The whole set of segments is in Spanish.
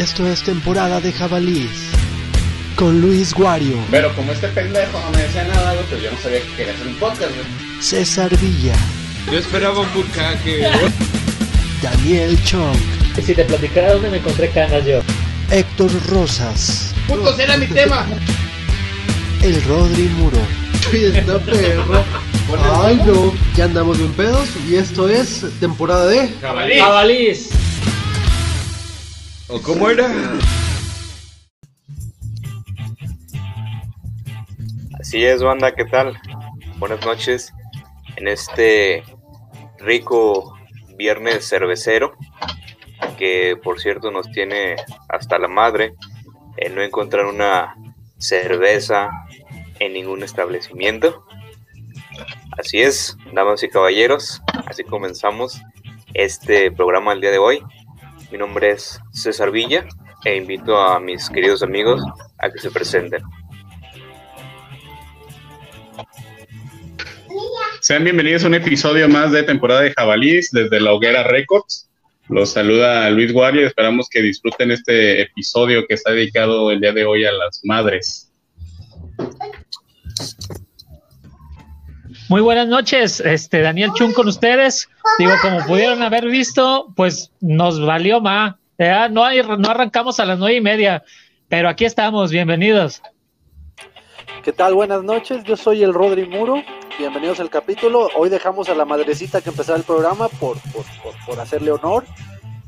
Esto es temporada de jabalís con Luis Guario, Pero como este pendejo no me decía nada, pues yo no sabía que quería hacer un podcast, güey. César Villa, Yo esperaba un bucaque. Daniel Chong, Y si te platicara dónde me encontré canas yo. Héctor Rosas, ¡Putos, era mi tema! el Rodri Muro. Fiesta perro. Ay no, ya andamos bien pedos y esto es temporada de ¡Jabalí! ¡Jabalís! ¿O cómo era? Así es, banda, ¿qué tal? Buenas noches en este rico viernes cervecero que por cierto nos tiene hasta la madre el no encontrar una cerveza en ningún establecimiento. Así es, damas y caballeros, así comenzamos este programa el día de hoy. Mi nombre es César Villa e invito a mis queridos amigos a que se presenten. Sean bienvenidos a un episodio más de temporada de Jabalís desde la Hoguera Records. Los saluda Luis Guario y esperamos que disfruten este episodio que está dedicado el día de hoy a las madres. Muy buenas noches, este Daniel Chun con ustedes. Digo, como pudieron haber visto, pues nos valió más. No, hay, no arrancamos a las nueve y media, pero aquí estamos, bienvenidos. ¿Qué tal? Buenas noches, yo soy el Rodri Muro. Bienvenidos al capítulo. Hoy dejamos a la madrecita que empezara el programa por, por, por, por hacerle honor.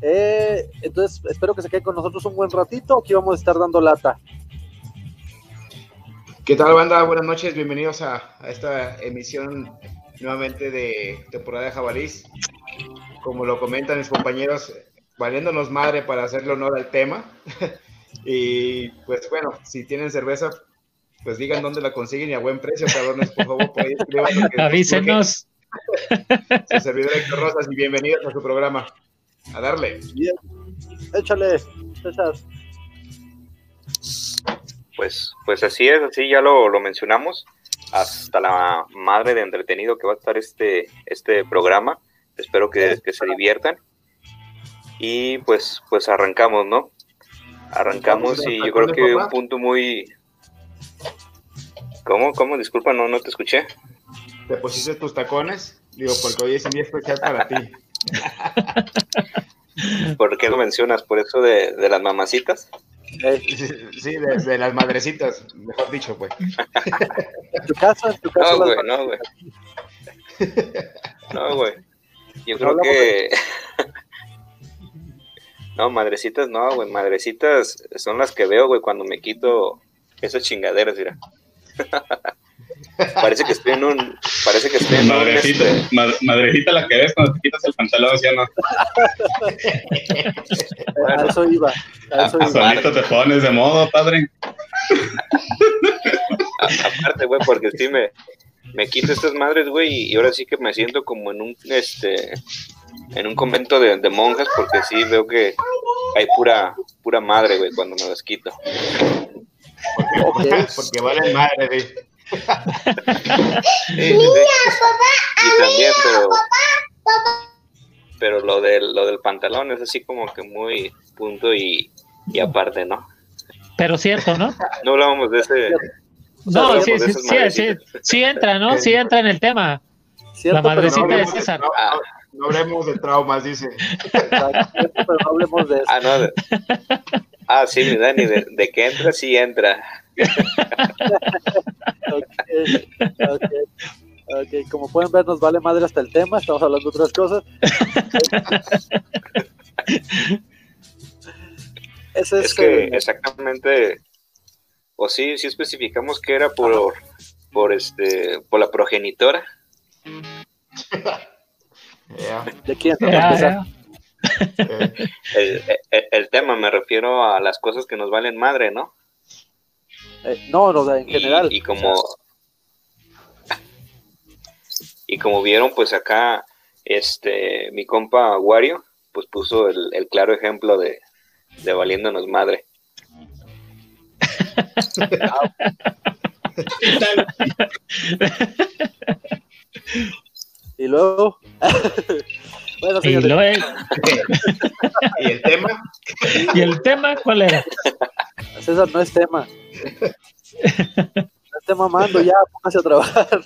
Eh, entonces, espero que se quede con nosotros un buen ratito. Aquí vamos a estar dando lata. ¿Qué tal, banda? Buenas noches, bienvenidos a, a esta emisión nuevamente de temporada de Jabalís. Como lo comentan mis compañeros, valiéndonos madre para hacerle honor al tema. y pues bueno, si tienen cerveza, pues digan dónde la consiguen y a buen precio, cabrones, por favor, por ahí escriban Avísenos. Su servidor Héctor Rosas y bienvenidos a su programa. A darle. Bien. Échale, César. Pues, pues así es, así ya lo, lo mencionamos. Hasta la madre de entretenido que va a estar este, este programa. Espero que, que se diviertan. Y pues, pues arrancamos, ¿no? Arrancamos y yo creo que un punto muy... ¿Cómo? ¿Cómo? Disculpa, no, no te escuché. ¿Te pusiste tus tacones? Digo, porque hoy es un día especial para ti. ¿Por qué lo mencionas? ¿Por eso de, de las mamacitas? Eh, Sí, de, de las madrecitas, mejor dicho, pues. en tu casa, en tu casa. No, güey, no, güey. No, güey. Yo No creo que. No, madrecitas no, güey. Madrecitas son las que veo, güey, cuando me quito esas chingaderas, mira. Parece que estoy en un. Parece que estoy en un. Madrecita, este, ma- madrecita la que ves cuando te quitas el pantalón, ¿sí o no? A eso iba. A eso Ah, iba. Solito te pones de modo, padre. aparte, güey, porque sí me. Me quito estas madres, güey, y ahora sí que me siento como en un. Este. En un convento de, de monjas, porque sí veo que hay pura. Pura madre, güey, cuando me las quito. Ok. Porque valen madre, güey. Sí. Y también, pero. Pero lo del, lo del pantalón es así como que muy punto y, y aparte, ¿no? Pero cierto, ¿no? No hablábamos de ese. No, sí, sí, sí, sí, entra, ¿no? Sí entra en el tema. Cierto, La madrecita no de hablemos César. No, no, no hablemos de traumas, dice. Pero no hablemos de eso. Ah, Ah, sí, mi Dani, de, de que entra, sí entra. Ok, ok, ok. Como pueden ver, nos vale madre hasta el tema. Estamos hablando de otras cosas. Es, Es que eh, exactamente. O sí, sí especificamos que era por. Por este. Por la progenitora. El tema, me refiero a las cosas que nos valen madre, ¿no? Eh, no, no, en Y- general. Y, como y como vieron, pues acá este mi compa Wario pues puso el, el claro ejemplo de, de valiéndonos madre. Y luego, Bueno, Y, señores, luego- ¿Y el tema? ¿Y el tema cuál era? César no es tema. No esté mamando ya, póngase a trabajar.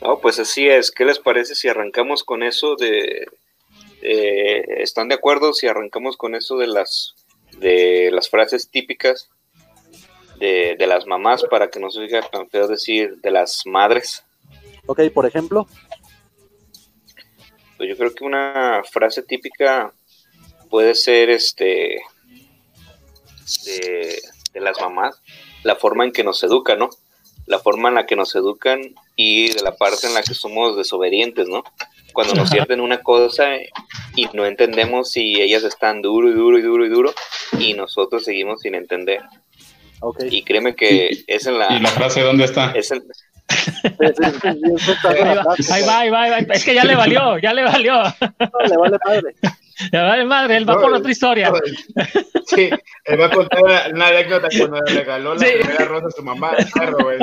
No, pues así es. ¿Qué les parece si arrancamos con eso de... eh, ¿Están de acuerdo si arrancamos con eso de las, de las frases típicas de, de las mamás para que no se diga tan feo decir de las madres? Ok, por ejemplo, Pues yo creo que una frase típica puede ser este de, de las mamás, la forma en que nos educan, ¿no? La forma en la que nos educan y de la parte en la que somos desobedientes, ¿no? Cuando nos sirven una cosa y no entendemos si ellas están duro y duro y duro y duro y nosotros seguimos sin entender. ok. Y créeme que es en la... ¿Y la frase dónde está? es en- Ahí va, ahí va, ahí va. Es que ya le valió, ya le valió. No, le vale madre. Ya vale madre, él va No, por otra historia. Sí, él va a contar una, anécdota cuando le regaló la Sí. primera rosa a su mamá güey.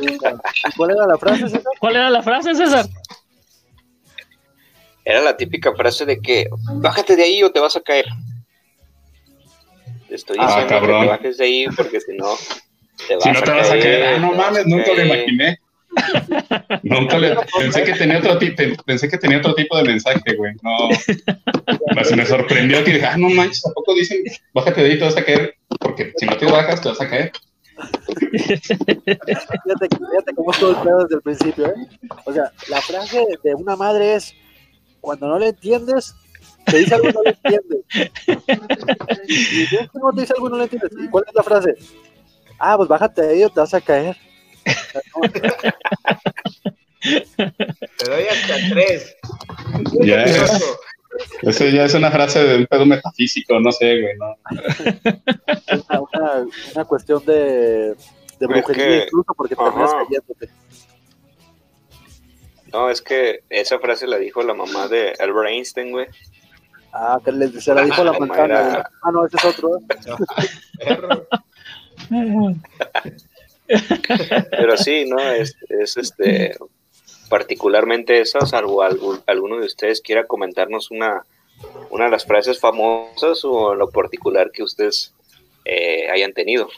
Sí, claro. ¿Y ¿Cuál era la frase, César? ¿Cuál era la frase, César? Era la típica frase de que bájate de ahí o te vas a caer. Te estoy Ah, diciendo cabrón. que te bajes de ahí porque si no Si no te vas a caer, ah, no mames, nunca lo imaginé. Nunca le, pensé que tenía otro tipo, pensé que tenía otro tipo de mensaje, güey. No, pues me sorprendió que dije, ah, no manches, tampoco dicen, bájate de ahí, te vas a caer, porque si no te bajas, te vas a caer. Fíjate, fíjate cómo estuvo el pedo desde el principio, ¿eh? O sea, la frase de una madre es, cuando no le entiendes, te dice algo y no le entiendes. Y si no te dice algo y no le entiendes. ¿Y cuál es la frase? Ah, pues bájate de ahí o te vas a caer. Te doy hasta tres. Ya es, eso ya es una frase de un pedo metafísico, no sé, güey, no. Una, una, una cuestión de, de Es brujería que- incluso porque Ajá. terminas cayéndote. No, es que esa frase la dijo la mamá de Albert Einstein, güey. Ah, que le- se la dijo la manzana. era-. Ah, no, ese es otro. ¿eh? Pero sí, ¿no? Es, es este particularmente esa, salvo algún, alguno de ustedes quiera comentarnos una, una de las frases famosas o lo particular que ustedes eh, hayan tenido.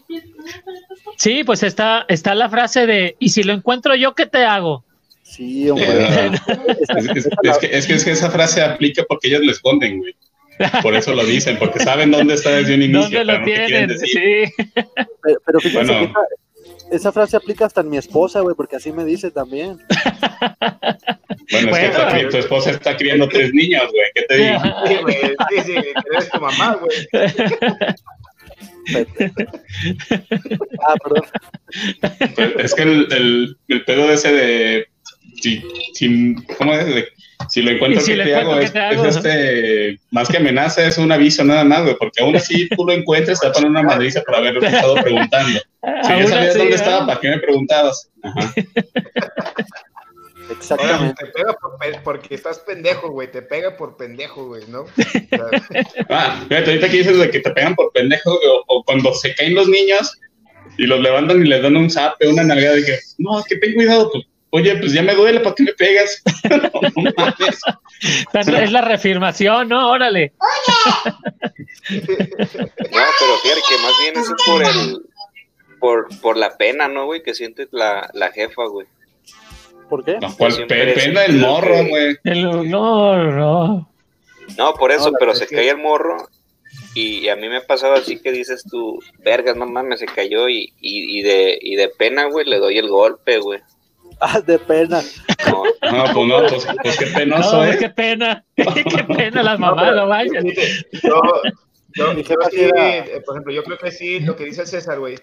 Sí, pues está, está la frase de, ¿y si lo encuentro yo, qué te hago? Sí, hombre. Eh, Es, que, es, que, es que esa frase aplica porque ellas lo esconden, güey. Por eso lo dicen, porque saben dónde está desde un inicio. ¿Dónde lo no te quieren tienen? decir. Sí. Pero, pero fíjense Bueno. que esa, esa frase aplica hasta en mi esposa, güey, porque así me dice también. Bueno, es que Bueno. tu, tu esposa está criando tres niños, güey. ¿Qué te digo? Sí, güey. Sí, sí, que eres tu mamá, güey. Ah, perdón. Es que el, el, el pedo de ese de. Si, si, ¿Cómo es? Si lo encuentro, si ¿qué lo te encuentro, hago? ¿qué Es, te hago? es este. Más que amenaza, es un aviso nada más, güey. Porque aún así tú lo encuentres, te va a poner una madriza por haber estado preguntando. Si ya sabías dónde ¿eh? estaba, ¿para qué me preguntabas? Ajá. Exactamente. te pega por pe- porque estás pendejo, güey. Te pega por pendejo, güey, ¿no? Ah, fíjate, ahorita que dices de que te pegan por pendejo, o, o cuando se caen los niños y los levantan y les dan un zape, una nalgada, de que, no, es que ten cuidado, pues, oye, pues ya me duele, ¿para qué me pegas? no, no mames. Es la reafirmación, ¿no? Órale. No, pero fíjate que más bien eso es por el por, por la pena, ¿no, güey? Que siente la, la jefa, güey. ¿Por qué? No, ¿cuál Siempre pe- he pena el morro, güey? El- no, no. No, por eso, No, pero se cae el morro y a mí me ha pasado así que dices tú, vergas, no mames, se cayó y, y, y de, y de pena, güey, le doy el golpe, güey. Ah, de pena. No, No, pues no, pues, pues qué penoso, No, ¿eh? qué pena. qué pena las mamás, no vayan. Fíjate, yo, yo- Mi yo jefa sí, sí era- eh, por ejemplo, yo creo que sí, lo que dice César, güey,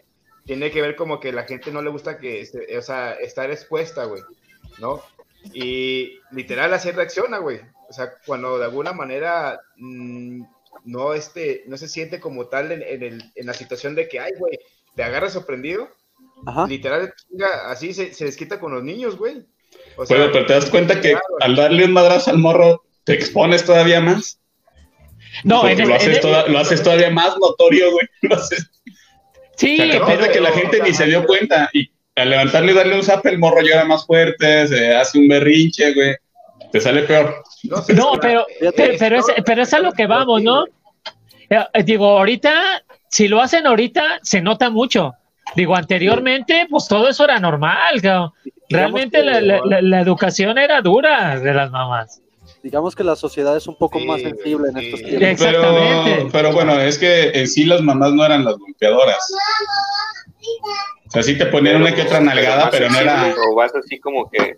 tiene que ver como que la gente no le gusta que, o sea, estar expuesta, güey, ¿no? Y literal así reacciona, güey. O sea, cuando de alguna manera mm, no, este, no se siente como tal en, en el, en la situación de que, ay, güey, te agarras sorprendido, Ajá. literal, chinga, así se, se desquita con los niños, güey. O Bueno, pero te das cuenta que al darle un madrazo al morro, te expones todavía más. No, Porque en lo, el- haces en el- toda- lo haces todavía más notorio, güey. Lo haces- Sí, te acabas pero de que la gente ni se dio cuenta y al levantarle y darle un zap, el morro llora más fuerte, se hace un berrinche, güey. Te sale peor. No, pero, pero, pero es, pero es a lo que vamos, ¿no? Eh, Digo, ahorita, si lo hacen ahorita, se nota mucho. Digo, anteriormente, pues todo eso era normal, cabrón. Realmente la, la- la- la educación era dura de las mamás. Digamos que la sociedad es un poco Sí, más sensible en estos tiempos. Exactamente. Pero, pero bueno, es que en sí las mamás no eran las golpeadoras. O sea, sí te ponían una que otra nalgada, pero no era. O vas así como que.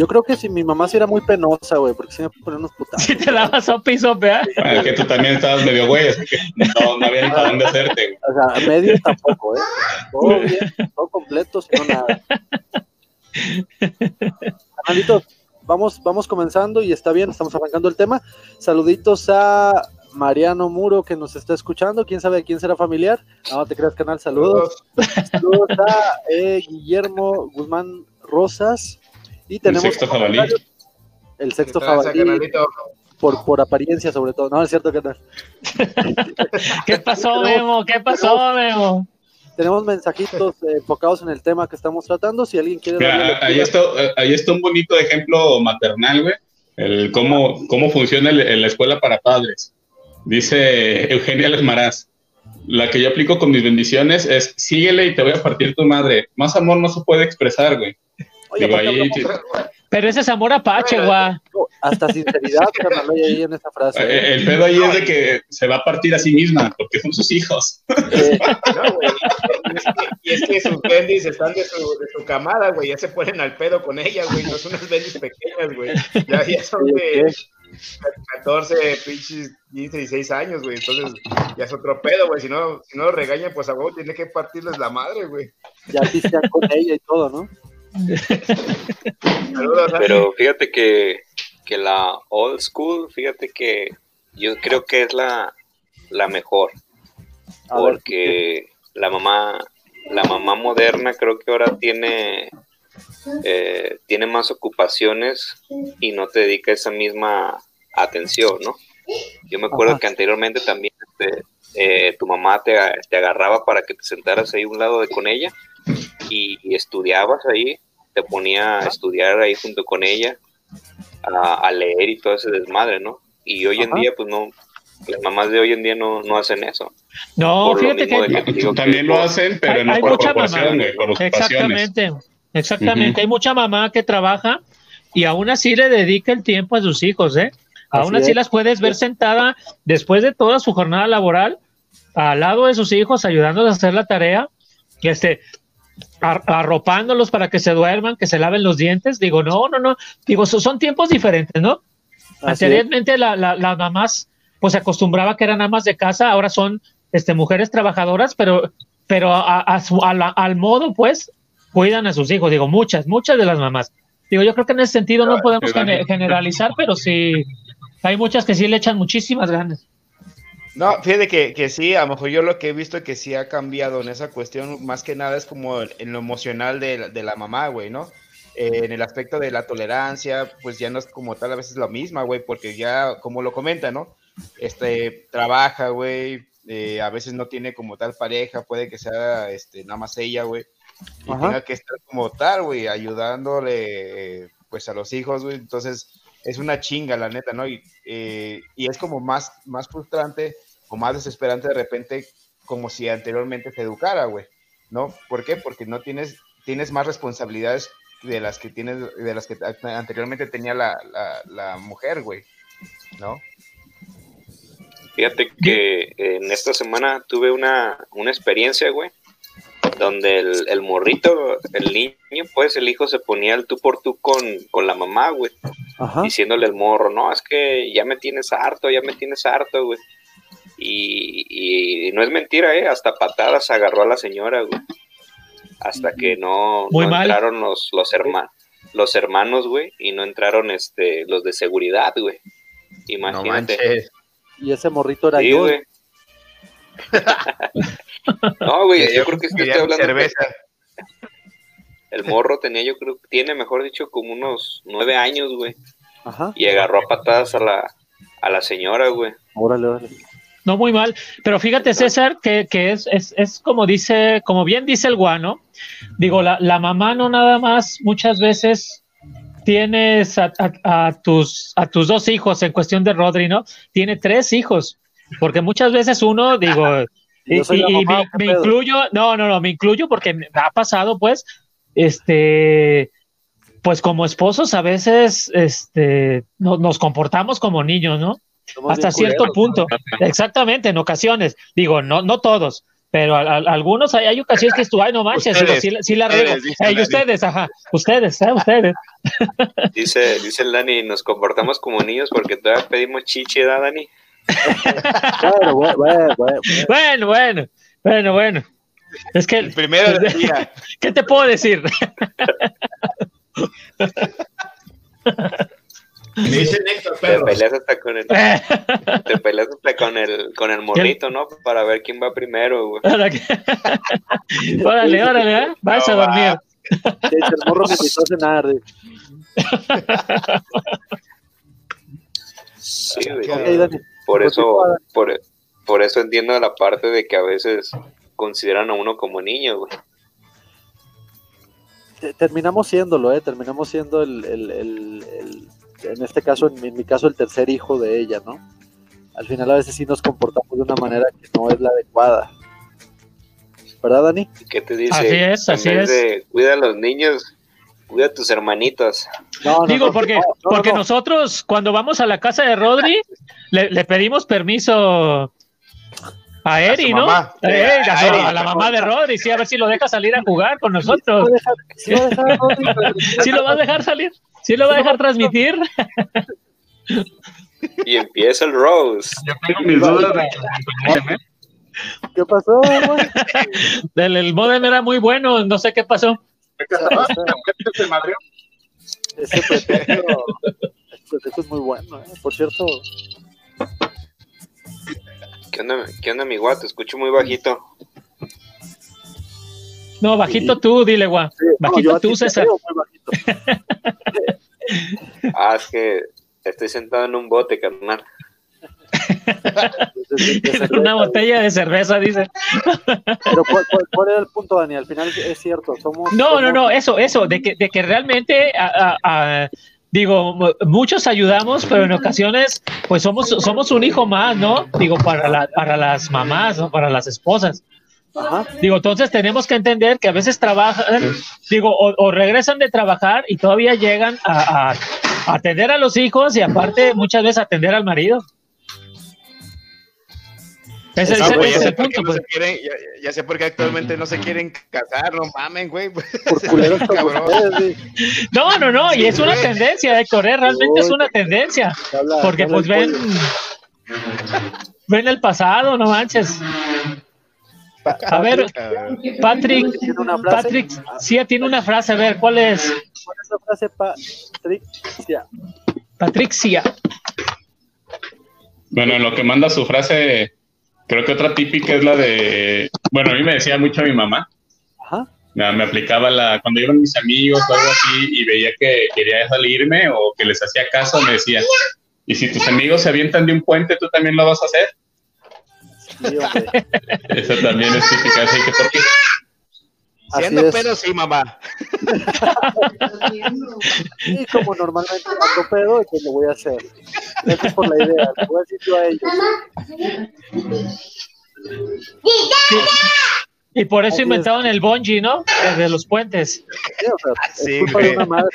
Yo creo que si mi mamá sí era muy penosa, güey, porque sí me ponía unos putazos. Si te daba sopa y sopa, ¿eh? Bueno, es que tú también estabas medio güey, así que no, no había ni para dónde hacerte. güey. O sea, medio tampoco, ¿eh? Todo bien, todo completo, sino nada. Carnalitos, vamos, vamos comenzando y está bien, estamos arrancando el tema. Saluditos a Mariano Muro que nos está escuchando. ¿Quién sabe de quién será familiar? No te creas, canal. Saludos. Saludos a eh, Guillermo Guzmán Rosas. Y El tenemos sexto jabalí. el sexto ¿Qué tranza, jabalí por, por apariencia sobre todo. No, es cierto que no. ¿Qué pasó, Memo? ¿Qué pasó, Memo? Tenemos mensajitos eh, enfocados en el tema que estamos tratando. Si alguien quiere darle Mira, ahí está, ahí está un bonito ejemplo maternal, güey. El cómo, cómo funciona el- en la escuela para padres. Dice Eugenia Lesmaraz. La que yo aplico con mis bendiciones es síguele y te voy a partir tu madre. Más amor no se puede expresar, güey. Oye, Digo, ahí, Pero ese es amor apache, guau. hasta sinceridad, carnal, hay ahí en esa frase. ¿eh? eh, el pedo ahí es de que se va a partir a sí misma, porque son sus hijos. Eh, No, güey. Y es que- sus bendis están de su, de su camada, güey. Ya se ponen al pedo con ellas, güey. No son unas bendis pequeñas, güey. Ya, ya son de 14, pinches 15, 16 años, güey. Entonces, ya es otro pedo, güey. Si no, si no lo regañan, pues a huevo tiene que partirles la madre, güey. ya pistean con ella y todo, ¿no? Saludos. Pero fíjate que, que la old school, fíjate que yo creo que es la, la mejor. A ver, porque la mamá, la mamá moderna creo que ahora tiene, eh, tiene más ocupaciones y no te dedica esa misma atención, ¿no? Yo me acuerdo Ajá. que anteriormente también este, eh, tu mamá te, te agarraba para que te sentaras ahí a un lado de con ella y, y estudiabas ahí, te ponía a estudiar ahí junto con ella, a, a leer y todo ese desmadre, ¿no? Y hoy en Ajá. día, pues no, las mamás de hoy en día no, no hacen eso. No, Por fíjate que que También lo hacen, pero hay, no hay mucha mamá. Exactamente, exactamente. Hay mucha mamá que trabaja y aún así le dedica el tiempo a sus hijos, ¿eh? Aún Así es. las puedes ver sentada después de toda su jornada laboral al lado de sus hijos, ayudándoles a hacer la tarea, y este, arropándolos para que se duerman, que se laven los dientes. Digo, no, no, no. Digo, so- son tiempos diferentes, ¿no? así. Anteriormente la- la- las mamás pues se acostumbraba que eran amas de casa, ahora son este, mujeres trabajadoras, pero, pero a, a su- a la- al modo pues cuidan a sus hijos, digo, muchas, muchas de las mamás. Digo, yo creo que en ese sentido no podemos gene- generalizar, pero sí, hay muchas que sí le echan muchísimas ganas. No, fíjate que, que sí, a lo mejor yo lo que he visto que sí ha cambiado en esa cuestión, más que nada es como en lo emocional de, la- de la mamá, güey, ¿no? Eh, en el aspecto de la tolerancia, pues ya no es como tal a veces lo misma, güey, porque ya, como lo comenta, ¿no? Este, trabaja, güey, eh, a veces no tiene como tal pareja, puede que sea, este, nada más ella, güey, y Ajá. tenga que estar como tal, güey, ayudándole, eh, pues, a los hijos, güey, entonces es una chinga, la neta, ¿no? Y, eh, y es como más, más frustrante o más desesperante de repente, como si anteriormente se educara, güey, ¿no? ¿Por qué? Porque no tienes, tienes más responsabilidades de las que tienes, de las que anteriormente tenía la, la, la mujer, güey, ¿no? Fíjate que en esta semana tuve una, una experiencia, güey, donde el, el morrito, el niño, pues el hijo se ponía el tú por tú con, con la mamá, güey, Ajá. diciéndole al morro, no, es que ya me tienes harto, ya me tienes harto, güey. Y, y no es mentira, ¿eh? Hasta patadas agarró a la señora, güey. Hasta que no, Muy no mal. entraron los, los, hermanos, los hermanos, güey, y no entraron este, los de seguridad, güey. No Imagínate. manches. Y ese morrito era Sí, yo. güey. no, güey, yo creo que es que Quería estoy hablando. cerveza. El morro tenía, yo creo, tiene, mejor dicho, como unos nueve años, güey. Ajá. Y agarró a patadas a la, a la señora, güey. Órale, órale. no muy mal. Pero fíjate, César, que, que es, es, es, como dice, como bien dice el guano, digo, la, la mamá no nada más muchas veces tienes a, a, a, tus, a tus dos hijos en cuestión de Rodri, ¿no? Tiene tres hijos, porque muchas veces uno, digo, y, me, me incluyo, no, no, no, me incluyo porque me ha pasado, pues, este, pues como esposos a veces, este, no, nos comportamos como niños, ¿no? Somos Hasta cierto culeros, punto. Exactamente, en ocasiones. Digo, no, no todos, pero a- a- algunos hay, hay ocasiones que tú, ay, no manches, Ustedes, sí, sí la riego. ustedes, dice Ey, Dani. ustedes, ajá, ustedes, ¿eh? ustedes. Dice, dice el Dani, nos comportamos como niños porque todavía pedimos chiche, ¿da, Dani? Bueno, bueno, bueno, bueno. Bueno, bueno, bueno, bueno. Es que, El primero del día. ¿qué te puedo decir? Me dice Héctor Te peleas hasta con el, te peleas hasta con el, con el morrito, ¿no? Para ver quién va primero, güey. Órale, órale, ¿eh? Vas a No, dormir. Sí, el morro me invitó a cenar. Sí, güey. Ok, Dani. Por eso, Continúa, Dani. por, por eso entiendo la parte de que a veces consideran a uno como niño, güey. Te- Terminamos siéndolo, ¿eh? Terminamos siendo el, el- el- el- en este caso, en mi, en mi caso, el tercer hijo de ella, ¿no? Al final a veces sí nos comportamos de una manera que no es la adecuada. ¿Verdad, Dani? ¿Qué te dice? Así es, En así vez es. de cuida a los niños, cuida a tus hermanitos. No, no, Digo, no, porque, no, no, porque no. nosotros cuando vamos a la casa de Rodri, le, le pedimos permiso a Eri, ¿no? mamá. Eh, a, A su- Eri. a la mamá de Rodri, sí, a ver si lo deja salir a jugar con nosotros. Sí a dejar- sí va a dejar a Rodri transmitir. ¿Sí lo a salir? ¿Sí lo va a dejar transmitir? Y empieza el Rose. Yo tengo mis dudas de que- ¿Qué pasó? El, el modem era muy bueno, no sé qué pasó. Ese pretexto es muy bueno, ¿eh? Por cierto, ¿Qué onda, qué onda mi guato? Te escucho muy bajito. No, bajito tú, dile, sí, no, Bajito tú, César. bajito. Ah, es que estoy sentado en un bote, carnal. Una botella de cerveza, dice. Pero ¿cuál, cuál- cuál era el punto, Dani? Al final es cierto, somos... No, no, no, eso, eso, de que, de que realmente, a- a- a- digo, mu- muchos ayudamos, pero en ocasiones, pues somos, somos un hijo más, ¿no? Digo, para, la, para las mamás, ¿no? Para las esposas. Ajá. Digo, entonces tenemos que entender que a veces trabajan, digo, o, o regresan de trabajar y todavía llegan a, a- a atender a los hijos y aparte muchas veces atender al marido. Güey, ese ya, es sé el por qué punto, no pues. se quieren, ya, ya sé por qué actualmente no se quieren casar, no mamen, güey. Por culeros como Cabrón. ustedes, sí. No, no, no, y es una tendencia, Héctor, ¿eh? realmente es una tendencia. Habla- Porque habla pues ven, ven el pasado, no manches. Pa- A ver, Ah, Patrick. Patrick, sí tiene una frase, a ver, ¿cuál es? Con esa frase, Patricia. Patricia. Bueno, en lo que manda su frase, creo que otra típica es la de, bueno, a mí me decía mucho mi mamá, Ajá. me, aplicaba la, cuando iban mis amigos o algo así y veía que quería salirme o que les hacía caso, me decía, y si tus amigos se avientan de un puente, ¿tú también lo vas a hacer? Sí. Esa también es típica, así que ¿por qué? Así Siendo es. pedo, sí, mamá. Y como normalmente ando pedo, pues lo voy a hacer. Eso es por la idea. Le voy a decir yo a ellos. Y por eso Así es. inventaron el bungee, ¿no? De los puentes. Sí, o sea, Sí, es culpa güey. de una madre.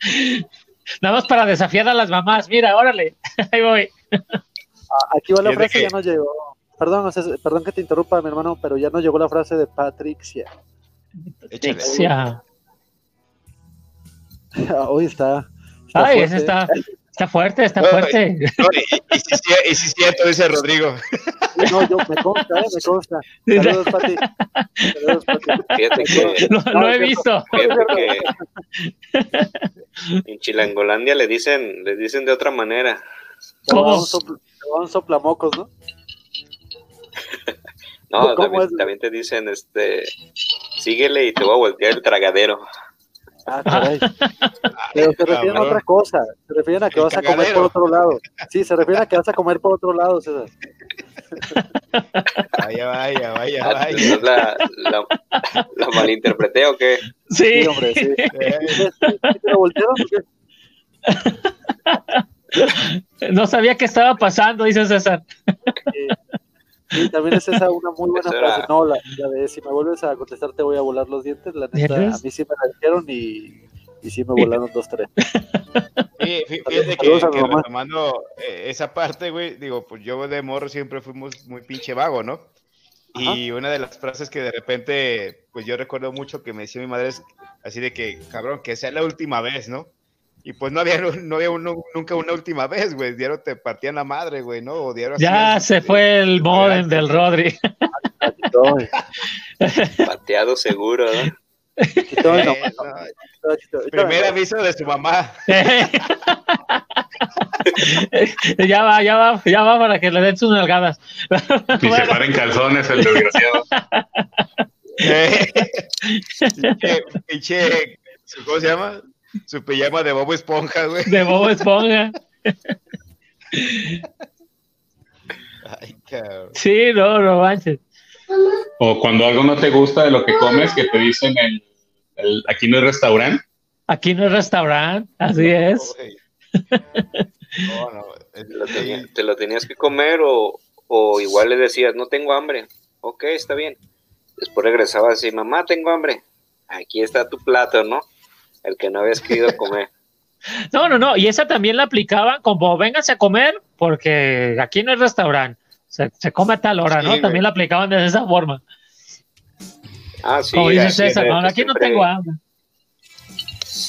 Nada más para desafiar a las mamás. Mira, órale, ahí voy. Ah, Aquí va la frase, que- ya nos llegó. Perdón, o sea, perdón que te interrumpa, mi hermano, pero ya nos llegó la frase de Patricia. Patricia. Hoy está. está Ay, fuerte. ese está, está fuerte, está fuerte. No, y, y, si, sí- y es cierto, dice Rodrigo. No, yo me consta, eh, me consta. Saludos, Pati. Saludos, Pati. Fíjate que, Lo, No, lo he cierto. visto. fíjate que en Chilangolandia le dicen, le dicen de otra manera. ¿Cómo? te va un soplamocos, ¿no? No, ¿Cómo también, es? también te dicen, este, síguele y te voy a voltear el tragadero. Ah, caray. Pero se refieren a otra cosa. Se refieren a que El vas a comer por otro lado. Sí, se refieren a que vas a comer por otro lado, César. Vaya, vaya, vaya, Ah, vaya. la, la, la malinterpreté o qué? Sí, Sí, hombre, sí. ¿Sí ¿Te lo voltearon o qué? no sabía qué estaba pasando, dice César. Sí, también es esa una muy buena era- frase. No, la, la de si me vuelves a contestar te voy a volar los dientes. La neta, a mí sí me la dijeron y, y sí me volaron dos, tres. Sí, fí- fíjate que, que retomando eh, esa parte, güey, digo, pues yo de morro siempre fuimos muy pinche vago, ¿no? Y una de las frases que de repente, pues yo recuerdo mucho que me decía mi madre es así de que, cabrón, que sea la última vez, ¿no? Y pues no había, no había uno- nunca una última vez, güey, diario te partían la madre, güey, ¿no? O diario Ya se fue el modem del Rodri. Pateado seguro, ¿no? Chito, no, eh, no, chito, primer me- aviso de su mamá. ya va, ya va, ya va para que le den sus nalgadas. Y se paren calzones el desgraciado. Eh, pinche, ¿cómo se llama? Su pijama de Bobo Esponja, güey. De Bobo Esponja. Ay, cabrón. Sí, no, no manches. O cuando algo no te gusta de lo que comes, que te dicen el, el- aquí no es restaurante. Aquí no es restaurante, así es. Güey. No, no. ¿Te lo, tenía- te lo tenías que comer o, o igual le decías, no tengo hambre? Ok, está bien. Después regresaba así, mamá, tengo hambre. Aquí está tu plato, ¿no? El que no habías querido comer. No, no, no. Y esa también la aplicaban como vénganse a comer, porque aquí no es restaurante. Se, se come a tal hora, Sí, ¿no? güey. También la aplicaban de esa forma. Ah, sí. como dice aquí César, no, aquí no tengo hambre.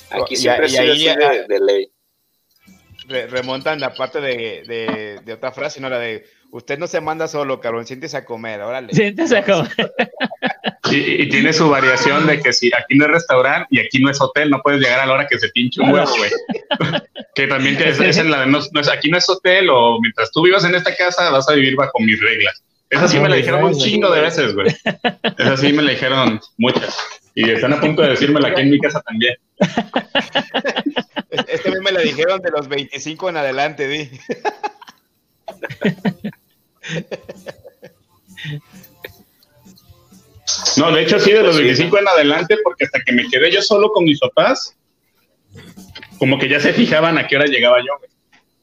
Aquí Y- siempre y ahí ya- de, de ley. Re- remontan la parte de, de, de otra frase, ¿no? La de, usted no se manda solo, cabrón, siéntese a comer, órale. Siéntese a comer. Y, y tiene su variación de que si aquí no es restaurante y aquí no es hotel, no puedes llegar a la hora que se pinche un huevo, güey. que también es, es en la de no, no es- aquí no es hotel o mientras tú vivas en esta casa vas a vivir bajo mis reglas. Esa sí me la dijeron un chingo de veces, güey. Esa sí me la dijeron muchas. Y están a punto de decírmela aquí en mi casa también. Es- Este me la dijeron de los 25 en adelante, di. No, de hecho sí, de los 25 en adelante, porque hasta que me quedé yo solo con mis papás, como que ya se fijaban a qué hora llegaba yo, güey.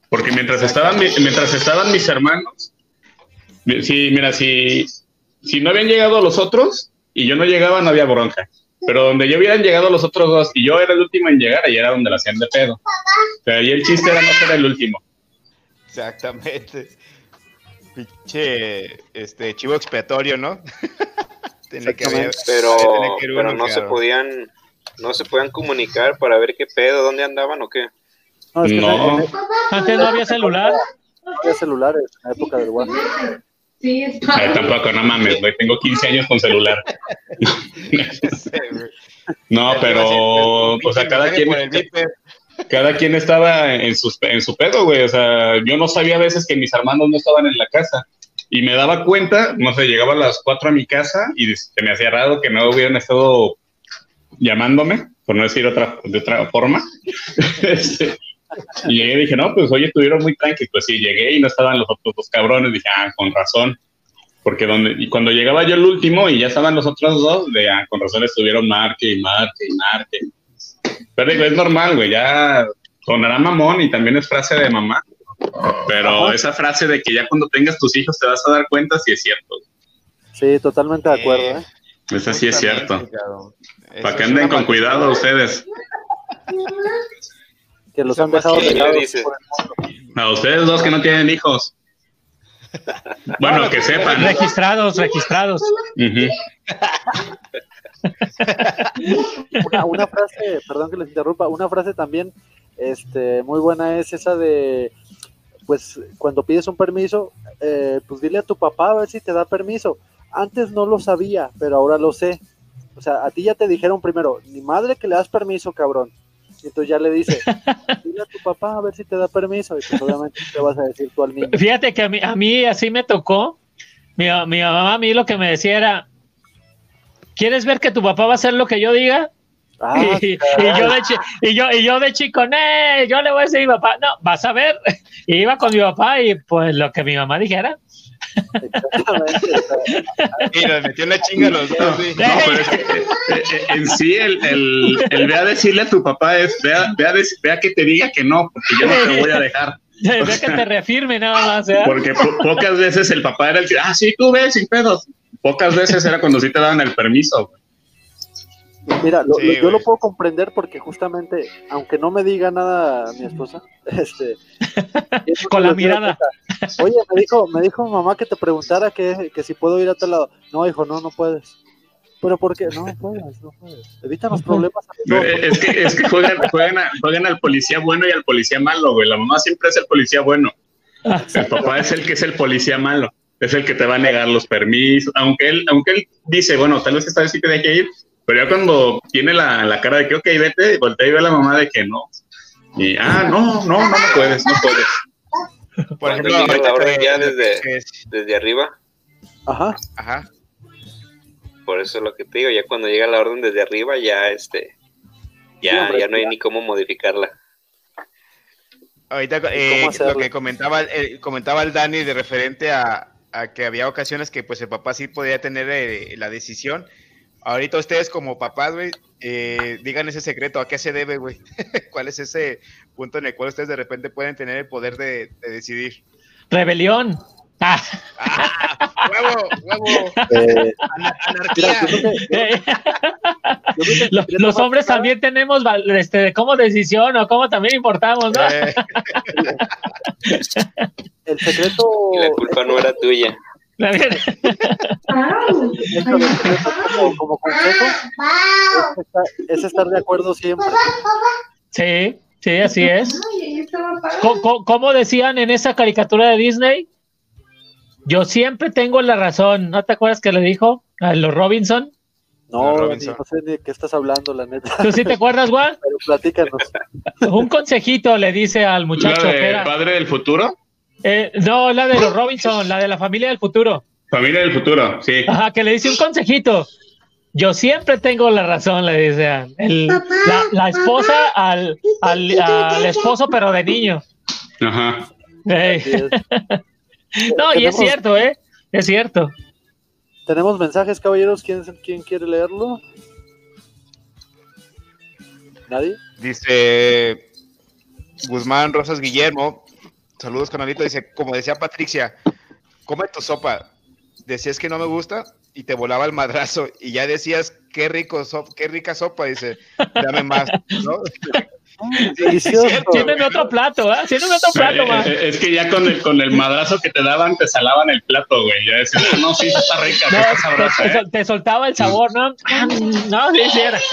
Porque mientras estaban, mi- mientras estaban mis hermanos, sí, mira, si, si no habían llegado los otros y yo no llegaba, no había bronca. Pero donde yo hubieran llegado los otros dos y yo era el último en llegar, ahí era donde la hacían de pedo. O sea, ahí el chiste era no ser el último. Exactamente. Pinche, este, chivo expiatorio, ¿no? Tenía que haber- Pero, tenía que haber pero uno, no se podían, no se podían comunicar para ver qué pedo, dónde andaban o qué. No, es que No. en- en- Antes no había celular. no había celulares en la época del WhatsApp. Sí, está. Ay, tampoco, no mames, güey, tengo 15 años con celular. No, pero, o sea, cada quien, Por el viper. Cada quien estaba en, sus, en su pedo, güey. O sea, yo no sabía a veces que mis hermanos no estaban en la casa. Y me daba cuenta, no sé, llegaba a las 4 a mi casa y se me hacía raro que no hubieran estado llamándome, por no decir otra, de otra forma. Este, y llegué y dije, no, pues oye, estuvieron muy tranquilos. Pues sí, llegué y no estaban los otros dos cabrones. Dije, ah, con razón. Porque donde, y cuando llegaba yo el último y ya estaban los otros dos, de, ah, con razón estuvieron marque y marque y marque. Pero digo, es normal, güey, ya sonará mamón y también es frase de mamá. Pero esa frase de que ya cuando tengas tus hijos te vas a dar cuenta, sí es cierto. Sí, totalmente de acuerdo, Eh, ¿eh? Esa sí es cierto. Para que anden con cuidado ustedes. Que los han dejado el mundo. A ustedes dos que no tienen hijos. Bueno, que sepan. Registrados, registrados. Una frase, perdón que les interrumpa, una frase también este, muy buena es esa de, pues cuando pides un permiso, eh, pues dile a tu papá a ver si te da permiso. Antes no lo sabía, pero ahora lo sé. O sea, a ti ya te dijeron primero, ni madre que le das permiso, cabrón. Y entonces ya le dice, dile a tu papá a ver si te da permiso. Y pues obviamente te vas a decir tú al niño. Fíjate que a mí, a mí así me tocó. Mi, mi mamá a mí lo que me decía era, ¿quieres ver que tu papá va a hacer lo que yo diga? Ah, y, y yo de y yo y yo de chico, "Nee, yo le voy a decir a mi papá, no, vas a ver. Y iba con mi papá y pues lo que mi mamá dijera. Exactamente. Y nos metió una chinga a los dos, sí. No, pero es que eh, eh, en sí el, el, el ve a decirle a tu papá es, ve a, ve a dec- ve a que te diga que no, porque yo no te voy a dejar. Ve que te reafirme nada más, ¿eh? Porque po- pocas veces el papá era el que, ah, sí, tú ves, sin pedos. Pocas veces era cuando sí te daban el permiso. Mira, lo- Sí, lo- yo lo puedo comprender porque justamente, aunque no me diga nada mi esposa, este, Con la mirada. Oye, me dijo, me dijo mamá que te preguntara que, que si puedo ir a tal lado. No, hijo, no, no puedes. Pero ¿por qué? No puedes, no puedes. Evítanos problemas. a los. Eh, Es que, es que juegan, juegan, a- juegan al policía bueno y al policía malo, güey. La mamá siempre es el policía bueno. El papá es el que es el policía malo. Es el que te va a negar los permisos. Aunque él, aunque él dice, bueno, tal vez esta vez sí te deje ir, pero ya cuando tiene la, la cara de que, ok, vete, voltea y ve a la mamá de que no. Y, ah, no, no, no, no puedes, no puedes. Por ejemplo, ahorita ya desde- Desde arriba, Ajá. Ajá. por eso es lo que te digo, ya cuando llega la orden desde arriba, ya este, Sí, ya, hombre, ya no hay ya. ni cómo modificarla. Ahorita ¿Y eh, lo que comentaba, eh, comentaba el Dani de referente a, a que había ocasiones que pues el papá sí podía tener eh, la decisión. Ahorita ustedes como papás, güey, eh, digan ese secreto, ¿a qué se debe, güey? ¿Cuál es ese punto en el cual ustedes de repente pueden tener el poder de, de decidir? Rebelión. Ah, ¡Ah! ¡Huevo! ¡Huevo! Eh, ¡Anarquía! eh, los más hombres también tenemos este, como decisión o como también importamos, ¿no? Eh, El secreto. Y la culpa no era tuya. La el como, como consejo es estar, es estar de acuerdo siempre. Sí, sí, así es. Co- ¿Cómo decían en esa caricatura de Disney? Yo siempre tengo la razón. ¿No te acuerdas que le dijo a los Robinson? No, Robinson. no sé de qué estás hablando, la neta. ¿Tú sí te acuerdas, Juan? Pero platícanos. Un consejito le dice al ¿La muchacho que era. padre del futuro? Eh, no, la de los Robinson, la de la familia del futuro. Familia del futuro, sí. Ajá, que le dice un consejito. Yo siempre tengo la razón, le dice la, la esposa al, al, al esposo, pero de niño. Ajá. No, y es cierto, ¿eh? Es cierto. Tenemos mensajes, caballeros. ¿Quién, quién quiere leerlo? ¿Nadie? Dice Guzmán Rosas Guillermo, saludos canalito, dice, como decía Patricia, come tu sopa, decías que no me gusta y te volaba el madrazo y ya decías, qué rico sop- qué rica sopa, dice, dame más, ¿no? Delicioso. Otro plato, ¿eh? Tienen otro plato, Eh, más. eh, Es que ya con el, con el madrazo que te daban, te salaban el plato, güey. Ya decías, "Ah, no, sí, está rica, No, está sabrosa, te, ¿eh? te soltaba el sabor, ¿no? No, sí, sí era.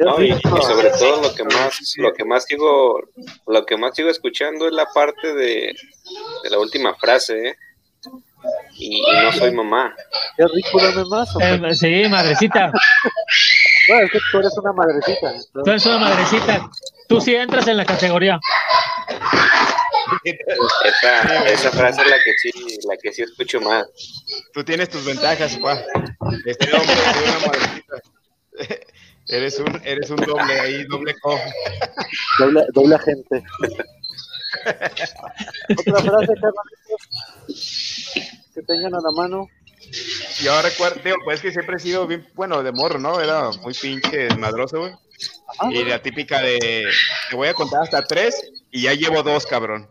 No, y, y sobre todo lo que más, lo que más sigo, lo que más sigo escuchando es la parte de, de la última frase, ¿eh? Y, y no soy mamá. Qué rico, dame más. Eh, sí, madrecita. Bueno, es que tú eres una madrecita. Tú eres una madrecita. Tú sí entras en la categoría. Esa, esa frase es la que sí, la que sí escucho más. Tú tienes tus ventajas, pa. Este hombre, soy una madrecita. Eres un, eres un doble ahí, doble co. Doble, doble agente. Otra frase, carnalitos, que tengan a la mano. Yo recuerdo, digo, pues que siempre he sido bien, bueno, de morro, ¿no? Era muy pinche desmadroso, güey. Ajá. Y la típica de, te voy a contar hasta tres y ya llevo dos, cabrón.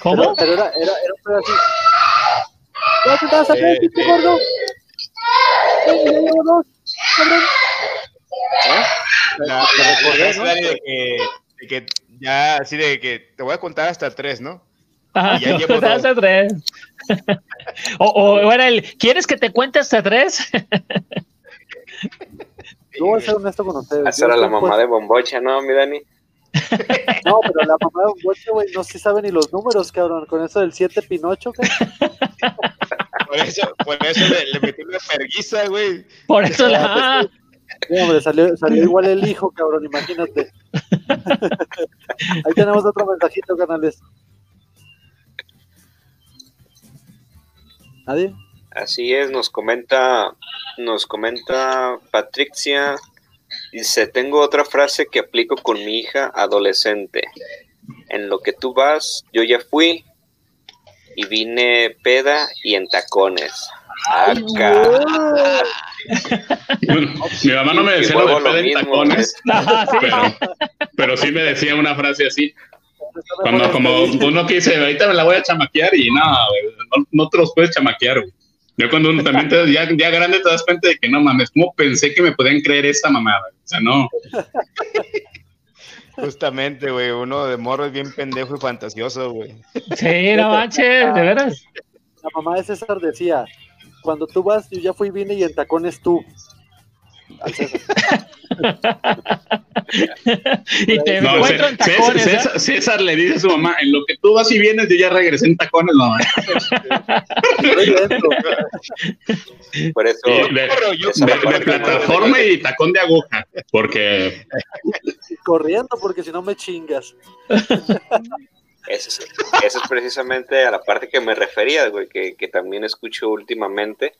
¿Cómo? Pero, pero era, era, era un pedacito. Ya te estás a Eh, pinche eh. gordo. Eh, ya llevo dos, cabrón. ¿Ah? La, Te la- recordé, ¿no? Dani, de que, de que ya, así de que te voy a contar hasta tres, ¿no? Ajá, Y ya hace tres. O, o era el, ¿quieres que te cuente hasta tres? Yo voy a ser honesto con ustedes. Esa Yo era la mamá de Bombocha, ¿no, mi Dani? No, pero la mamá de un boche, güey, no se sabe ni los números, cabrón. Con eso del 7 Pinocho, ¿qué? Por eso, por eso le, le metí una perguiza, güey. Por eso la... Sí, hombre, salió, salió igual el hijo, cabrón, imagínate. Ahí tenemos otro mensajito, canales. ¿Nadie? Así es, nos comenta, nos comenta Patricia. Dice, tengo otra frase que aplico con mi hija adolescente. En lo que tú vas, yo ya fui y vine peda y en tacones. Acá. Mi mamá no me decía lo de pedo en tacones, sí. pero, pero sí me decía una frase así. Cuando como uno que dice, ahorita me la voy a chamaquear y no, güey, no, no te los puedes chamaquear, güey. Yo cuando uno también te, ya, ya grande te das cuenta de que no mames, ¿cómo pensé que me podían creer esa mamada? O sea, no. Justamente, güey, uno de morro es bien pendejo y fantasioso, güey. Sí, no manches, de veras. La mamá de César decía, cuando tú vas, yo ya fui, vine y en tacones tú. Al César. y te No, encuentro en César, tacones. ¿eh? César- César le dice a su mamá, en lo que tú vas y vienes, yo ya regresé en tacones, mamá. Por eso, Y de, plataforma y tacón de aguja, porque Corriendo porque si no me chingas. Esa es, es precisamente a la parte que me refería, güey, que, que también escucho últimamente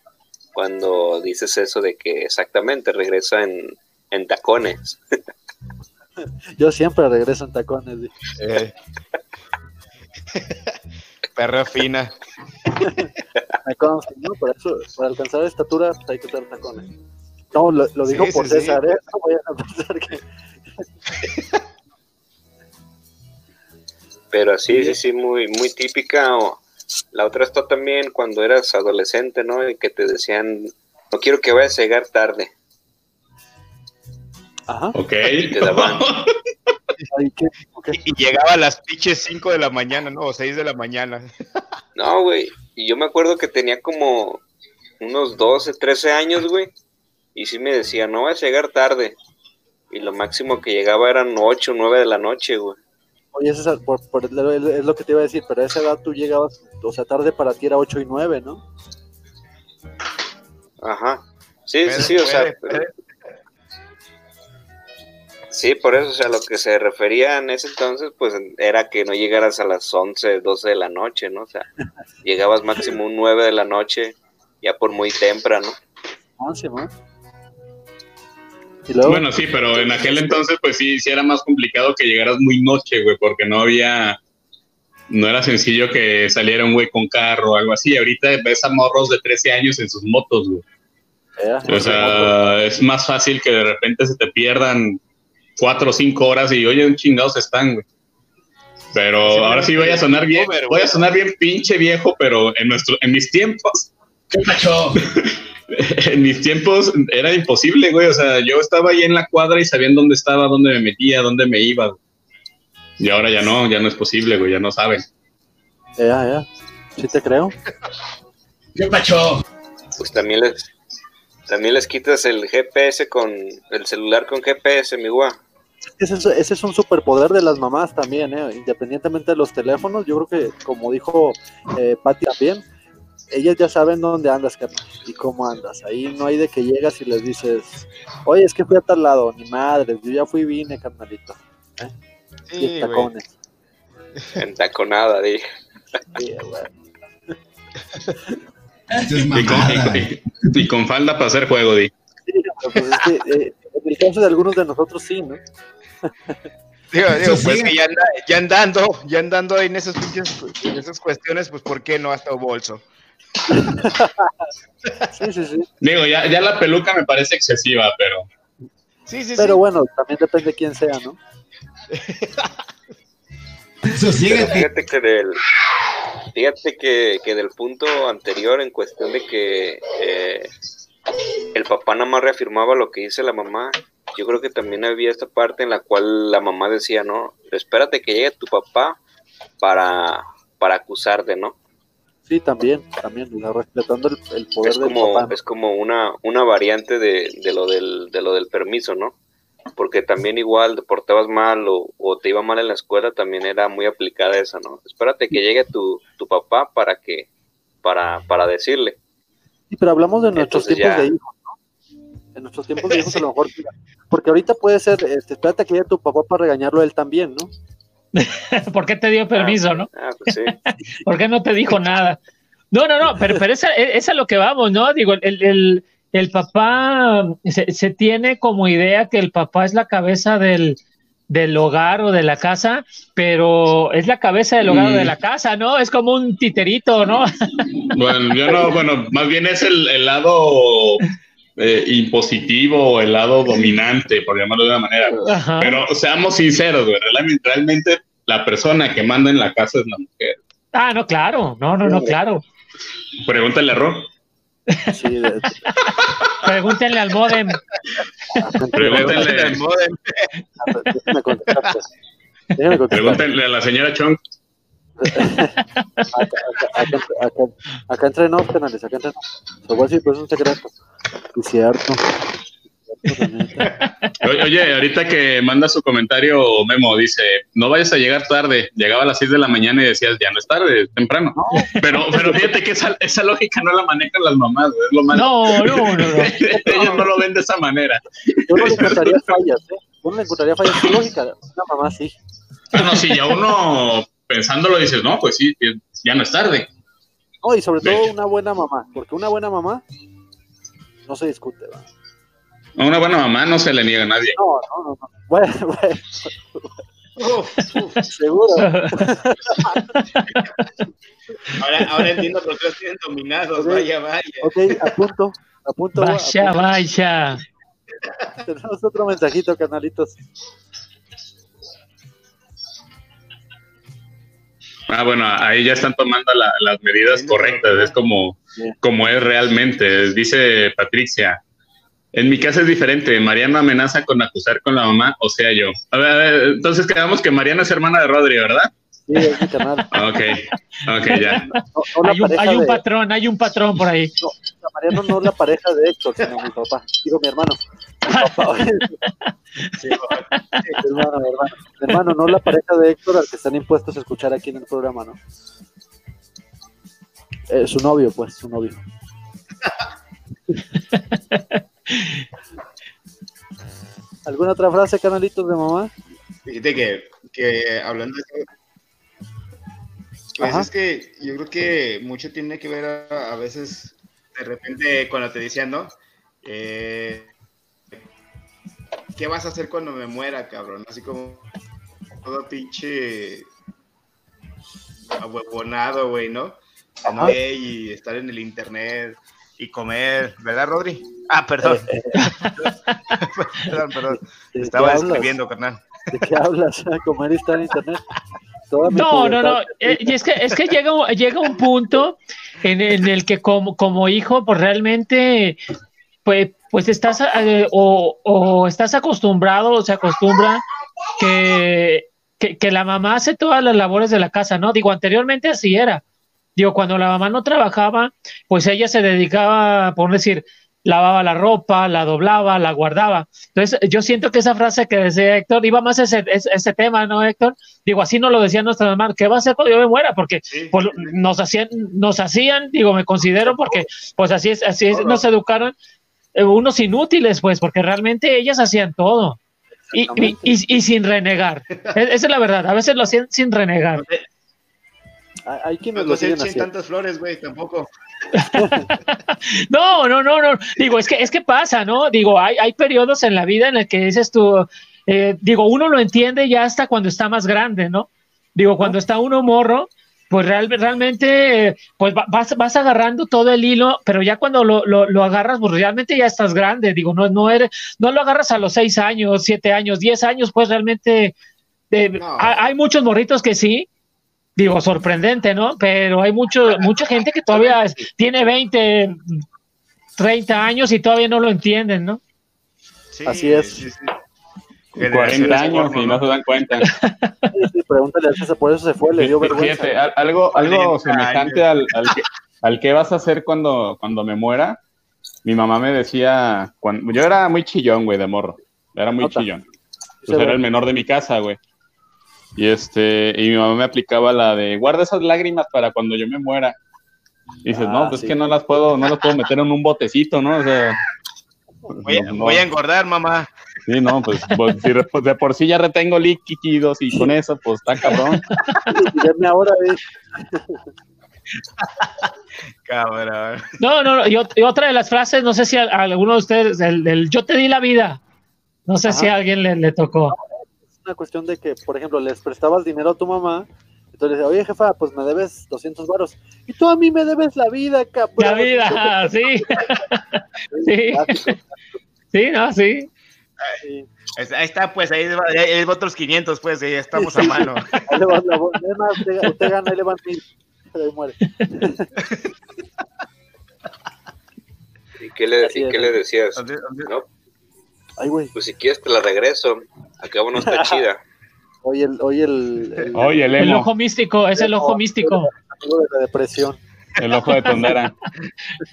cuando dices eso de que exactamente regresa en, en tacones. Yo siempre regreso en tacones. Eh. Perra fina. Me consta, ¿no? Por eso, para alcanzar estatura pues, hay que usar tacones. No, lo, lo digo Sí, por sí, sí. César, ¿eh? No vayan a pensar que... Pero sí, sí, sí, muy, muy típica. O la otra está también cuando eras adolescente, ¿no? Y que te decían, no quiero que vayas a llegar tarde. Ajá. ok. Te daban. Ay, ¿qué? Ok. Y, llegaba a las pinches 5 de la mañana, ¿no? O 6 de la mañana. No, güey. Y yo me acuerdo que tenía como unos 12, 13 años, güey. Y sí me decía, no vas a llegar tarde. Y lo máximo que llegaba eran 8, 9 de la noche, güey. Oye, César, por, por- es lo que te iba a decir, pero a esa edad tú llegabas, o sea, tarde para ti era 8 y 9, ¿no? Ajá. Sí, sí, sí, o sea. pero-. Sí, por eso, o sea, lo que se refería en ese entonces, pues era que no llegaras a las 11, 12 de la noche, ¿no? O sea, llegabas máximo un 9 de la noche, ya por muy temprano. Ah, sí, ¿no? Y luego, Bueno, sí, pero en aquel entonces, pues sí, sí era más complicado que llegaras muy noche, güey, porque no había, no era sencillo que saliera un güey con carro o algo así. Ahorita ves a morros de 13 años en sus motos, güey. O sea, es más fácil que de repente se te pierdan cuatro o cinco horas y oye, un chingados están, güey. Pero ahora sí voy a sonar bien, voy a sonar bien pinche viejo, pero en nuestro, en mis tiempos, ¿Qué pacho? en mis tiempos era imposible, güey. O sea, yo estaba ahí en la cuadra y sabían dónde estaba, dónde me metía, dónde me iba. güey. Y ahora ya no, ya no es posible, güey, ya no saben. ya, ya. Sí te creo. ¿Qué pacho? Pues también les, también les quitas el GPS con, el celular con GPS, mi guá. Ese es, ese es un superpoder de las mamás también, ¿eh? independientemente de los teléfonos. Yo creo que, como dijo eh, Patti también, ellas ya saben dónde andas, carnal, y cómo andas. Ahí no hay de que llegas y les dices, oye, es que fui a tal lado, ni madres, yo ya fui y vine, carnalito. ¿eh? Y Sí, en tacones. Dije. Sí, güey. Esto es Y con, mamada. y con- y con falda para hacer juego, di. Sí, pues es que, eh, en el caso de algunos de nosotros sí, ¿no? Digo, digo, pues sí. que ya, anda- ya andando, ya andando ahí en esas pinches, en esas cuestiones, pues ¿por qué no hasta bolso? Sí, sí, sí. Digo, ya, ya la peluca me parece excesiva, pero Sí, sí, Pero sí. bueno, también depende de quién sea, ¿no? Fíjate que del, fíjate que, que del punto anterior en cuestión de que eh, el papá nada más reafirmaba lo que dice la mamá, yo creo que también había esta parte en la cual la mamá decía, no, espérate que llegue tu papá para, para acusarte, ¿no? Sí, también, también, respetando el, el poder Es del como, papá. ¿no? es como una, una variante de, de lo del, de lo del permiso, ¿no? Porque también igual te portabas mal o, o te iba mal en la escuela, también era muy aplicada esa, ¿no? Espérate que llegue tu, tu papá para que, para, para decirle. Sí, pero hablamos de nuestros Entonces tiempos ya- de hijos, ¿no? En nuestros tiempos de hijos a lo mejor, porque ahorita puede ser, este, espérate que llegue tu papá para regañarlo a él también, ¿no? ¿Por qué te dio permiso, no? Ah, pues sí. ¿Por qué no te dijo nada? No, no, no, pero, pero esa, es a lo que vamos, ¿no? Digo, el, el, el papá se, se, tiene como idea que el papá es la cabeza del, del hogar o de la casa, pero es la cabeza del hogar o de Mm. la casa, ¿no? Es como un titerito, ¿no? Bueno, yo no, bueno, más bien es el, el lado eh, impositivo, el lado dominante, por llamarlo de una manera. Ajá. Pero seamos sinceros, güey, realmente la persona que manda en la casa es la mujer. Ah, no, claro, no, no, no, claro. Pregúntale a Ro. Sí, de- Pregúntenle al modem. Pregúntenle, déjame contestar, pues. Déjame contestar. pregúntenle a la señora Chong. Acá, acá, acá, acá, acá entre nos, canales, acá entre nos. Lo voy a decir, pero es un secreto. Es cierto. Oye, oye, ahorita que manda su comentario Memo, dice, no vayas a llegar tarde. Llegaba a las 6 de la mañana y decías, ya no es tarde, es temprano. Pero, pero fíjate que esa, esa lógica no la manejan las mamás, güey, es lo malo. No, no, no, no. Ellos no lo ven de esa manera. Yo no le encontraría fallas, ¿eh? Yo no le encontraría fallas. Su lógica, una mamá sí. Ah, No, si ya uno pensándolo dices, no, pues sí, ya no es tarde. No, y sobre todo una buena mamá, porque una buena mamá no se discute, ¿va? A una buena mamá no se le niega a nadie. No, no, no. no. Bueno, bueno. Seguro. Ahora, ahora entiendo por qué los tienen dominados. Ok. Vaya, vaya. Ok, apunto. Apunto. Vaya, apunto. vaya. Tenemos otro mensajito, canalitos. Ah, bueno, ahí ya están tomando la- las medidas correctas, es como, como es realmente. Dice Patricia, en mi casa es diferente, Mariana amenaza con acusar con la mamá, o sea yo. A ver, a ver, entonces quedamos que Mariana es hermana de Rodri, ¿verdad? Sí, es mi canal. Ok, ok, ya. No, no la Hay un, pareja hay un de- patrón, hay un patrón por ahí. No, Mariano no es la pareja de Héctor, sino mi papá. Digo, mi hermano. Mi papá. Sí, mi hermano, mi hermano. Mi hermano, no la pareja de Héctor al que están impuestos a escuchar aquí en el programa, ¿no? Eh, su novio, pues, su novio. ¿Alguna otra frase, canalitos de mamá? Fíjate que, que hablando de eso, pues es que yo creo que mucho tiene que ver a, a veces, de repente, cuando te decían, ¿no? Eh, ¿Qué vas a hacer cuando me muera, cabrón? Así como todo pinche ahuevonado, güey, ¿no? Güey, y estar en el internet y comer, ¿verdad, Rodri? Ah, perdón. perdón, perdón. ¿De qué Estaba escribiendo, carnal. ¿De qué hablas? Comer y estar en internet. Toda No, no, no. eh, y es que, es que llega, un- llega un punto en, en el que como, como hijo, pues realmente, pues, pues estás eh, o, o estás acostumbrado o se acostumbra que, que, que la mamá hace todas las labores de la casa, ¿no? Digo, anteriormente así era. Digo, cuando la mamá no trabajaba, pues ella se dedicaba, por decir, lavaba la ropa, la doblaba, la guardaba. Entonces, yo siento que esa frase que decía Héctor iba más ese, ese, ese tema, ¿no, Héctor? Digo, así nos lo decían nuestras mamás, ¿qué va a hacer cuando yo me muera? Porque Sí, pues, nos hacían, nos hacían, digo, me considero porque pues así es, así es, nos educaron eh, unos inútiles, pues, porque realmente ellas hacían todo. Y, y, y- y sin renegar. E- Esa es la verdad, a veces lo hacían sin renegar. Hay- quienes No echen tantas flores, güey, tampoco. No, no, no, no. Digo, es que, es que pasa, ¿no? Digo, hay, hay periodos en la vida en el que dices tú, eh, digo, uno lo entiende ya hasta cuando está más grande, ¿no? Digo, cuando está uno morro, pues real- realmente, pues va- vas, vas agarrando todo el hilo, pero ya cuando lo, lo, lo agarras, pues realmente ya estás grande, digo, no, no eres, no lo agarras a los seis años, siete años, diez años, pues realmente eh, No. hay, hay muchos morritos que sí, digo, sorprendente, ¿no? Pero hay mucho, mucha gente que todavía es- tiene 20, 30 años y todavía no lo entienden, ¿no? Sí, Así es. sí, sí. 40 años y no se dan cuenta. Sí, sí, pregúntale a César, por eso se fue, le dio vergüenza. Fíjate, al- algo, algo 40 semejante al, al, que, al que vas a hacer cuando, cuando me muera. Mi mamá me decía, cuando, yo era muy chillón, güey, de morro. Era muy Nota. chillón. Pues era el menor de mi casa, güey. Y este, y mi mamá me aplicaba la de guarda esas lágrimas para cuando yo me muera. Y dices, Ah, no, pues sí. es que no las puedo, no las puedo meter en un botecito, ¿no? O sea, Voy, a- no, no. voy a engordar, mamá. Sí, no, pues, pues, si pues, de por sí ya retengo líquidos y con eso, pues está cabrón. Ahora, eh. Cabrón. No, no, no. Y, ot- y otra de las frases, no sé si a, a alguno de ustedes, el, el yo te di la vida. No sé si a alguien le, le tocó. Una cuestión de que, por ejemplo, les prestabas dinero a tu mamá, entonces le decía, oye jefa, pues me debes 200 varos. Y tú a mí me debes la vida, cabrón. La vida, sí. Sí. Sí, no, sí. Ahí está, pues, ahí va, ahí va otros 500, pues, ahí estamos a mano. Ahí le vas la voz. Es más, usted, usted gana, ahí le van mil. Pero ahí muere. ¿Y qué le, y qué le decías? ¿Dónde- dónde- No, Ay, güey. pues si quieres te la regreso. Acabo no está chida. Hoy el, hoy el, el, Oye, el El ojo místico, es el ojo místico. de la depresión, el ojo de tondera.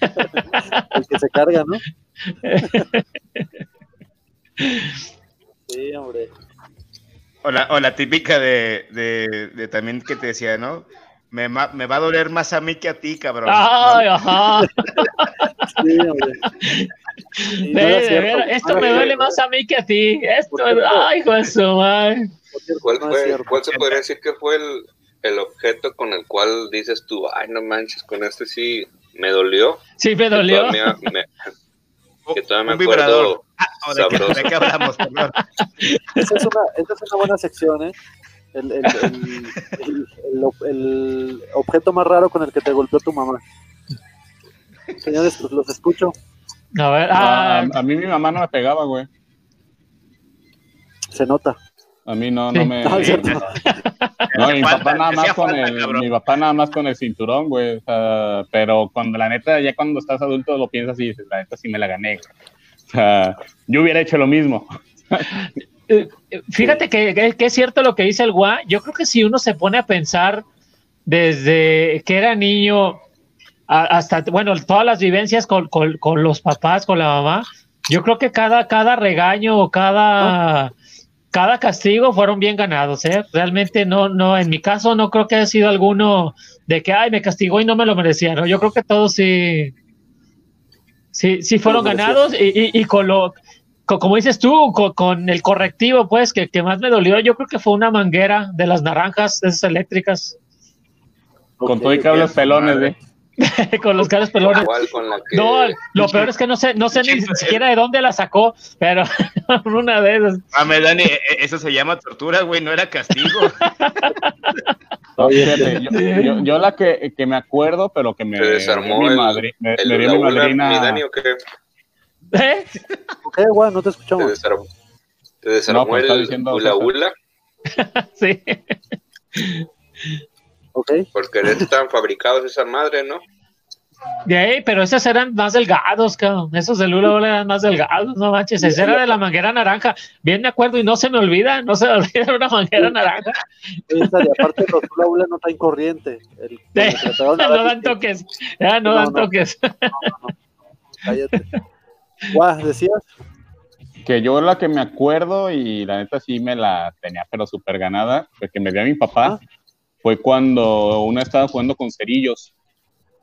el que se carga, ¿no? Sí, hombre. O la, o la típica de, de, de también que te decía, ¿no? Me, ma- me va a doler más a mí que a ti, cabrón. Ay, ajá. Sí, hombre. No de cierto, esto no me duele cierto, más a mí que a ti. Esto, ¿Por qué? ay, por cierto, ¿Cuál, fue, cierto. ¿Cuál se podría decir que fue el, el objeto con el cual dices tú, ay, no manches, con este sí me dolió? Sí, me Que dolió. todavía me, que todavía me Un vibrador. acuerdo. Ah, ¿o de, qué, Sabroso. ¿De qué hablamos? Esa es una, esa es una buena sección, ¿eh? El, el, el, el- el ob- el objeto más raro con el que te golpeó tu mamá. Señores, pues los escucho. A ver, A, ah, a mí mi mamá no me pegaba, güey. Se nota. A mí no, Sí. no me. Ah. No, mi papá falta, nada más con falta, el, cabrón. mi papá nada más con el cinturón, güey. O sea, pero cuando la neta, ya cuando estás adulto lo piensas y dices, la neta sí me la gané. güey. O sea, yo hubiera hecho lo mismo. eh, fíjate que, que- que es cierto lo que dice el Gua. Yo creo que si uno se pone a pensar desde que era niño hasta, bueno, todas las vivencias con, con- con los papás, con la mamá, yo creo que cada, cada regaño o cada, cada castigo fueron bien ganados, ¿eh? Realmente no, no, en mi caso no creo que haya sido alguno de que, ay, me castigó y no me lo merecía, ¿no? Yo creo que todos sí, sí, sí fueron ganados y, y- y con lo, co- como dices tú, co- con, el correctivo, pues, que, que más me dolió, yo creo que fue una manguera de las naranjas, esas eléctricas, Con todo y cables pelones, güey. con los cables pelones. Igual con la que. No, lo peor es que no sé, no sé ni siquiera de dónde la sacó, pero una de esas. Mame, Dani, e- e- eso se llama tortura, güey, no era castigo. No, fíjate, yo, yo- yo la que, que me acuerdo, pero que me, Se desarmó mi, el- madri- me- el me dio mi madrina. mi Dani, ¿o qué? ¿Eh? Ok, güey, no te Te escuchamos. desarmó, te desarmó No, pues el diciendo Ula César. Ula Sí. Ok. por querer tan fabricados esa madre, ¿no? De ahí, pero esos eran más delgados, cabrón. Esos de Lula Lula eran más delgados, no manches. Ese era de la manguera naranja. Bien me acuerdo y no se me olvida, no se me olvida una manguera naranja. Esa, y aparte los Ula Ula no traen corriente. El, el a No dan toques, ya no No, dan no. toques. Cállate. Guau, decías. Que yo la que me acuerdo y la neta sí me la tenía pero súper ganada, fue que me dio mi papá, fue cuando uno estaba jugando con cerillos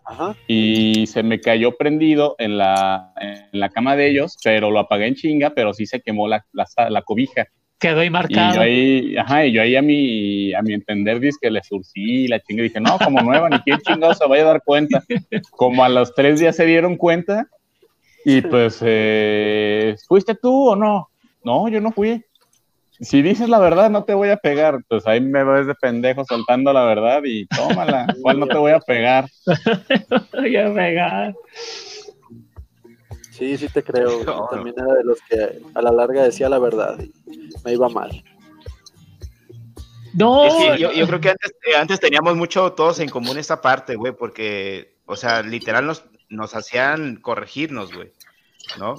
Ajá. y se me cayó prendido en la, en la cama de ellos, pero lo apagué en chinga, pero sí se quemó la, la, la cobija. Quedó ahí Y yo marcado. ahí, ajá, y yo ahí a mi, a mi entender, dice que le surcí la chinga, y dije, no, como nueva, ni quién chingado se vaya a dar cuenta. Como a los tres días se dieron cuenta, y pues, eh, ¿fuiste tú o no? No, yo no fui. Si dices la verdad, no te voy a pegar. Pues ahí me ves de pendejo soltando la verdad y tómala. ¿Cuál no te voy a pegar? Ya pegar. Sí, sí te creo. No. También era de los que a la larga decía la verdad y me iba mal. No, Es que yo, yo creo que antes, eh, antes teníamos mucho todos en común esta parte, güey, porque, o sea, literal nos, nos hacían corregirnos, güey, ¿no?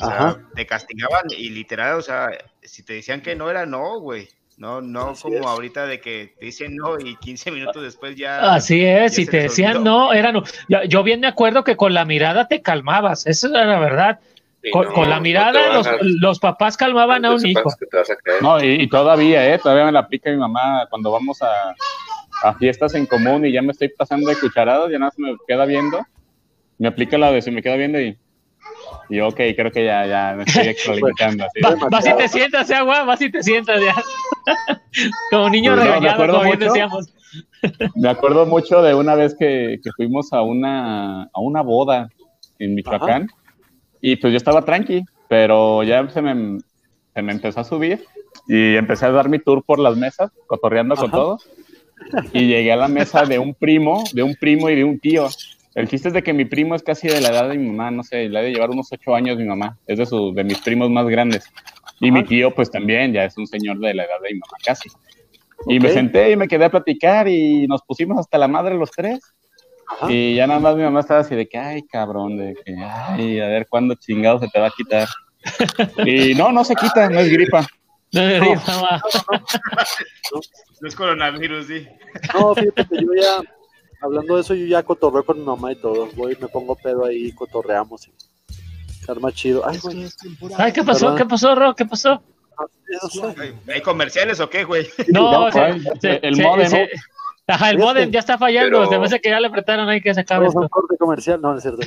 O sea, Ajá. te castigaban y literal, o sea, si te decían que no era no, güey. No, no Así como es. ahorita de que te dicen no y 15 minutos después ya. Así es, ya si te decían olvidó. no, era no. Yo, yo bien me acuerdo que con la mirada te calmabas, eso era la verdad. Con, no, con la mirada los, papás calmaban a un hijo. No, y, y todavía, ¿eh? Todavía me la aplica mi mamá cuando vamos a, a fiestas en común y ya me estoy pasando de cucharadas, ya nada más me queda viendo. Me aplica la de si me queda viendo y Y yo, ok, creo que ya, ya me estoy extralimitando. así. Va- vas y te sientas, eh, agua, vas y te sientas ya. Como niño Pues regañado, como bien mucho. decíamos. Me acuerdo mucho de una vez que, que fuimos a una, a una boda en Michoacán y pues yo estaba tranqui, pero ya se me, se me empezó a subir y empecé a dar mi tour por las mesas, cotorreando con Ajá. todo y llegué a la mesa de un primo, de un primo y de un tío. El chiste es de que mi primo es casi de la edad de mi mamá, no sé, le ha de llevar unos ocho años mi mamá, es de, su, de mis primos más grandes. Y mi tío pues también, ya es un señor de la edad de mi mamá casi. Y me senté y me quedé a platicar y nos pusimos hasta la madre los tres. Ajá. Y ya nada más mi mamá estaba así de que, ay, cabrón, de que, ay, a ver cuándo chingado se te va a quitar. y no, no se quita, no es gripa. No, no, no, mamá. No es coronavirus, sí. No, fíjate que yo ya, hablando de eso, yo ya cotorreo con mi mamá y todo. Voy, me pongo pedo ahí, cotorreamos. Y se arma chido. Ay, güey. Ay, ¿qué pasó? ¿Qué pasó, Ro? ¿Qué pasó? ¿Hay comerciales o qué, güey? No, No, se- ay, se- el se- Ajá, el modem ya está fallando. Pero- Se me hace que ya le apretaron ahí que se acabe a un esto. corte comercial. No, no es cierto.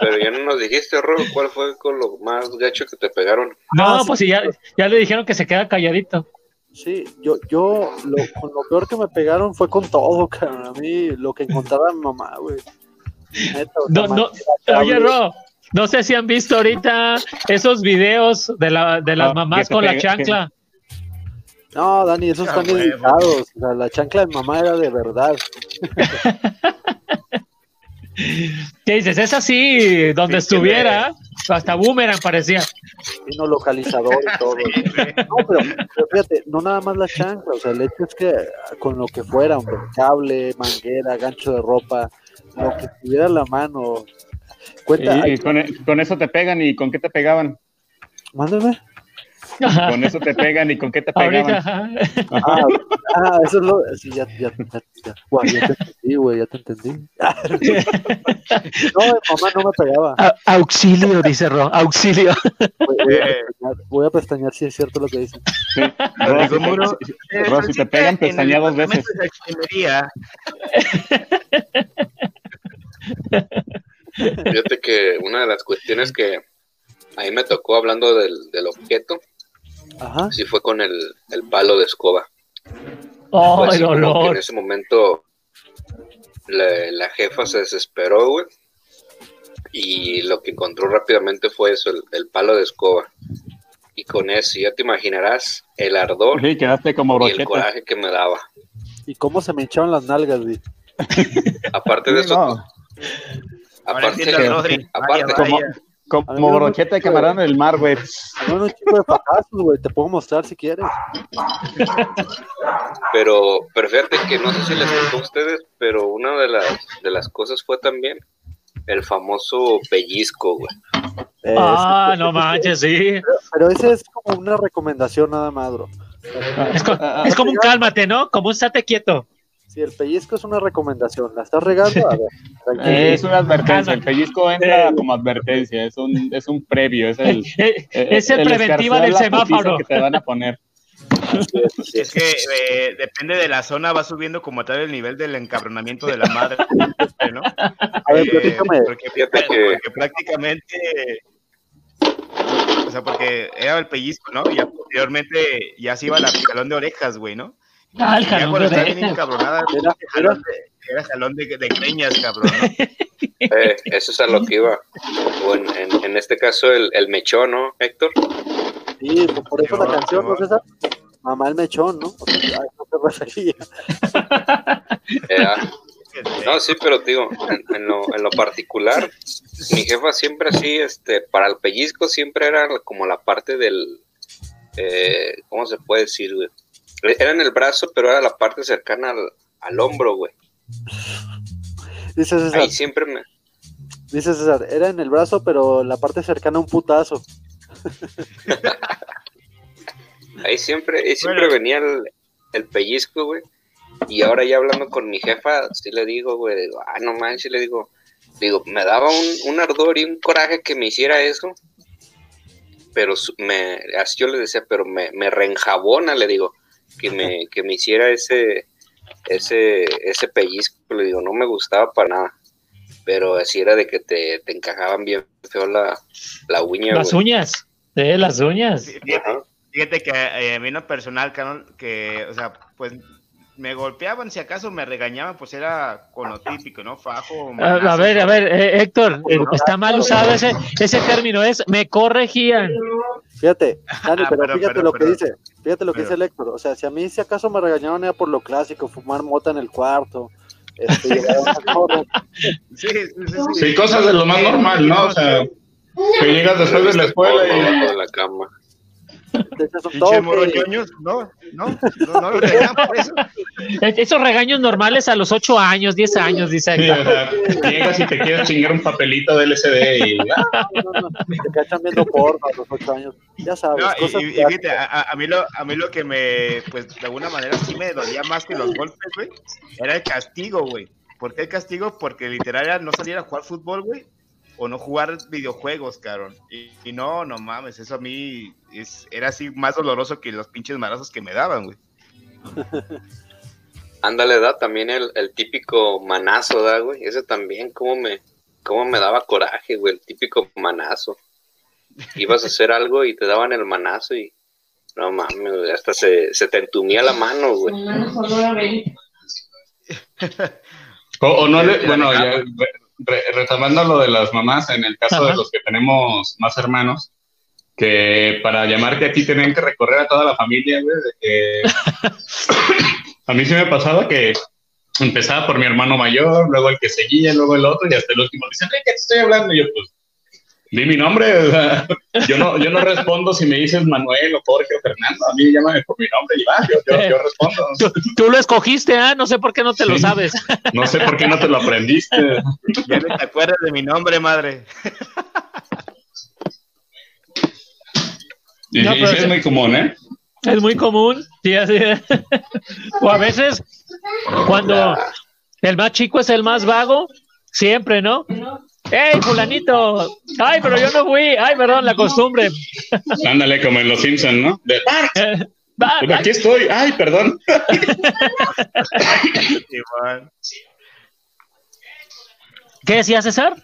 Pero ya no nos dijiste, Ro, ¿cuál fue con lo más gacho que te pegaron? No, Ah, sí. pues si ya, ya le dijeron que se queda calladito. Sí, yo, yo, lo, con lo peor que me pegaron fue con todo, cabrón. A mí, lo que encontraba mi mamá, güey. No, no, oye. Ro, no sé si han visto ahorita esos videos de, la, de las Ah, mamás con la chancla. No, Dani, esos Ah, están editados. O sea, la chancla de mamá era de verdad. ¿Qué dices? Es así, donde Sí, estuviera, hasta boomerang parecía. Vino localizador y todo. No, pero, pero fíjate, no nada más la chancla, o sea, el hecho es que con lo que fuera, hombre, cable, manguera, gancho de ropa, lo que tuviera la mano. Cuenta, Y con, con eso te pegan y con qué te pegaban. mándame. Con eso te pegan y con qué te ajá. Ah, ah, eso es lo. Sí, ya, ya, ya, ya, guau, ya te entendí, güey, ya te entendí. no, mi mamá no me pegaba. A- auxilio, dice Ro, auxilio. Voy, voy a Eh. pestañear, voy a pestañear si es cierto lo que dicen. Sí. Ro, si Muro, te- Ro, si te pegan, pestañea dos veces. Fíjate que una de las cuestiones que ahí me tocó hablando del, del objeto, Ajá. sí fue con el, el palo de escoba. Oh, el olor. en ese momento la, la jefa se desesperó, güey. Y lo que encontró rápidamente fue eso, el, el palo de escoba. Y con eso ya te imaginarás el ardor Sí, quedaste como y el coraje que me daba. ¿Y cómo se me hinchaban las nalgas, güey? Aparte de Sí, eso, no, aparte, aparte- Vaya, como brocheta de camarón en el mar, güey. No, un chico de patazos, güey, te puedo mostrar si quieres. pero, pero fíjate que no sé si les tocó a ustedes, pero una de las, de las cosas fue también el famoso pellizco, güey. Ah, no manches, sí. Pero ese es como una recomendación nada más, bro. Es, co- es como un cálmate, ¿no? Como un estate quieto. Si el pellizco es una recomendación, ¿la estás regando? A ver. Eh, es una advertencia. El pellizco entra como advertencia. Es un, es un previo. Es el, Eh, eh, es el preventiva del semáforo. que te van a poner. Es que eh, depende de la zona, va subiendo como tal el nivel del encabronamiento de la madre, ¿no? A ver, Eh, porque, prácticamente, o sea, porque era el pellizco, ¿no? Y ya posteriormente ya se iba al jalón de orejas, güey, ¿no? Ah, el jalón de orejas. Era, era, era jalón de, de greñas, cabrón, ¿no? Eh, eso es a lo que iba. O en, en, en este caso el, el mechón, ¿no, Héctor? sí, pues por eso la canción, ¿no, Simón. César? Mamá el mechón, ¿no? O sea, a eso te refería. Eh, ah, no, sí, pero digo, en, en lo, en lo particular, mi jefa siempre así, este, para el pellizco siempre era como la parte del, eh, ¿cómo se puede decir, güey? Era en el brazo, pero era la parte cercana al, al hombro, güey. Dice César, Ahí siempre me, dice César, era en el brazo, pero la parte cercana a un putazo. ahí siempre, ahí siempre Bueno. venía el, el pellizco, güey. Y ahora ya hablando con mi jefa, sí le digo, güey, digo, ah, no manches, le digo, digo, me daba un, un ardor y un coraje que me hiciera eso. Pero me, así yo le decía, pero me, me reenjabona, le digo, que me, que me hiciera ese, ese, ese pellizco, le digo, no me gustaba para nada. pero así era de que te, te encajaban bien feo la, la uña, Las güey. uñas. Las uñas. Fíjate que eh, a mí en lo personal, cabrón, que, o sea, pues me golpeaban, si acaso me regañaban, pues era con lo típico, ¿no? Fajo. A, ver, a ver, eh, Héctor, eh, está mal usado ese, ese término, es me corregían. Fíjate, Dani, pero pero- fíjate pero- lo que pero- dice, fíjate lo que pero- dice el Héctor, o sea, si a mí si acaso me regañaron era por lo clásico, fumar mota en el cuarto, este, llegar a una corra, Sí, sí, sí, sí. Cosas de lo más normal, ¿no? O sea, que llegas después de la escuela y la cama. Moroñoños, no, no, no, no lo regañan por eso. Esos regaños normales a los 8 años, 10 años, dice sea, llegas y te quieres chingar un papelito de LCD y no, no, no, te cachan viendo porno a los ocho años, ya sabes, No, y, cosas y- y fíjate, a, a- a mí lo, a mí lo que me, pues de alguna manera sí me dolía más que los golpes, güey, era el castigo, güey. ¿Por qué el castigo? Porque literal era no salir a jugar fútbol, güey, o no jugar videojuegos, cabrón. Y, y no, no mames, eso a mí es, era así más doloroso que los pinches marazos que me daban, güey. Ándale, da también el, el típico manazo, da, güey. Ese también, cómo me, cómo me daba coraje, güey, el típico manazo. Ibas a hacer algo y te daban el manazo y no mames, güey, hasta se, se te entumía la mano, güey. O, o no le, bueno, ya, re- re- retomando lo de las mamás, en el caso de los que tenemos más hermanos, que para llamarte a ti tenían que recorrer a toda la familia, güey, de que a mí sí me pasaba que empezaba por mi hermano mayor, luego el que seguía, luego el otro, y hasta el último dicen, "Ay, ¿qué te estoy hablando? Y yo, pues, di mi nombre, o sea, yo no, yo no respondo si me dices Manuel o Jorge o Fernando, a mí llámame por mi nombre y va, yo, yo, yo respondo. Tú, tú lo escogiste, ¿ah? No sé por qué no te lo sabes. No sé por qué no te lo aprendiste. Ya no te acuerdas de mi nombre, madre. Y, No, y pero sí es muy común, ¿eh? Es muy común. Sí, así. o a veces, cuando el más chico es el más vago, siempre, ¿no? ¡Ey, fulanito! ¡Ay, pero yo no fui! ¡Ay, perdón, la costumbre! Ándale, como en Los Simpsons, ¿no? De, "Bart, va, pues aquí estoy. Ay, perdón. Igual. ¿Qué decía César?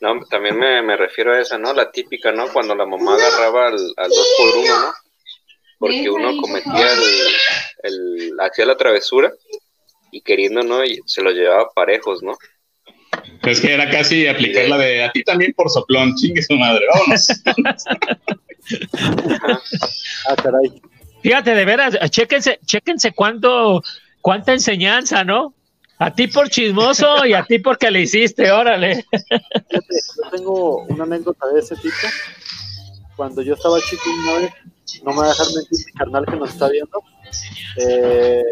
No, también me, me refiero a esa, ¿no? La típica, ¿no? Cuando la mamá agarraba al, al dos por uno, ¿no? Porque uno cometía el, el, hacía la travesura y queriendo, ¿no? Y se lo llevaba parejos, ¿no? Es que era casi aplicar la de a ti también por soplón, chingue su madre, vámonos. ah, caray, Fíjate, de veras, chéquense, chéquense cuánto, cuánta enseñanza, ¿no? A ti por chismoso y a ti porque le hiciste, órale. Fíjate, yo tengo una anécdota de ese tipo. Cuando yo estaba chico no me va a dejar mentir mi carnal que nos está viendo. eh,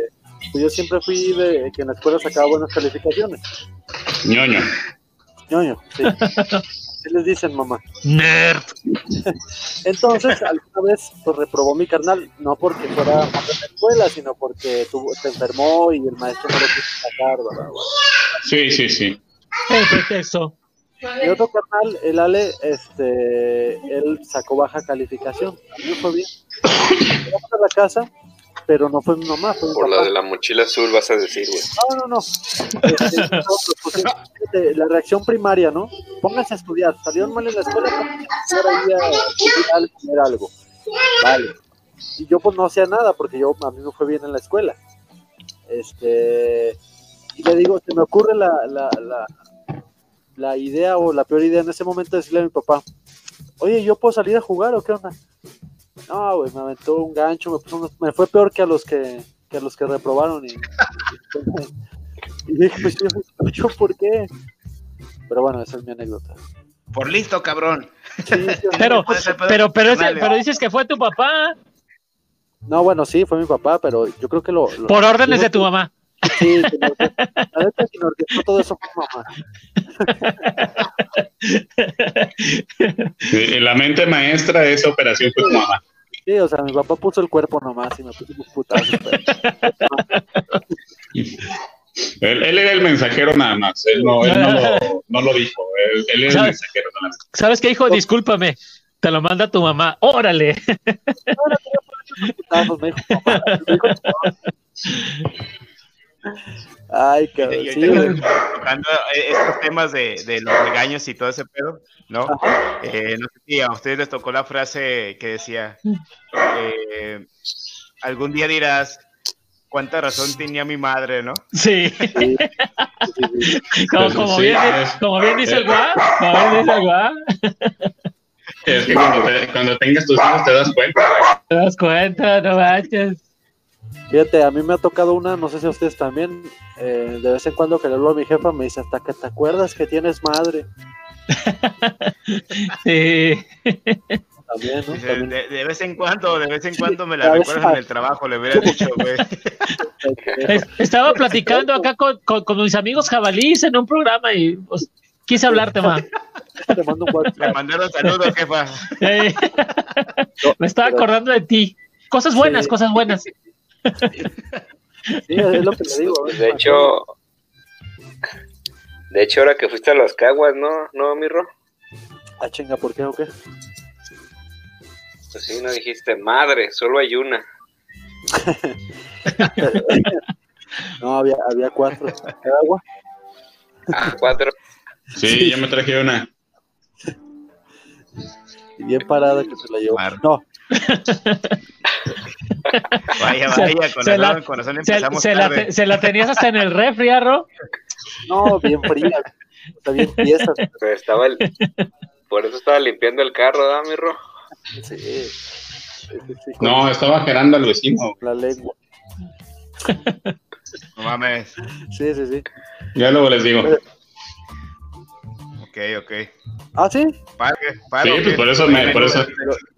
pues yo siempre fui de que en la escuela sacaba buenas calificaciones. ñoño. ñoño, sí. ¿Qué les dicen, mamá? Nerd. Entonces, alguna vez pues, reprobó mi carnal, no porque fuera en la escuela, sino porque tuvo, se enfermó y el maestro no lo quiso sacar, ¿verdad? Sí, sí, sí. El pretexto. Mi otro carnal, el Ale, este, él sacó baja calificación. A mí fue bien. Llegamos a la casa, pero no fue mi mamá, fue mi Por papá. la de la mochila azul vas a decir, güey. No, no, no. Este, nosotros, pues, fíjate, la reacción primaria, ¿no? Pónganse a estudiar. Salieron mal en la escuela, pónganse a estudiar ahí a estudiar, a comer algo. Vale. Y yo pues no hacía nada porque yo a mí me fue bien en la escuela. Este y le digo, se me ocurre la, la, la, la idea o la peor idea en ese momento de decirle a mi papá, oye, ¿yo puedo salir a jugar o qué onda? No, güey, me aventó un gancho, me, puso unos- me fue peor que a los que, que a los que reprobaron. Y, y dije, pues yo, ¿yo por qué? Pero bueno, esa es mi anécdota. Por listo, cabrón. Sí, sí, Pero, pero, pero, ese- pero dices que fue tu papá No, bueno, sí, fue mi papá, pero yo creo que lo... lo- por órdenes de tu mamá. Sí, que orque- la neta que me orquestó todo eso fue mamá. Eh, La mente maestra de esa operación fue tu mamá. Sí, o sea, mi papá puso el cuerpo nomás y me puso unos putazos. pero- Él, él era el mensajero nada más. Él no, él no, lo, no lo dijo. Él, él era el mensajero nada más. ¿Sabes qué, hijo? Discúlpame. Te lo manda tu mamá. Órale. putazos, me dijo, mamá, me dijo, Ay, cabrón. y Sí, tocando estos temas de, de los regaños y todo ese pedo, ¿no? Eh, no sé si a ustedes les tocó la frase que decía, eh, algún día dirás, cuánta razón tenía mi madre, ¿no? Sí. como, como sí, bien, es- como bien dice el guá, como bien dice el guá, Es que cuando, te- cuando tengas tus hijos te das cuenta, güey. te das cuenta, no manches. Fíjate, a mí me ha tocado una, no sé si a ustedes también, eh, de vez en cuando que le hablo a mi jefa, me dice, hasta que te acuerdas que tienes madre. Sí. También, ¿no? También. de, de vez en cuando, de vez en cuando me la Cabeza. recuerdas en el trabajo, le hubiera dicho, güey. Es- Estaba platicando acá con, con- con mis amigos jabalíes en un programa y pues, quise hablarte más. Te mando un WhatsApp. Le mandaron saludos, jefa. Me estaba pero- acordando de ti. Cosas buenas, Sí. cosas buenas. Sí, es lo que le digo. Pues de hecho, de hecho, ahora que fuiste a las caguas, ¿no? ¿No, Mirro? Ah, chinga, ¿por qué o qué? Pues sí, no dijiste, madre, solo hay una. No, había, había cuatro. ¿Era agua? Ah, cuatro. Sí, yo me traje una. Y bien parada que se la llevó. Mar. No, Vaya, Se- vaya, con se la- razón, con Se, empezamos se la, tarde. se la tenías hasta en el refri, Arro. no, bien fría. Está bien tiesa. Pero estaba el... Por eso estaba limpiando el carro, ¿verdad, Mirro? Sí. No, estaba gerando al vecino. La lengua. No mames. Sí, sí, sí. Ya luego les digo. Ok, ok. Ah, sí. Pague, Sí, pues por eso me, por eso,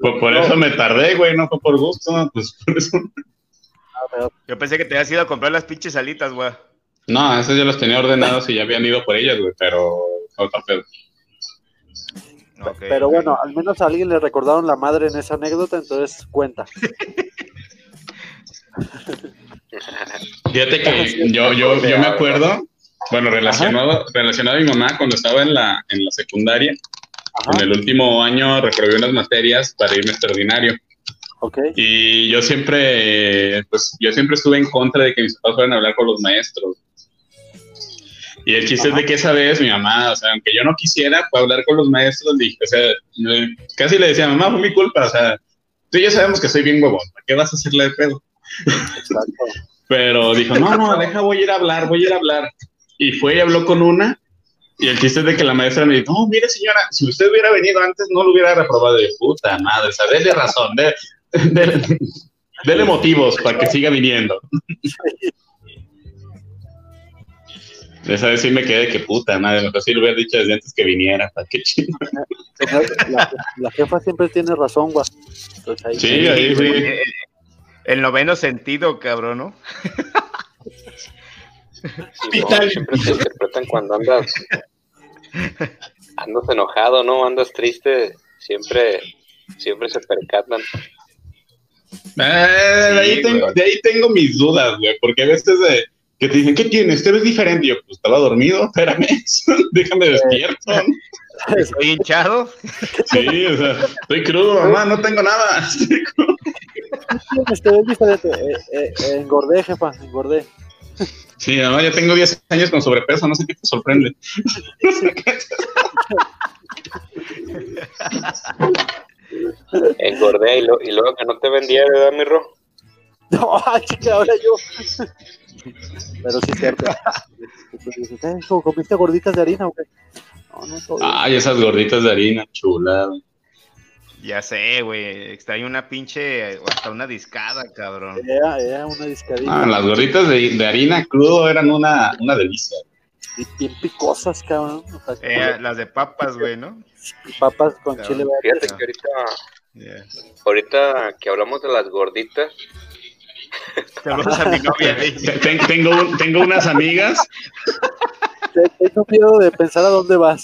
por, por eso me tardé, güey, no fue por gusto, pues por eso. Yo pensé que te habías ido a comprar las pinches alitas, güey. No, esas ya las tenía ordenadas y ya habían ido por ellas, güey, pero otro pedo. Ok, Pero bueno, al menos a alguien le recordaron la madre en esa anécdota, entonces cuenta. Fíjate que yo, yo, yo me acuerdo, bueno, relacionado, relacionado a mi mamá cuando estaba en la, en la secundaria, Ajá, en el último año reprobé unas materias para irme extraordinario. ok. Y yo siempre, pues yo siempre estuve en contra de que mis papás fueran a hablar con los maestros. Y el chiste es de que esa vez mi mamá, o sea, aunque yo no quisiera, fue hablar con los maestros, dije, o sea, casi le decía, mamá, fue mi culpa, o sea, tú y yo sabemos que soy bien huevón, ¿para qué vas a hacerle de pedo? Exacto. Pero dijo, no, no, deja, voy a ir a hablar, voy a ir a hablar. Y fue y habló con una, y el chiste es de que la maestra me dijo, no, mire señora, si usted hubiera venido antes, no lo hubiera reprobado. de puta madre, o sea, dele razón, de, de- dele motivos para que siga viniendo. Esa vez sí me quedé de que puta madre, mejor sí lo hubiera dicho desde antes que viniera, para qué chido. La, la jefa siempre tiene razón, güey. Sí, ahí sí. El, el noveno sentido, cabrón, ¿no? Sí, no, siempre te interpretan cuando andas... Andas enojado, ¿no? Andas triste. Siempre, siempre se percatan. Eh, de, ahí tengo, güey. de ahí tengo mis dudas, güey, porque a veces de, que te dicen, ¿qué tienes? ¿Te ves diferente? Y yo, pues estaba dormido, espérame, déjame despierto. ¿no? Estoy hinchado. Sí, o sea, estoy crudo, mamá, no tengo nada. Es diferente. Eh, eh, eh, engordé, jefa, engordé. Sí, mamá, ya tengo 10 años con sobrepeso, no sé qué te sorprende. Engordé y, lo- y luego que no te vendía, ¿verdad, Mirro? No, ay, chica, ahora yo. Pero sí es cierto. Entonces dices, "Eh, hijo, ¿comiste gorditas de harina o qué? No, no. Ay, esas gorditas de harina, chula. Ya sé, güey. Extraño una pinche, hasta una discada, cabrón. Era, era una discadita. Ah, las gorditas de, de harina crudo eran una, una delicia. Y bien picosas, cabrón. O sea, Eh, las de papas, güey, ¿no? papas con chile Fíjate verde. que ahorita, Yeah. ahorita que hablamos de las gorditas, Saludos a mi novia. Te- te- tengo, tengo unas amigas, Te- Tengo miedo de pensar a dónde vas.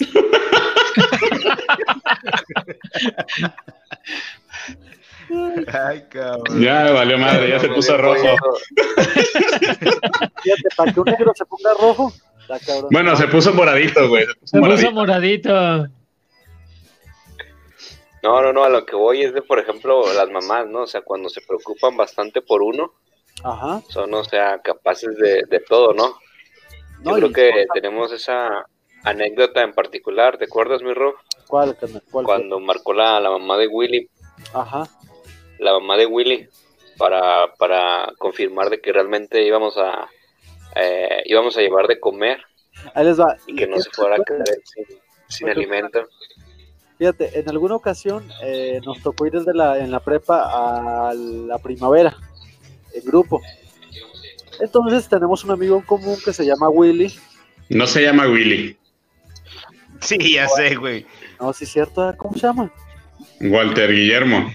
Ay, cabrón. ya me valió madre, ya se puso rojo. Fíjate, para que un negro se ponga rojo. Está cabrón. Bueno, se puso moradito, güey. Se puso Se puso moradito. No, no, no, a lo que voy es de, por ejemplo, las mamás, ¿no? O sea, cuando se preocupan bastante por uno, Ajá. son, o sea, capaces de, de todo, ¿no? No, Yo creo que tenemos esa anécdota en particular, ¿te acuerdas, mi Rob? ¿Cuál, carnal? ¿Cuál fue? Cuando marcó la, la mamá de Willy, Ajá. la mamá de Willy, para, para confirmar de que realmente íbamos a eh, íbamos a llevar de comer Ahí les va. y que no se fuera a quedar sin, sin alimento. Fíjate, en alguna ocasión eh, nos tocó ir desde la, en la prepa a la primavera, en grupo. Entonces tenemos un amigo en común que se llama Willy. No se llama Willy. Sí, ya sé, güey. No, sí es cierto, ¿cómo se llama? Walter Guillermo.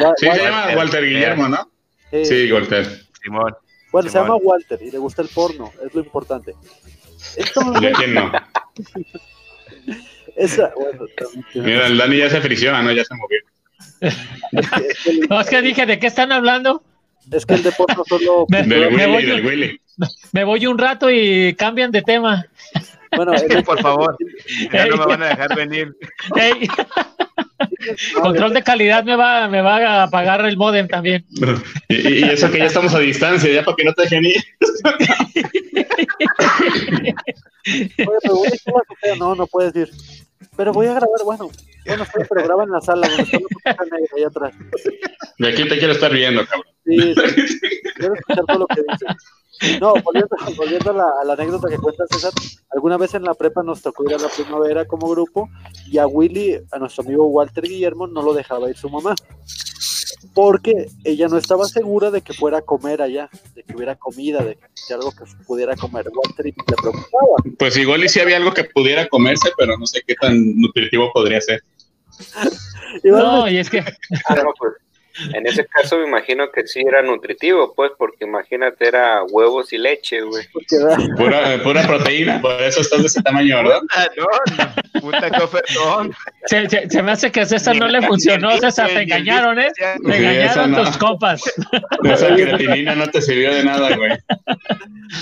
Wa- Sí, se Walter. llama Walter Guillermo, ¿no? Eh, Sí, Walter. Simón. Bueno, se llama Walter y le gusta el porno, es lo importante. Entonces, ¿Y a quién no? esa, bueno, también tiene- Mira, el Dani ya se frició, ah, no, ya se movió. es, que, es que el- No, es que dije, ¿de qué están hablando? es que el de porno solo... Me- Del me Willy, voy- del Willy. Me voy un rato y cambian de tema. Bueno, el- Por favor. Ya no me van a dejar venir. Ey, control de calidad me va, me va a apagar el modem también. Y, eso que ya estamos a distancia, ya para que no te dejen ir. Oye, pero voy a decir la copia, no, no puedes ir. Pero voy a grabar, bueno, bueno, pero graba en la sala donde está la copia negra ahí atrás. De aquí te quiero estar viendo, cabrón. Sí, sí, quiero escuchar todo lo que dices. No, volviendo, volviendo a, la, a la anécdota que cuenta César, alguna vez en la prepa nos tocó ir a la primavera como grupo y a Willy, a nuestro amigo Walter Guillermo, no lo dejaba ir su mamá. Porque ella no estaba segura de que fuera a comer allá, de que hubiera comida, de que algo que pudiera comer. Walter y le preocupaba. Pues igual y si había algo que pudiera comerse, pero no sé qué tan nutritivo podría ser. Y bueno, No, y es que No, pues, en ese caso me imagino que sí era nutritivo, pues, porque imagínate, era huevos y leche, güey. Pura, pura proteína, por eso estás de ese tamaño, ¿verdad? Ah, no, puta que ofertón. se, se- se me hace que a César no le funcionó. César, te engañaron, ¿eh? Te Sí, engañaron no. tus compas. Esa creatinina no te sirvió de nada, güey.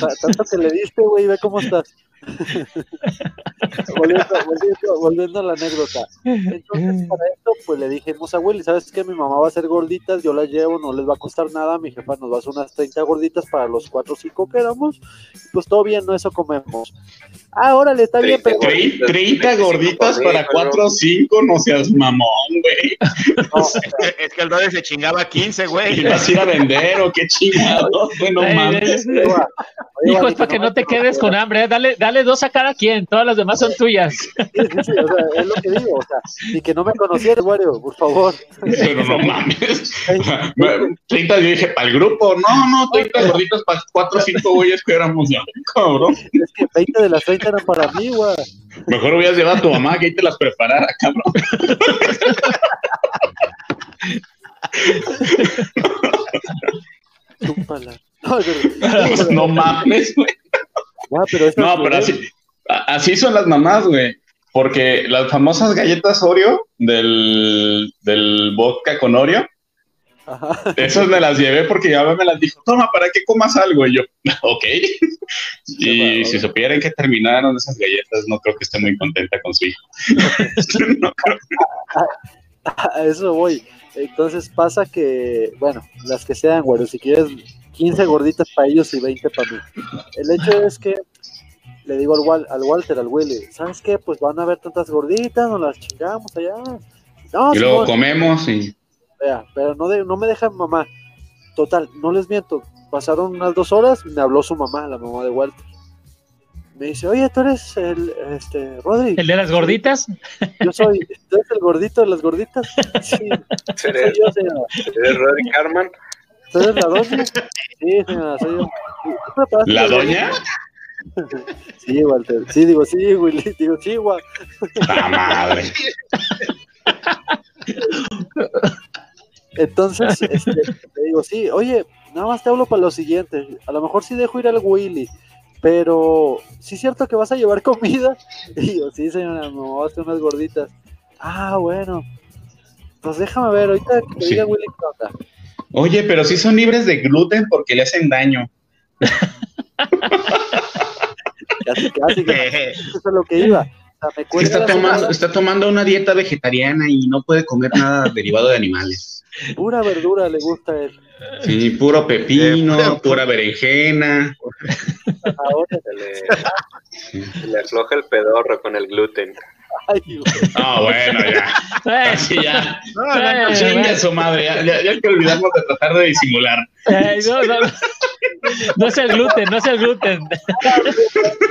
Ta- tanto que le diste, güey, ve cómo estás. volviendo, volviendo- volviendo a la anécdota. Entonces, para esto, pues le dijimos a Willy, ¿sabes qué? Mi mamá va a hacer gorditas, yo las llevo, no les va a costar nada, mi jefa nos va a hacer unas 30 gorditas para los 4 o 5 que éramos, pues todo bien, no eso comemos. Ah, órale, está bien, pero... Tre- 30 gorditas para 4 o 5, no seas mamón, güey. No, Es que- el Dode se chingaba 15, ¿Y güey. vas a ir a vender o qué chingado? Güey, no Ey, mames. Oye, va, oye, Hijo, va, es para que no te quedes con hambre. ¿eh? Dale, dale dos a cada quien. Todas las demás son tuyas. Sí, sí, sí, o sea, es lo que digo, o sea, y que no me conocieras, Wario, por favor. Pero no mames. 30 yo dije, para el grupo. No, no, 30 gorditas para 4 o 5 güeyes que éramos ya. Cabrón. Es que 20 de las 30 eran para mí, güey. Mejor hubieras llevado a tu mamá que ahí te las preparara, cabrón. Chúpala. No, mames, güey. ah, pero No, pero así, así son las mamás, güey. Porque las famosas galletas Oreo del, del vodka con Oreo, Ajá. esas me las llevé porque ya me las dijo, toma, para que comas algo. Y yo, ok. Y si supieran que terminaron esas galletas, no creo que esté muy contenta con su hijo. No creo. A eso voy. Entonces pasa que, bueno, las que sean, güey, si quieres 15 gorditas para ellos y 20 para mí. El hecho es que le digo al, Wal- al Walter, al Willy, ¿sabes qué? Pues van a haber tantas gorditas, nos las chingamos allá. No, Y luego comemos y vea, pero no, de- no me dejan mamá. Total, no les miento. Pasaron unas dos horas, me habló su mamá, la mamá de Walter. Me dice, oye, tú eres el, este, Rodri. El de las gorditas. Yo soy, ¿tú eres el gordito de las gorditas? Sí, soy ¿Eres, yo, señora. eres Rory Carman? ¿Tú eres la doña? Sí, señora, soy yo. ¿Tú preparaste la doña, Sí, Walter. Sí, digo, sí, Willy. Digo, sí, Wa- la madre. Entonces, este, te digo, sí, oye, nada más te hablo para lo siguiente. A lo mejor sí dejo ir al Willy, pero sí es cierto que vas a llevar comida. Y yo, sí, señora, me voy a hacer unas gorditas. Ah, bueno. Pues déjame ver, ahorita que te Sí. diga Willy qué onda. Oye, pero sí son libres de gluten porque le hacen daño. Casi, casi, que eso es lo que iba. sea, me está tomando, señora, está tomando una dieta vegetariana y no puede comer nada derivado de animales. pura verdura le gusta a él. Sí, puro pepino, pura berenjena. Ahora, Se le, se le afloja el pedorro con el gluten. Ay. Ah, bueno, ya. Eh, Así ya. eh, bueno. Chingue a su madre, ya, ya, ya hay que olvidarnos de tratar de disimular. Eh, no, no, no. No es el gluten, no es el gluten.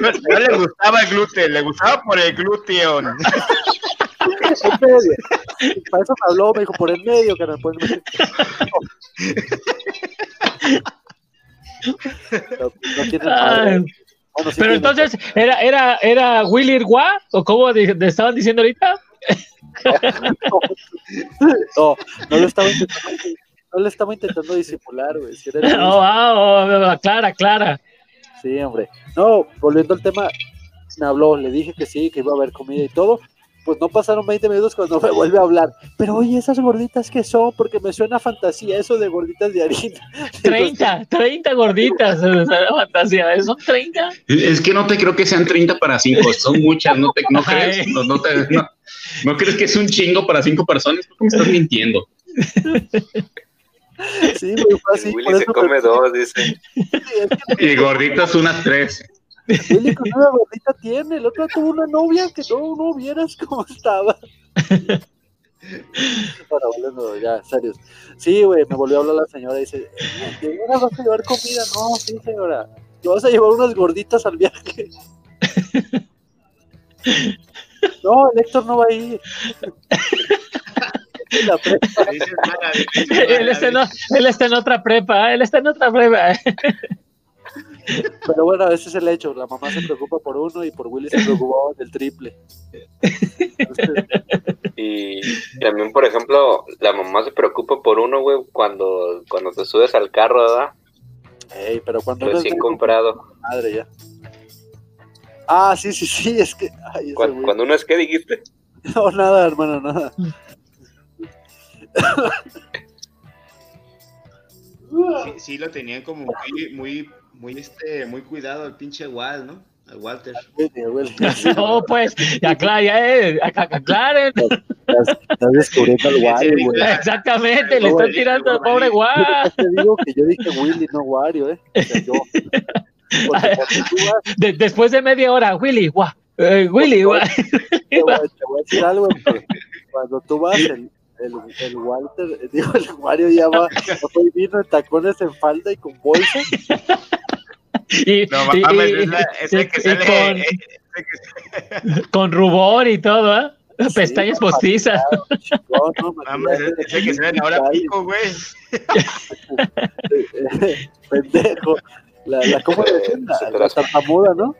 No, no le gustaba el gluten, le gustaba por el glúteon. En medio. Para eso me habló, me dijo, por el medio, por el medio. No, no tiene. Bueno, sí Pero entonces, ¿era, era, era Willy Gua? ¿O cómo di- te estaban diciendo ahorita? No, no lo estaba intentando, no le estaba intentando disimular, güey. Si era el- Oh, oh, Clara, Clara. Sí, hombre. No, volviendo al tema, me habló, le dije que sí, que iba a haber comida y todo. Pues no pasaron 20 minutos cuando me vuelve a hablar. Pero oye, esas gorditas que son, porque me suena a fantasía eso de gorditas de harina. 30, 30 gorditas. fantasía. ¿son 30? Es que no te creo que sean 30 para 5, son muchas, ¿no, te, no crees? No, no te- no- ¿no crees que es un chingo para 5 personas? ¿Por qué me estás mintiendo? Sí, güey, fue así. Willy por se eso come me- dos, dice. Sí, es que Y gorditas unas 3. Willy con una gordita tiene. El otro tuvo una novia que no, no vieras cómo estaba. Bueno, volviendo ya, serios. Sí, güey, me volvió a hablar la señora y dice, ¿de veras vas a llevar comida? No, sí, señora. ¿Te vas a llevar unas gorditas al viaje? No, el Héctor no va a ir. La prepa. Él está, en, él está en otra prepa, él está en otra prepa. Pero bueno, ese es el hecho. La mamá se preocupa por uno y por Willy se preocupaba del triple. Entonces, Y también, por ejemplo, la mamá se preocupa por uno, güey, cuando, cuando te subes al carro, ¿verdad? ey, pero cuando Recién de comprado. madre ya. Ah, sí, sí, sí, es que. Ay, cuando uno es que dijiste, No, nada, hermano, nada. Sí, sí lo tenían como muy, muy, muy, este, muy cuidado el pinche Wal, ¿no? Al Walter. No, pues, ya, eh, ac- aclaren. Estás, descubriendo al Wario, güey. Exactamente, le están tirando al pobre Yo guá. te digo que yo dije Willy, no Wario, ¿eh? O sea, yo. Porque cuando tú vas, De- después de media hora, Willy, guau. eh, Willy, guau. te voy, a- te voy a decir algo, que cuando tú vas, el, el, el Walter, digo, el Wario ya va, hoy vino en tacones en falda y con bolsa. Y, No mames, y- que sale. con, eh, ese que- con rubor y todo, ¿eh? Pestañas Sí, postizas. No, no, mames, maquillaje es el que sale en la hora Ay, pico, güey. Pendejo. La, la, ¿Cómo le? La, la tartamuda, ¿no?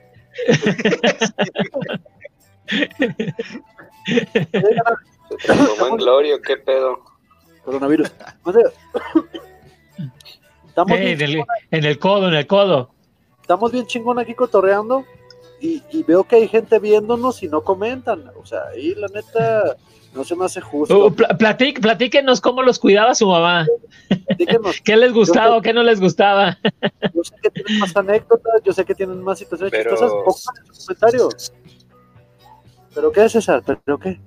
¿se transformó en Gloria qué pedo? Coronavirus. No sé. Estamos Eh, bien, en, el, en el codo, en el codo. Estamos bien chingón aquí cotorreando y, y veo que hay gente viéndonos y no comentan. O sea, ahí la neta no se me hace justo. Uh, platic- platíquenos cómo los cuidaba su mamá. ¿Qué les gustaba o qué no les gustaba? yo sé que tienen más anécdotas, yo sé que tienen más situaciones Pero- chistosas. Pongan en sus comentarios. ¿Pero qué, César? ¿Pero qué?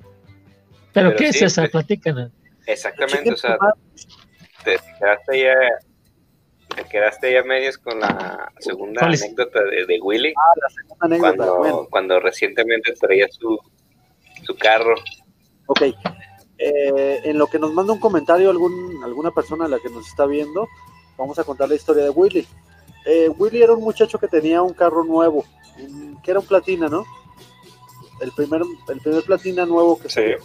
¿Pero, Pero qué es sí, esa? sí. Platícanos. Exactamente, o sea, te quedaste ya, te quedaste ya medios con la segunda anécdota de, de Willy, Ah, la segunda anécdota. cuando, Bueno, cuando recientemente traía su, su carro. ok. Eh, en lo que nos manda un comentario algún, alguna persona a la que nos está viendo, vamos a contar la historia de Willy. Eh, Willy era un muchacho que tenía un carro nuevo, que era un platina, ¿no? El primer, el primer platina nuevo que salió.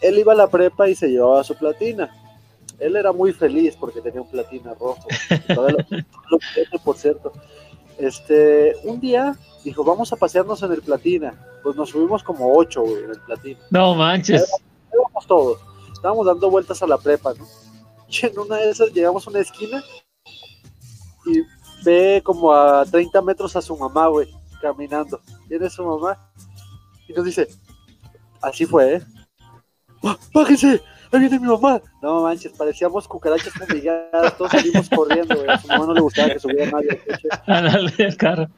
Él iba a la prepa y se llevaba su platina. Él era muy feliz porque tenía un platina rojo. Todavía lo, lo tiene, por cierto. Este, un día dijo, vamos a pasearnos en el platina. Pues nos subimos como ocho, güey, en el platina. No manches. Íbamos todos. Estábamos dando vueltas a la prepa, ¿no? Y en una de esas llegamos a una esquina y ve como a 30 metros a su mamá, güey, caminando. Viene su mamá y nos dice, así fue, ¿eh? "¡Bá- ¡Bájense! ¡Ahí viene mi mamá! No manches, parecíamos cucarachas fumigadas, todos salimos corriendo, güey. A su mamá no le gustaba que subiera nadie al coche. Ándale, el carro.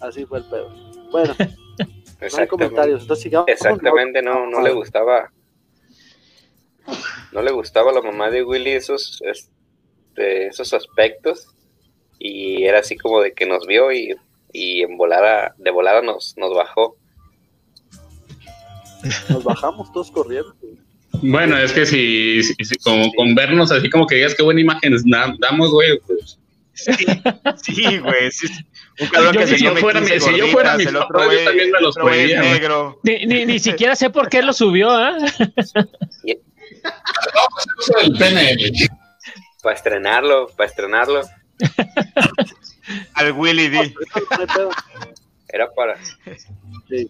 Así fue el pedo. Bueno, no hay Exactamente. comentarios. Entonces sigamos. con- Exactamente, no, no le gustaba. No le gustaba a la mamá de Willy esos, este, esos aspectos. Y era así como de que nos vio y, y en volada, de volada nos, nos bajó. Nos bajamos todos corriendo. Bueno, es que si, si- si- como con vernos así como que digas qué buena imagen da- damos, güey, pues. Sí, güey. sí. Un cabrón Yo que si se yo fuera 15 mi- si yo fuera gorditas, yo güey- también me los güey. negro. Ni, ni, ni siquiera sé por qué lo subió, ¿eh? El pene. Para estrenarlo, para estrenarlo. Al Willy D. No. Era para. Sí.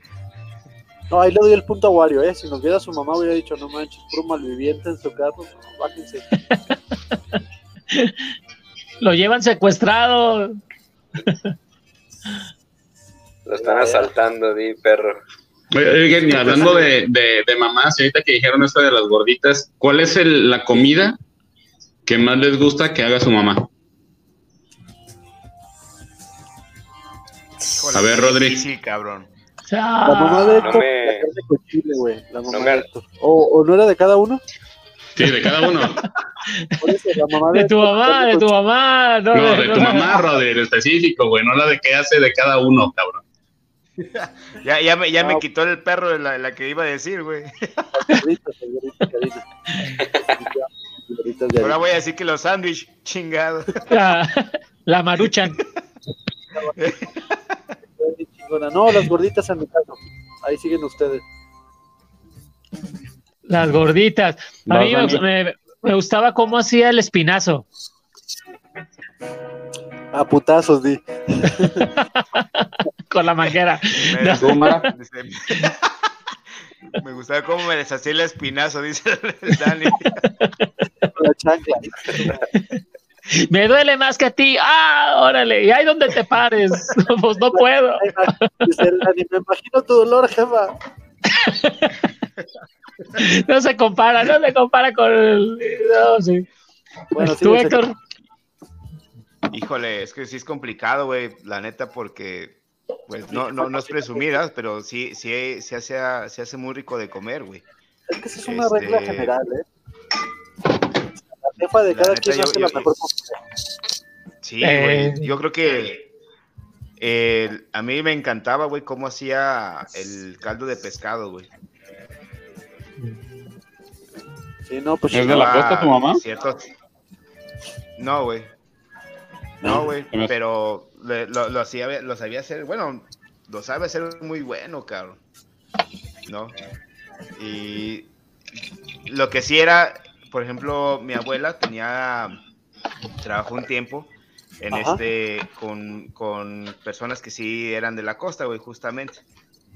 No, ahí le doy el punto a Wario, ¿eh? Si nos viera su mamá, hubiera dicho, no manches, puro malviviente en su carro. No, bájense. Lo llevan secuestrado. Lo están asaltando, di perro. Oye, oigan, y hablando de, de, de mamás, y ahorita que dijeron esto de las gorditas, ¿cuál es el- la comida que más les gusta que haga su mamá? A ver, Rodri. difícil, cabrón. La mamá de no Héctor, me- la carne con chile, güey. La mamá No me- de Héctor. ¿O, ¿O no era de cada uno? Sí, de cada uno. Eso, la mamá De tu mamá, de tu mamá. No, No, de tu mamá, Rodri, en específico, güey, no la de qué hace de cada uno, cabrón. Ya, ya, me, ya me Ah. quitó el perro de la, la que iba a decir, güey. Ahora voy a decir que los sándwich, chingado. La, la maruchan. Chingona. No, las gorditas en mi caso. Ahí siguen ustedes. Las gorditas. A No, mí me, Dani. me- me gustaba cómo hacía el espinazo. A putazos, di. Con la manguera. Me, No. Me gustaba cómo me deshacía el espinazo, dice el Dani. Con la chancla. Me duele más que a ti. Ah, órale. Y ahí donde te pares. Pues no puedo. Me imagino tu dolor, jefa. No se compara, no se compara con el. No, sí. Bueno, sí, Tú, Héctor. Híjole, es que sí es complicado, güey, la neta, porque, pues, no, no, no es presumida, pero sí, sí, sí hace, se hace muy rico de comer, güey. Es que esa es una Este- regla general, ¿eh? Jefa de La cada neta, quien yo- hace yo- la mejor comida. Sí, Eh. güey, yo creo que eh, a mí me encantaba, güey, cómo hacía el caldo de pescado, güey. Sí, no, pues ¿Es de la costa tu mamá? Cierto. No, güey. No, güey, pero le- lo, lo hacía, lo sabía hacer, bueno, lo sabe hacer muy bueno, cabrón. ¿No? Y lo que sí era, por ejemplo, mi abuela tenía, trabajó un tiempo en Ajá. este, con, con personas que sí eran de la costa, güey, justamente.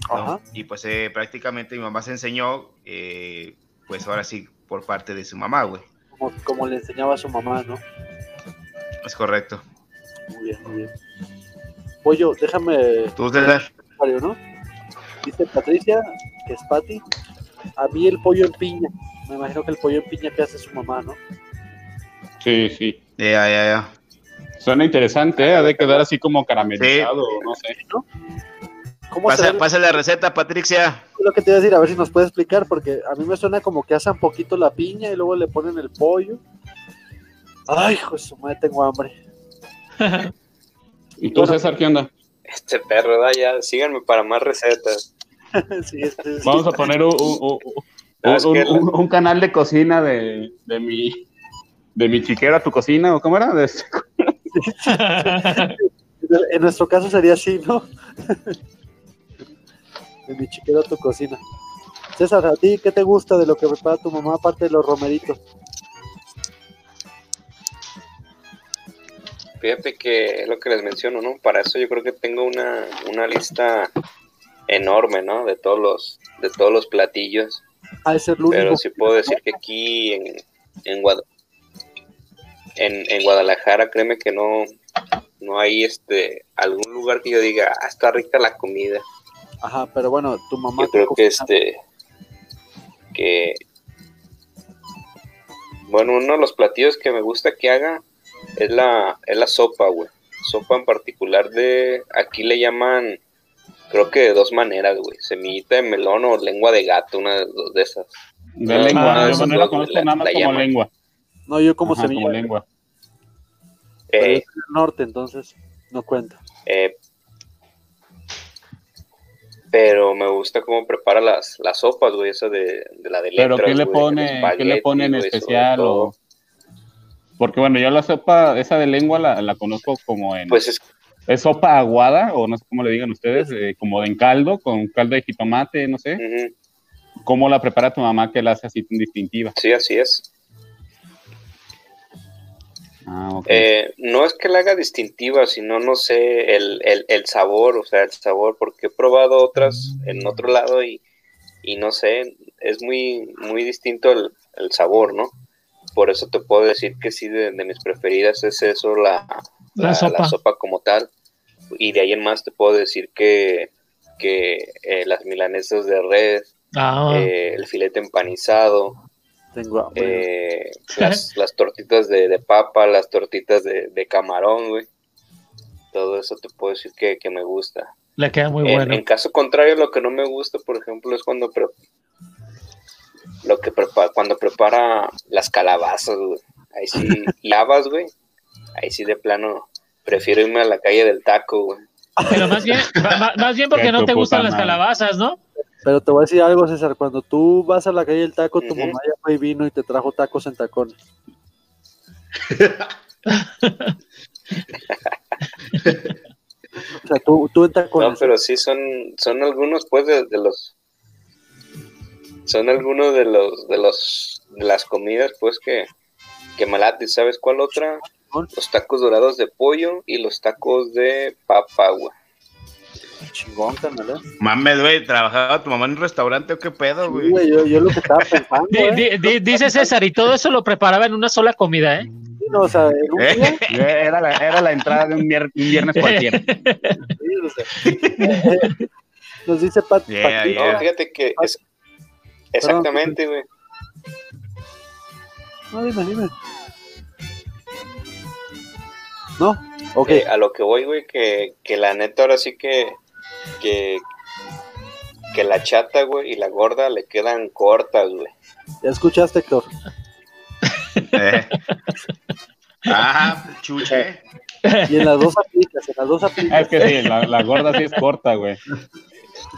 ¿no? Ajá. Y pues eh, prácticamente mi mamá se enseñó, eh, pues ahora sí, por parte de su mamá, güey. Como, como le enseñaba a su mamá, ¿no? Es correcto. Muy bien, muy bien. Pollo, déjame ¿Tú, ¿no? Dice Patricia, que es Pati. A mí el pollo en piña. Me imagino que el pollo en piña que hace su mamá, ¿no? Sí, sí. Ya, ya, ya. Suena interesante, ¿eh? Ha de quedar así como caramelizado, no sé. ¿Cómo Pasa, será pasa la receta, Patricia. lo que te iba a decir? A ver si nos puede explicar, porque a mí me suena como que asan poquito la piña y luego le ponen el pollo. Ay, hijo de su madre, tengo hambre. ¿Y tú, César, qué onda? Este perro, da ya. Síganme para más recetas. Sí, este, sí. Vamos a poner un, un- un- que- un- un canal de cocina de, de mi de mi chiquera a tu cocina, ¿o cómo era? De- En nuestro caso sería así, ¿no? De mi chiquero a tu cocina. César, ¿a ti qué te gusta de lo que prepara tu mamá aparte de los romeritos? Fíjate que es lo que les menciono, ¿no? Para eso yo creo que tengo una, una lista enorme, ¿no? De todos los, de todos los platillos. Ha de ser lo único. Pero sí puedo decir que aquí en, en, Guad- en, en Guadalajara, créeme que no, no hay este algún lugar que yo diga, ah, está rica la comida. Ajá, pero bueno, tu mamá Yo creo que este que bueno, uno de los platillos que me gusta que haga es la, es la sopa, güey. sopa en particular de, aquí le llaman, creo que de dos maneras, güey, semillita de melón o lengua de gato, una de, dos de esas. De Ah, lengua, ah, yo esas no la conozco la- nada más la como lengua. No, yo como Ajá, semilla. como lengua. pero Eh, soy del norte, entonces no cuenta. eh, pero me gusta cómo prepara las, las sopas, güey, esa de, de la de Pero letras, ¿qué le güey, pone, qué le pone en especial? O... Porque bueno, yo la sopa, esa de lengua la, la conozco como en... Pues es, ¿Es sopa aguada o no sé cómo le digan ustedes? eh, como en caldo, con caldo de jitomate, no sé. ¿Cómo la prepara tu mamá que la hace así tan distintiva? sí, así es. Ah. Eh, no es que la haga distintiva, sino no sé, el, el, el sabor, o sea, el sabor, porque he probado otras en otro lado y, y no sé, es muy, muy distinto el, el sabor, ¿no? Por eso te puedo decir que sí, de, de mis preferidas es eso, la, La sopa. como tal. Y de ahí en más te puedo decir que, que eh, las milanesas de red, Ah, eh, el filete empanizado, Tengo eh, las, las tortitas de, de papa, las tortitas de, de camarón, güey. Todo eso te puedo decir que, que me gusta. le queda muy en, bueno. en caso contrario, lo que no me gusta, por ejemplo, es cuando pre- lo que prepara, cuando prepara las calabazas, güey. Ahí sí, y habas, güey. Ahí sí de plano prefiero irme a la calle del taco, güey. Pero más bien, más bien porque no te gustan las calabazas, ¿no? Pero te voy a decir algo, César. Cuando tú vas a la calle del taco, tu mamá ya fue y vino y te trajo tacos en tacones. o sea, tú, tú en No, tacones. pero sí son, son algunos, pues, de, de los, son algunos de los, de los, de las comidas, pues, que, que me late. ¿Sabes cuál otra? Los tacos dorados de pollo y los tacos de papa, güey. Chingón, carnal, ¿eh? Mames, güey, ¿trabajaba tu mamá en un restaurante o qué pedo, Sí, güey? güey, yo, yo lo que estaba pensando, ¿eh? di- di- dice César, y todo eso lo preparaba en una sola comida, ¿eh? Sí, no, o sea, en un día, Era la, era la entrada de un, mier- un viernes cualquiera. sí, o sea, nos dice Pat, Yeah, Patita, No, fíjate que es, exactamente, güey. No, dime, dime. ¿No? Ok. Eh, a lo que voy, güey, que, que la neta ahora sí que, que, que la chata, güey, y la gorda le quedan cortas, güey. Ya escuchaste, Héctor. Eh. Ah, chuche. Y en las dos aplicas, en las dos aplicas. Es que sí, la, la gorda sí es corta, güey.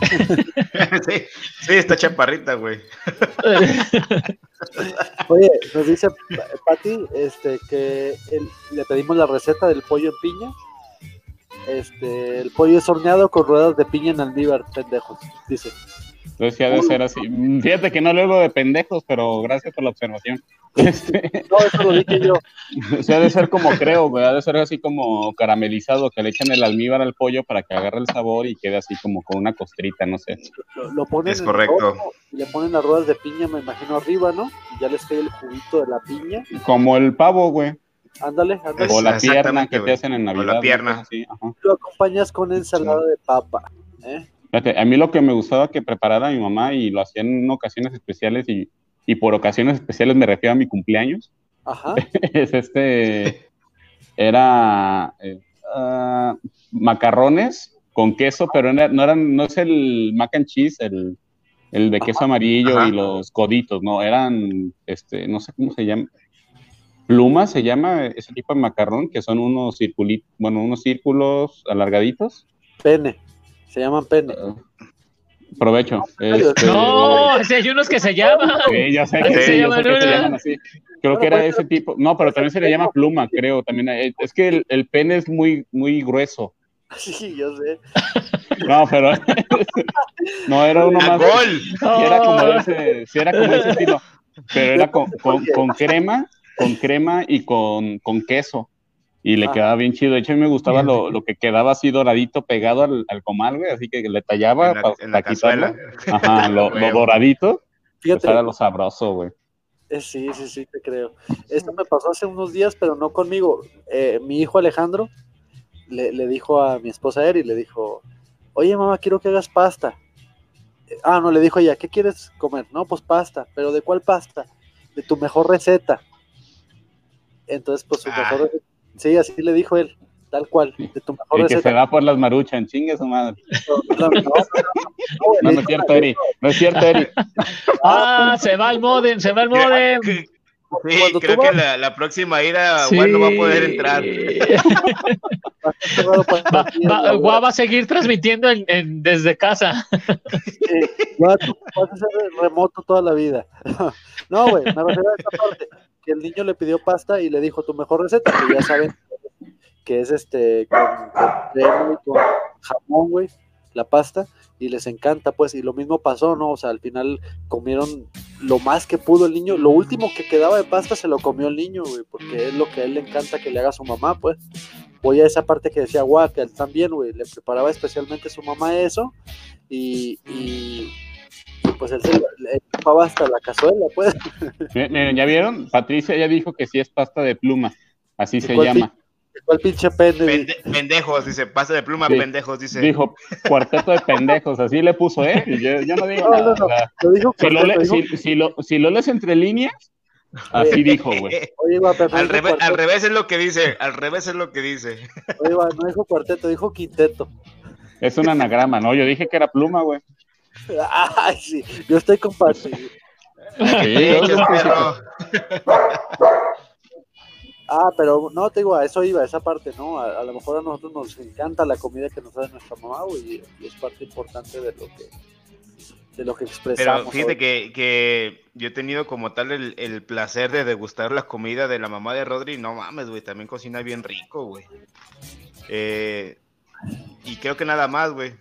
sí, sí, está chaparrita, güey. Oye, nos dice Pati este, que el- le pedimos la receta del pollo en piña. Este, el pollo es horneado con ruedas de piña en almíbar, pendejos, dice. Entonces ha de ser así. Fíjate que no lo hago de pendejos, pero gracias por la observación. Este, No, eso lo dije yo. sí ha de ser como creo, güey. Ha de ser así como caramelizado, que le echan el almíbar al pollo para que agarre el sabor y quede así como con una costrita, no sé. Lo, lo ponen Es en correcto. el horno y le ponen las ruedas de piña, me imagino, arriba, ¿no? Y ya les cae el juguito de la piña. Como el pavo, güey. Ándale, ándale. O la pierna que te hacen en O la Navidad. pierna. Cosas así, ajá. Lo acompañas con ensalada de papa. ¿eh? Fíjate, a mí lo que me gustaba que preparara mi mamá y lo hacía en ocasiones especiales y, y por ocasiones especiales me refiero a mi cumpleaños, Ajá. es este, era eh, ah, macarrones con queso, pero no eran, no es el mac and cheese, el, el de queso amarillo Ajá. y los coditos, no, eran, este, no sé cómo se llama, pluma se llama ese tipo de macarrón, que son unos circulitos, bueno, unos círculos alargaditos. Pene. Se llaman pene. Provecho. Ay, Este, No, si hay unos que se llaman. Sí, ya sé que, se yo llaman, sé que se ¿no? llaman así. Creo que era ese tipo. No, pero también se le llama pluma, creo. También hay- es que el, el pene es muy, muy grueso. Sí, yo sé. No, pero no era uno ¡A más. gol! Sí era como ese, sí era como de ese estilo. Pero era con, con, con crema, con crema y con, con queso. Y le Ah. quedaba bien chido. De hecho, a mí me gustaba lo, lo que quedaba así doradito pegado al, al comal, güey. Así que le tallaba En la, para en la quitarlo. cazuela. Ajá, lo, doradito. Pues Fíjate, era lo sabroso, güey. eh, sí, sí, sí, te creo. Esto me pasó hace unos días, pero no conmigo. Eh, mi hijo Alejandro le, le dijo a mi esposa Eri, le dijo, oye mamá, quiero que hagas pasta. Eh, Ah, no, le dijo ella, ¿qué quieres comer? No, pues pasta, pero ¿de cuál pasta? De tu mejor receta. Entonces, pues su Ah. mejor receta. Sí, así le dijo él. tal cual, de tu mejor El que se receta. va por las maruchan, chingue su madre. No, no, no, no, No, no es cierto, Eri. No es cierto, Eri. Ah, se va el modem, se va el modem. Sí, Cuando creo tú que vas- la, la próxima ida Sí. Juan no va a poder entrar. Va, va- a seguir transmitiendo en- en- desde casa. Sí, tú vas a ser remoto toda la vida. No, güey, me refiero a esa parte, que el niño le pidió pasta y le dijo tu mejor receta, que ya saben que es este con, con crema y con jamón, güey, la pasta, y les encanta, pues, y lo mismo pasó, ¿no? O sea, al final comieron lo más que pudo el niño, lo último que quedaba de pasta se lo comió el niño, güey, porque es lo que a él le encanta que le haga su mamá, pues. Voy a esa parte que decía, guau, que él también, güey, le preparaba especialmente su mamá eso, y, y, pues él se le, chupaba hasta la cazuela, pues. Miren, ¿ya vieron? Patricia ya dijo que sí es pasta de pluma. Así se ¿Cuál llama. ¿Cuál pinche pende? Pende- pendejos, dice, pasa de pluma, Sí. pendejos, dice. Dijo cuarteto de pendejos, así le puso, ¿eh? Yo, yo no digo No, nada. no, no, o sea, lo dijo si, lo le- dijo- si- si lo, si lo lees entre líneas, así dijo, güey. Al, revés, al revés es lo que dice, al revés es lo que dice. oye, va, no dijo cuarteto, dijo quinteto. Es un anagrama, ¿no? Yo dije que era pluma, güey. Ay, sí, yo estoy Patrick. Sí, perro. Ah, pero no, te digo, a eso iba, a esa parte, ¿no? A, a lo mejor a nosotros nos encanta la comida que nos hace nuestra mamá, güey, y, y es parte importante de lo que de lo que expresamos. Pero fíjate que, que yo he tenido como tal el, el placer de degustar la comida de la mamá de Rodri. No mames, güey, también cocina bien rico, güey. Eh, y creo que nada más, güey.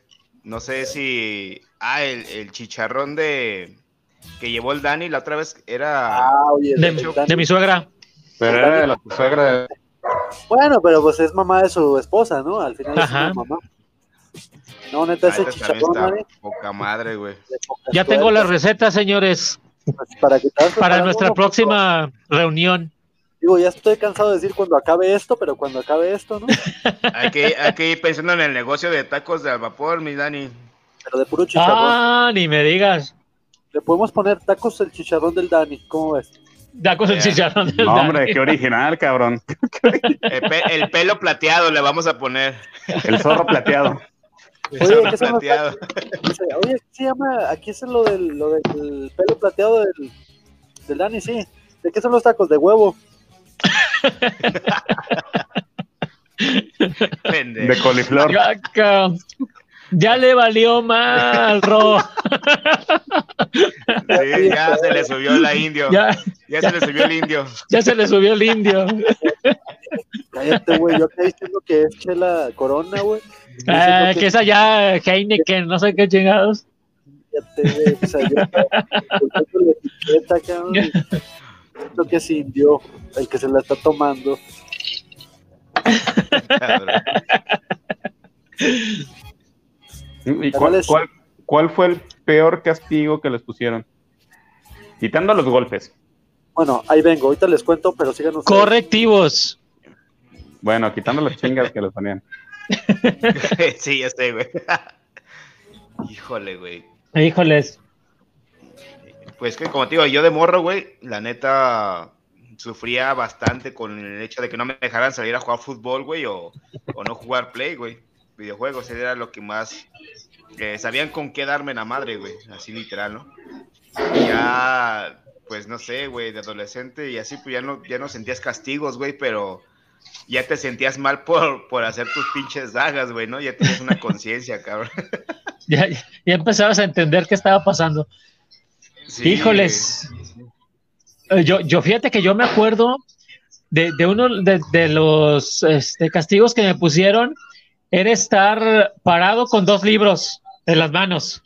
No sé si... Ah, el, el chicharrón de... Que llevó el Dani la otra vez era... Ah, oye, de mi suegra. Pero era de la suegra. Bueno, pero pues es mamá de su esposa, ¿no? Al final Ajá. es una mamá. No, neta, ese chicharrón, está Dani, poca madre, güey. Ya tengo las recetas, señores, pues, para que nuestra uno, próxima reunión. Digo, ya estoy cansado de decir cuando acabe esto, pero cuando acabe esto, ¿no? Hay que, hay que ir pensando en el negocio de tacos de al vapor, mi Dani. Pero de puro chicharrón. Ah, ni me digas. Le podemos poner tacos el chicharrón del Dani, ¿cómo ves? Da con el Ya. chicharrón del No, Dani. hombre, qué original, cabrón. El, pe- el pelo plateado le vamos a poner. El zorro plateado. El Oye, zorro ¿qué plateado. Dice, Oye, ¿qué se llama? Aquí es lo del, lo del pelo plateado del, del Dani, sí. ¿De qué son los tacos? De huevo. De coliflor. Ya, ya le valió mal, Ro. Sí, ya se le subió la indio. Ya, Ya, se le subió el indio. ya se le subió el indio. Cállate, güey. Yo acá diciendo que es chela corona, güey. Ah, Diciendo que es allá Heineken, no sé qué chingados. Cállate, güey. O sea, yo la etiqueta, cabrón, Siento que es indio el que se la está tomando. Cabrón. ¿Y cuál, cuál, cuál fue el peor castigo que les pusieron? Quitando los golpes. Bueno, ahí vengo. Ahorita les cuento, pero ustedes. Correctivos. Bueno, quitando las chingas que les ponían. Sí, ya sé, güey. Híjole, güey. Híjoles. Pues que como te digo, yo de morro, güey, la neta sufría bastante con el hecho de que no me dejaran salir a jugar fútbol, güey, o, o no jugar play, güey. Videojuegos, era lo que más eh, sabían con qué darme la madre, güey, así literal, ¿no? Y ya, pues no sé, güey, de adolescente y así, pues ya no, ya no sentías castigos, güey, pero ya te sentías mal por, por hacer tus pinches dagas, güey, ¿no? Ya tienes una conciencia, cabrón. Ya, ya empezabas a entender qué estaba pasando. Sí, Híjoles. Eh, Yo, yo fíjate que yo me acuerdo de, de uno de, de los este, castigos que me pusieron, era estar parado con dos libros en las manos.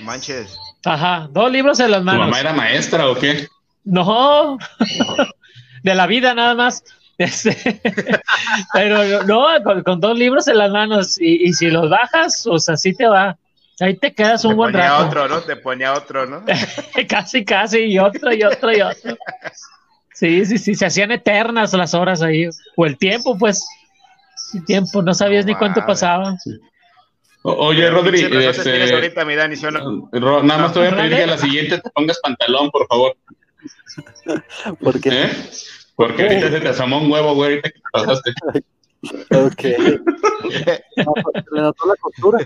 Manches. Ajá, dos libros en las ¿Tu manos. mamá era maestra o qué? No, de la vida nada más. Este, pero no, con, con dos libros en las manos y, y si los bajas, o sea, así te va. Ahí te quedas un Te buen ponía rato. otro, ¿no? Te ponía otro, ¿no? casi, casi, y otro, y otro, y otro. Sí, sí, sí, se hacían eternas las horas ahí, o el tiempo, pues. Tiempo, no sabías ni cuánto madre. pasaba. O- Oye, Rodri, este, tienes ahorita, mi Dani, ¿sí o no? Ro- nada más te voy a pedir que a la siguiente te pongas pantalón, por favor. Porque ¿Eh? Porque ahorita se te asomó un huevo, güey, ahorita que te pasaste. Ok. No, pues, le notó la costura.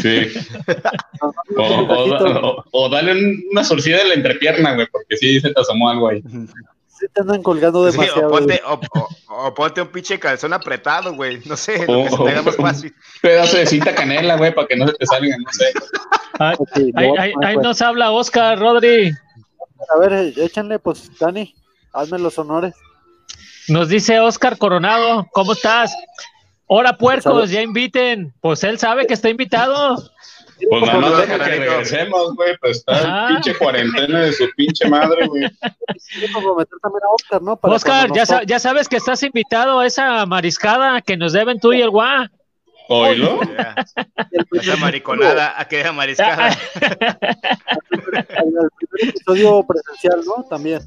Sí. O, o- o- o dale un- una surcida en la entrepierna, güey, porque sí se te asomó algo ahí. Sí te andan colgando Sí, demasiado. o, ponte, o, o- o ponte un pinche calzón apretado, güey. No sé, lo que se te haga más fácil. Un pedazo de cinta canela, güey, para que no se te salgan, no sé. Ahí, Ok, le ahí- ahí- pues. nos habla Oscar, Rodri. A ver, échanle, pues, Dani, hazme los honores. Nos dice Oscar Coronado, ¿cómo estás? Hora puercos, ya inviten. Pues él sabe que está invitado. Pues nada más deja que regresemos, güey, pues está el pinche cuarentena de su pinche madre, güey. Quiero comprometer también a Oscar, ¿no? Para Oscar, ya, sa- ya sabes que estás invitado a esa mariscada que nos deben tú y el guá. El primer Esa mariconada, aquella mariscada. El primer episodio presencial, ¿no? También.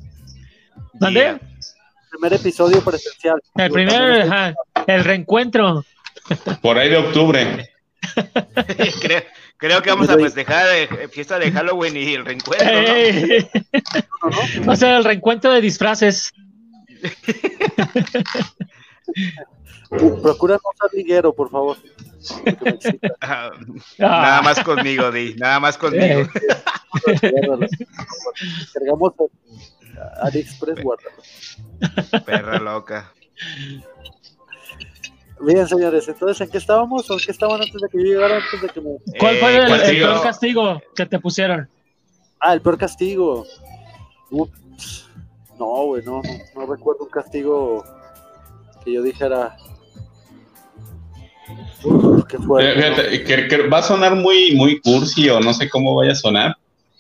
¿Dónde? Yeah. Primer episodio presencial. El primer, el reencuentro. Por ahí de octubre. creo, creo que vamos a festejar eh, fiesta de Halloween y el reencuentro, ¿no? O sea, el reencuentro de disfraces. Procura no ser liguero, por favor. Ah, Ah. Nada más conmigo, Di. Nada más conmigo. Eh. Cargamos AliExpress, guárdalo. Perra loca. Bien, señores, entonces, ¿en qué estábamos? ¿O en qué estaban antes de que yo llegara? Antes de que me... ¿Cuál Eh, fue el, peor castigo que te pusieron? Ah, el peor castigo. Ups. No, güey, no, no, no recuerdo un castigo que yo dijera. Uf, qué Eh, fuerte. ¿no? fíjate, que, que va a sonar muy, muy cursi o no sé cómo vaya a sonar,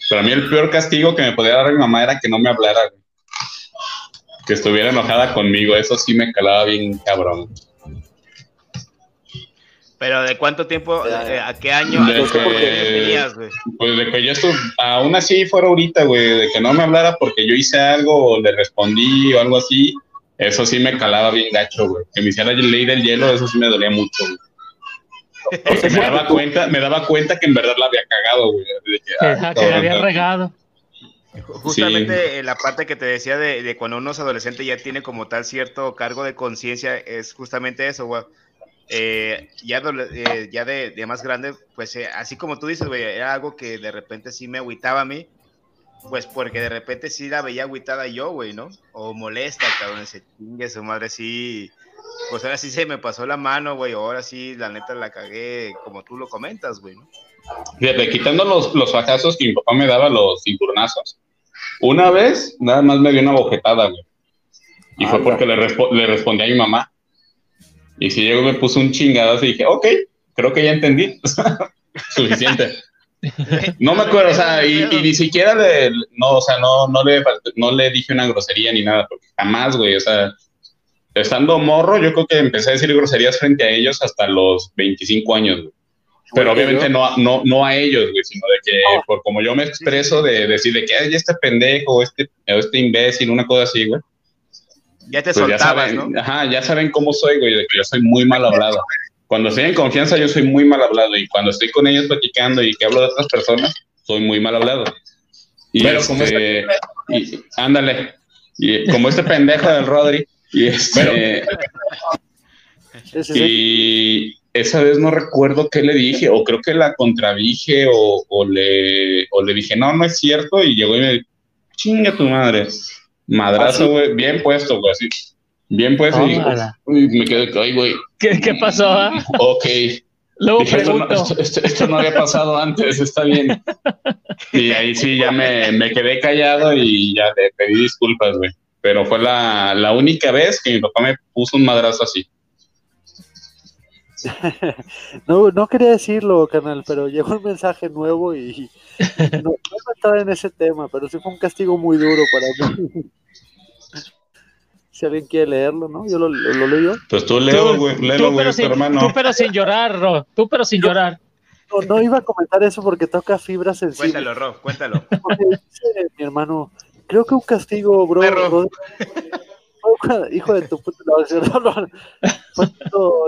pero a mí el peor castigo que me podía dar mi mamá era que no me hablara, güey. Que estuviera enojada conmigo, eso sí me calaba bien cabrón. Pero ¿de cuánto tiempo, eh, a qué año, a que- tenías, güey? Pues de que yo estuve, aún así fuera ahorita, güey, de que no me hablara porque yo hice algo o le respondí o algo así, eso sí me calaba bien gacho, güey. Que me hiciera la ley del hielo, eso sí me dolía mucho, güey. Porque me daba cuenta, me daba cuenta que en verdad la había cagado, güey. de que, Que, ah, que cabrón, había regado. Justamente la parte que te decía de, de cuando uno es adolescente ya tiene como tal cierto cargo de conciencia es justamente eso, güey. Eh, ya eh, ya de, de más grande, pues eh, así como tú dices, güey, era algo que de repente sí me agüitaba a mí, pues porque de repente sí la veía agüitada yo, güey, ¿no? O molesta, cabrón, ese chingue su madre, sí. Pues ahora sí se me pasó la mano, güey, ahora sí, la neta la cagué, como tú lo comentas, güey, ¿no? Fíjate, quitando los, los fajazos que mi papá me daba, los cinturonazos, una vez nada más me dio una bojetada, güey. Y fue porque le, respo- le respondí a mi mamá. Y si llegó y me puso un chingadazo y dije, ok, creo que ya entendí. Suficiente. No me acuerdo, o sea, y, y ni siquiera le, no, o sea, no, no, le, no le dije una grosería ni nada, porque jamás, güey, o sea, estando morro, yo creo que empecé a decir groserías frente a ellos hasta los 25 años, güey. Pero obviamente no, a- no, no a ellos, güey, sino de que, No. por como yo me expreso, de decir de que, ay, este pendejo, o este, o este imbécil, una cosa así, güey. Ya te Pues ya soltabas, saben, ¿no? ajá, ya saben cómo soy, güey, de que yo soy muy mal hablado. Cuando estoy en confianza, yo soy muy mal hablado. Y cuando estoy con ellos platicando y que hablo de otras personas, soy muy mal hablado. Y Pero como este, y- ándale. Y como este pendejo del Rodri. Y este, y esa vez no recuerdo qué le dije, o creo que la contradije, o, o le, o le dije, no, no es cierto, y llegó y me dijo, chinga tu madre, madrazo, güey, bien puesto, güey, así, bien puesto, y uy, me quedé, ay, güey, ¿Qué, qué pasó? ah? ok, Luego Dije, esto, no, esto- esto no había pasado antes, está bien. Y ahí sí ya me, me quedé callado y ya le pedí disculpas, güey. Pero fue la, la única vez que mi papá me puso un madrazo así. No, no quería decirlo, canal, pero llegó un mensaje nuevo y no, no iba a estar en ese tema, pero sí fue un castigo muy duro para mí. Si alguien quiere leerlo, ¿no? Yo lo, lo, lo leo. Pues tú leo, Tú- güey, léelo, güey, hermano. tú pero sin llorar, Ro. Tú pero sin llorar. No, no iba a comentar eso porque toca fibras sensibles. Cuéntalo, Ro, cuéntalo. Porque dice mi hermano, creo que un castigo, bro. Perro. bro, hijo de tu puta, no,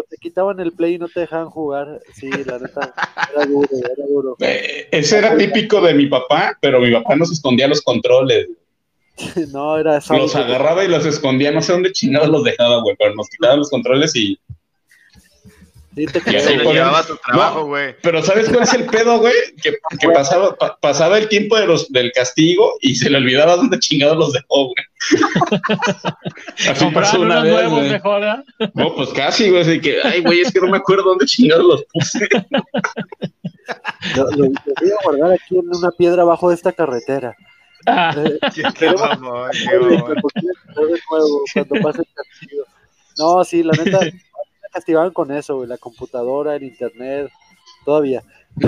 te quitaban el play y no te dejaban jugar. Sí, la neta, era duro, era duro. Eh, ese era típico de mi papá, pero mi papá nos escondía los controles. no, era eso. Los agarraba y los escondía, no sé dónde chingados los dejaba, güey, pero nos quitaban los controles y Se lo llevaba tu trabajo, No, güey. Pero ¿sabes cuál es el pedo, güey? Que, que pasaba, pa- pasaba el tiempo de los, del castigo y se le olvidaba dónde chingados los dejó, güey. Así pasó una vez, nuevos güey. mejor, ¿verdad? No, pues casi, güey. Así que, ay, güey, es que no me acuerdo dónde chingados los puse. Lo, lo- lo voy a guardar aquí en una piedra abajo de esta carretera. Ah, Eh, Qué, qué mamón, qué Ay, mamón. cuando pase el castigo. No, sí, la neta, castigaban con eso, güey, la computadora, el internet, todavía.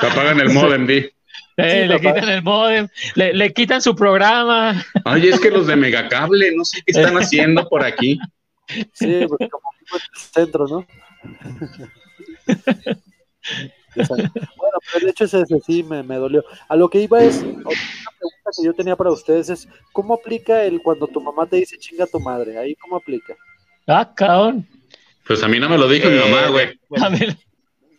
Te apagan el modem, di. eh, le papá. quitan el modem, le, le quitan su programa. Ay, es que los de Megacable, no sé qué están haciendo por aquí. Sí, porque como el centro, ¿no? Bueno, pero el hecho es ese, sí, me, me dolió. A lo que iba es, otra pregunta que yo tenía para ustedes es, ¿cómo aplica el cuando tu mamá te dice chinga tu madre? Ahí, ¿cómo aplica? Ah, cabrón. Pues a mí no me lo dijo mi mamá, güey. A mí,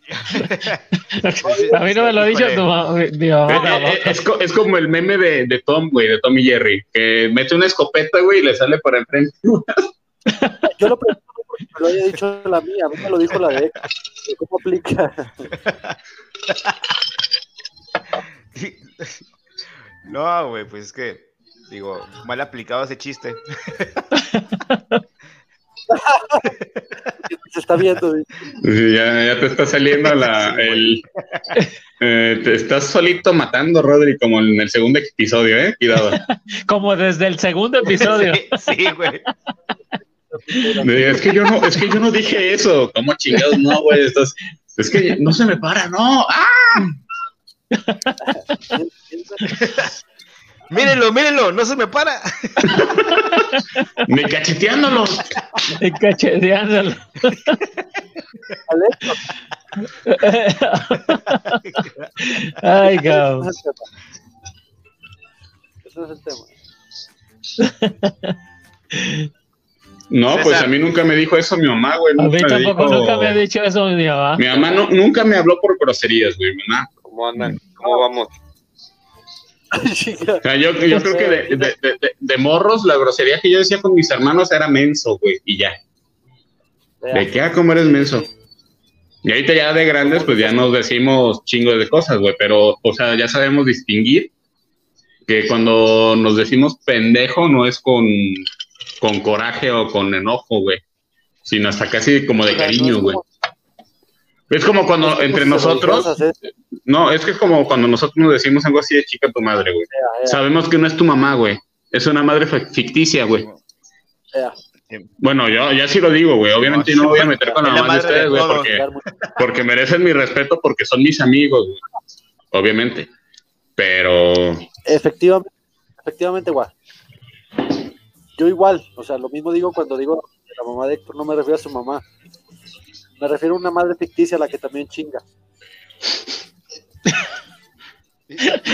a mí no me lo ha dicho Híjole. tu mamá. mi Eh, mamá. eh, Es, co- es como el meme de, de Tom, güey, de Tom y Jerry, que mete una escopeta, güey, y le sale para enfrente. Yo lo pregunto no me lo haya dicho la mía, a mí me lo dijo la de. ¿Cómo aplica? No, güey, pues es que, digo, mal aplicado ese chiste. Se está viendo. Sí, ya, ya te está saliendo la, el... eh, te estás solito matando, Rodri, como en el segundo episodio, ¿eh? Cuidado. Como desde el segundo episodio. Sí, güey. Es que yo no, es que yo no dije eso. ¿Cómo chingados? No, güey, estás... Es que no se me para, no. ¡Ah! Mírenlo, mírenlo, no se me para. Ni cacheteándolo. Y cacheteándolo. Alex, Ay, ese cabrón. no es el tema. No pues a mí nunca me dijo eso mi mamá, güey. A mí nunca me tampoco dijo- nunca me ha dicho eso mi mamá. Mi mamá no- nunca me habló por groserías, güey, mamá. ¿Cómo andan? ¿Cómo vamos? O sea, yo, yo creo que de, de- de- de- de morros la grosería que yo decía con mis hermanos era menso, güey, y ya. ¿De qué? Ah, ¿Cómo eres menso? Y ahorita ya de grandes, pues ya nos decimos chingos de cosas, güey, pero, o sea, ya sabemos distinguir que cuando nos decimos pendejo no es con, con coraje o con enojo, güey, sino hasta casi como de cariño, güey. Es como cuando entre nosotros, no, es que es como cuando nosotros nos decimos algo así de chica tu madre, güey. Sabemos que no es tu mamá, güey. Es una madre fi- ficticia, güey. Bueno, yo ya sí lo digo, güey. Obviamente No, no me voy a meter con la mamá de madre de ustedes, güey, porque, porque merecen mi respeto porque son mis amigos, güey. Obviamente. Pero Efectivamente, efectivamente, igual. Yo igual, o sea, lo mismo digo cuando digo que la mamá de Héctor, no me refiero a su mamá. Me refiero a una madre ficticia a la que también chinga.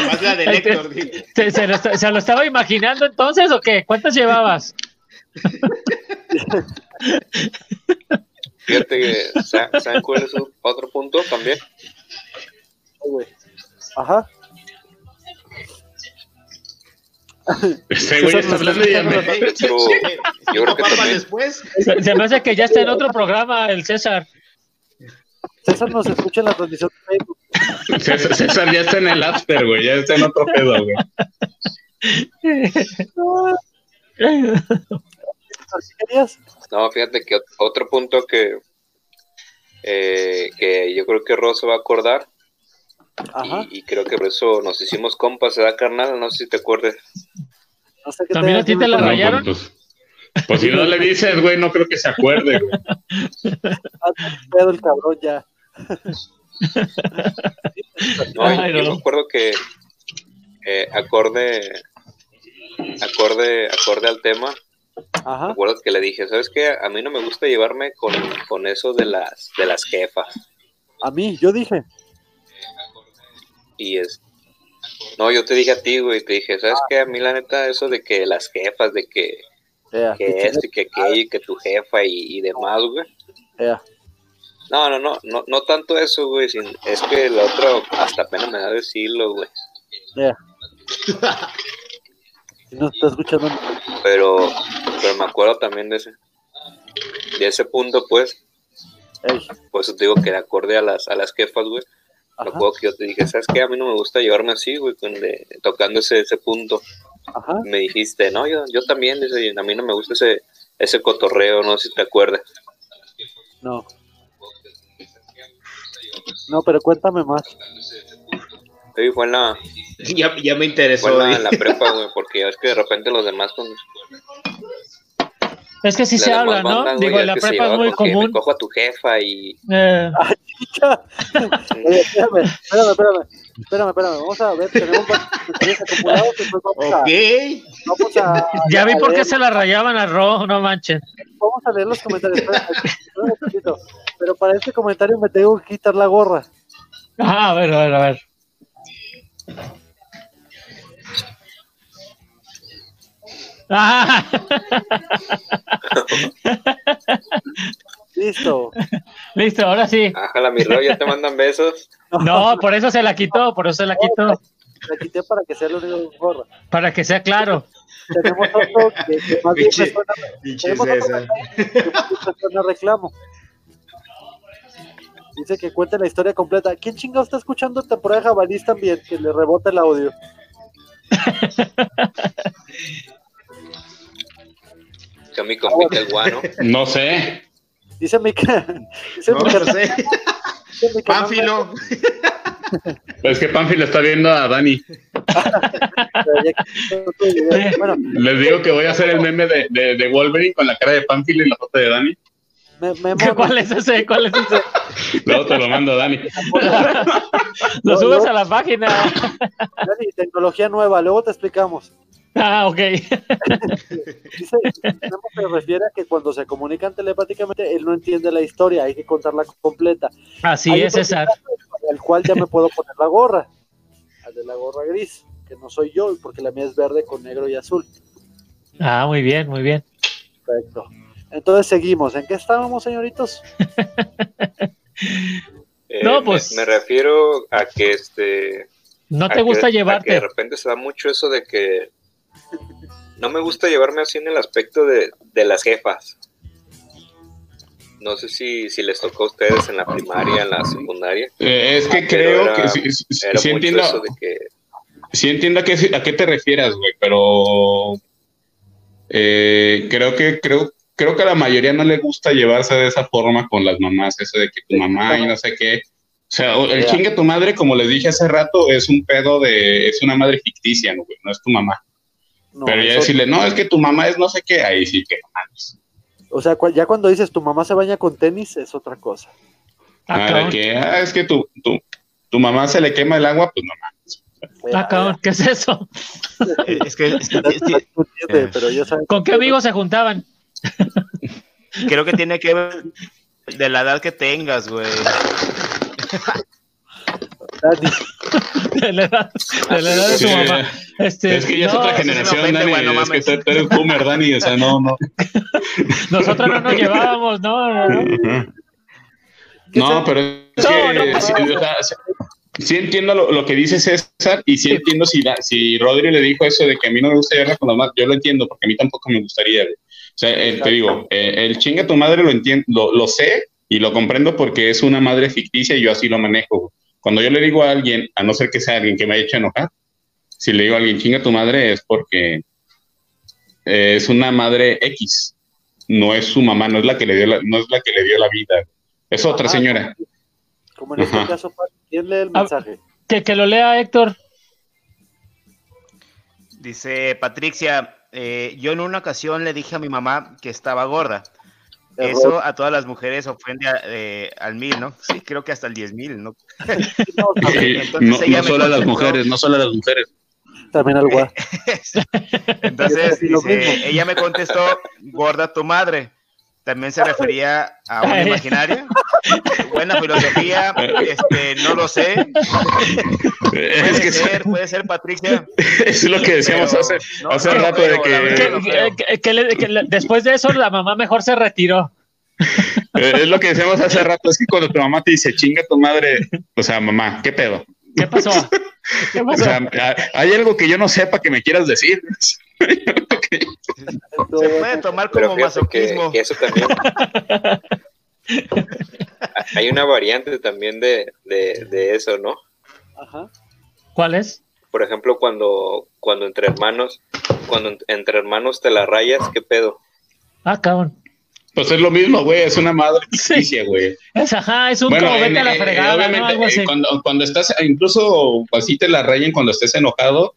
Más la del Héctor. ¿Se, se lo, esta- se lo estaba imaginando entonces o qué? ¿Cuántas llevabas? Fíjate que, sa- ¿saben cuál es un- otro punto también? Ay, güey. Ajá. Ese güey está hablando y ya me... Otro- yo creo que Papas también, después. Se, se me hace que ya está en otro programa el César. César nos escucha en la transmisión de Facebook. César, César ya está en el after, güey. Ya está en otro pedo, güey. No, fíjate que ot- otro punto que, eh, que yo creo que Ross se va a acordar. Y, y creo que por eso nos hicimos compas, ¿verdad, carnal? No sé si te acuerdes. No sé qué ¿También a ti te la rayaron? Pues, pues si no le dices, güey, no creo que se acuerde, güey. Pedo el cabrón ya. No, Ay, yo no. me acuerdo que eh, acorde, acorde, acorde al tema, Ajá. me acuerdo que le dije, ¿sabes qué? A mí no me gusta llevarme con, con eso de las, de las jefas. A mí, yo dije. Y es, no, yo te dije a ti, güey, te dije, ¿sabes qué? A mí la neta, eso de que las jefas, de que, Ea, que esto y que aquello y que tu jefa y, y demás, güey. ea. No, no, no, no, no tanto eso, güey. sin- Es que el otro hasta pena me da decirlo, güey. Si no está escuchando. Pero, pero me acuerdo también de ese, de ese punto, pues. Ey, Por eso te digo que de acorde a las, a las jefas, güey. Me Ajá. acuerdo que yo te dije, ¿sabes qué? A mí no me gusta llevarme así, güey, con de- tocando ese, ese punto. ajá. Me dijiste, no, yo, yo también, dice, a mí no me gusta ese, ese cotorreo, no sé si te acuerdas. No. No, pero cuéntame más. Sí, fue en la, Ya, ya me fue interesó. en la, la prepa, güey, porque es que de repente los demás con Es que sí se habla, ¿no? bandas, Digo, en la prepa es muy común. Me cojo a tu jefa y Eh, Oye, espérame, espérame, espérame. Espérame, espérame. Vamos a ver, tenemos varios acumulados. Vamos a, Ok. vamos a, ya vi a por qué se la rayaban a Ro, no manchen. Vamos a leer los comentarios. Espérame, espérame un poquito. Pero para este comentario me tengo que quitar la gorra. Ah, a ver, a ver, a ver. Ah, Listo. listo, ahora sí. ájala mi rollo, ya te mandan besos. No, por eso se la quitó, por eso se la quitó, La quité para que sea el único gorra. para que sea claro. Tenemos otro que, que más bien suena, Pinche tenemos otro que reclamo. Dice que cuente la historia completa. ¿Quién chingado está escuchando temporada de jabalís también? Que le rebota el audio. Que mi compita el guano. No sé. Dice mi, dice No, mi, no canal- sé. dice mi canal- Pánfilo. Es que Panfi le está viendo a Dani. Bueno, Les digo que voy a hacer el meme de, de, de Wolverine con la cara de Panfil y la foto de Dani. me, me ¿Cuál es ese? ¿Cuál es ese? Luego te lo mando, Dani. Lo No, subes no. a la página. Dani, tecnología nueva, luego te explicamos. Ah, ok. Dice, se refiere a que cuando se comunican telepáticamente, él no entiende la historia, hay que contarla completa. Así Hay es, César. Al cual ya me puedo poner la gorra, al de la gorra gris, que no soy yo, porque la mía es verde con negro y azul. Ah, muy bien, muy bien. Perfecto. Entonces seguimos. ¿En qué estábamos, señoritos? Eh, No, pues- me, refiero a que este No a te que- gusta a que de llevarte. repente se da mucho eso de que no me gusta llevarme así en el aspecto de, de las jefas. No sé si, si les tocó a ustedes en la primaria, en la secundaria. Eh, es que creo era- que sí, sí- sí entiendo, que sí entiendo a qué, a qué te refieras, güey, pero eh, creo que creo, creo que a la mayoría no le gusta llevarse de esa forma con las mamás, eso de que tu mamá y no sé qué. O sea, el chingue tu madre, como les dije hace rato, es un pedo de, es una madre ficticia, ¿no, güey? No es tu mamá. No, pero ya decirle, no, es que tu mamá es no sé qué, ahí sí que no mames. O sea, cu- ya cuando dices tu mamá se baña con tenis, es otra cosa. Ah, Ah, que, ah, es que tu, tu, tu mamá se le quema el agua, pues no mames. Ah, cabrón, ¿qué es eso? Eh, Es que, es que- entiendes, pero ¿Con qué amigos se juntaban? creo que tiene que ver de la edad que tengas, güey. De la edad de, la edad de tu Sí. mamá. Este, Es que ya es otra generación, ofende, Dani. güey, no es que mames. tú tú eres boomer, Dani. O sea, no, no. Nosotros no nos llevábamos, no, no, no. No, pero es que no, sí, o sea, sí- sí entiendo lo, lo que dice César y sí entiendo si, da- si Rodri le dijo eso de que a mí no me gusta llevarla con la madre. Yo lo entiendo porque a mí tampoco me gustaría. O sea, eh, te digo, eh, el chinga tu madre lo entiendo, lo, lo sé y lo comprendo porque es una madre ficticia y yo así lo manejo. Cuando yo le digo a alguien, a no ser que sea alguien que me haya hecho enojar, si le digo a alguien chinga tu madre es porque eh, es una madre X, no es su mamá, no es la que le dio la, no es la que le dio la vida, es otra Ajá. señora. como en este Ajá. caso, ¿quién lee el Ah, mensaje? Que, que lo lea Héctor. Dice Patricia, eh, yo en una ocasión le dije a mi mamá que estaba gorda. Eso a todas las mujeres ofende a- eh, al mil, ¿no? Sí, creo que hasta el diez mil, ¿no? Entonces no, no solo a las mujeres, no solo a las mujeres. también al guá. Entonces dice, ella me contestó, gorda tu madre. También se refería a una imaginaria. Buena filosofía, este, no lo sé. Puede Es que ser, puede ser, Patricia. es lo que decíamos pero hace, no, hace no rato de verdad que Que- después de eso, la mamá mejor se retiró. Eh, Es lo que decíamos hace rato, es que cuando tu mamá te dice, chinga tu madre, o sea, mamá, ¿qué pedo? ¿Qué pasó? ¿Qué O pasó? sea, ¿ha- ¿hay algo que yo no sepa que me quieras decir? Se puede tomar como masoquismo. que eso también. Hay una variante también de, de, de eso, ¿no? Ajá. ¿Cuál es? Por ejemplo, cuando, cuando entre hermanos, cuando en- entre hermanos te la rayas, ¿qué pedo? Ah, cabrón. Pues es lo mismo, güey, es una madre ficticia, güey. Es, ajá, es un Bueno, como vete en- a la eh, fregada, ¿no? obviamente, eh, así. cuando, cuando estás, incluso así te la rayen cuando estés enojado,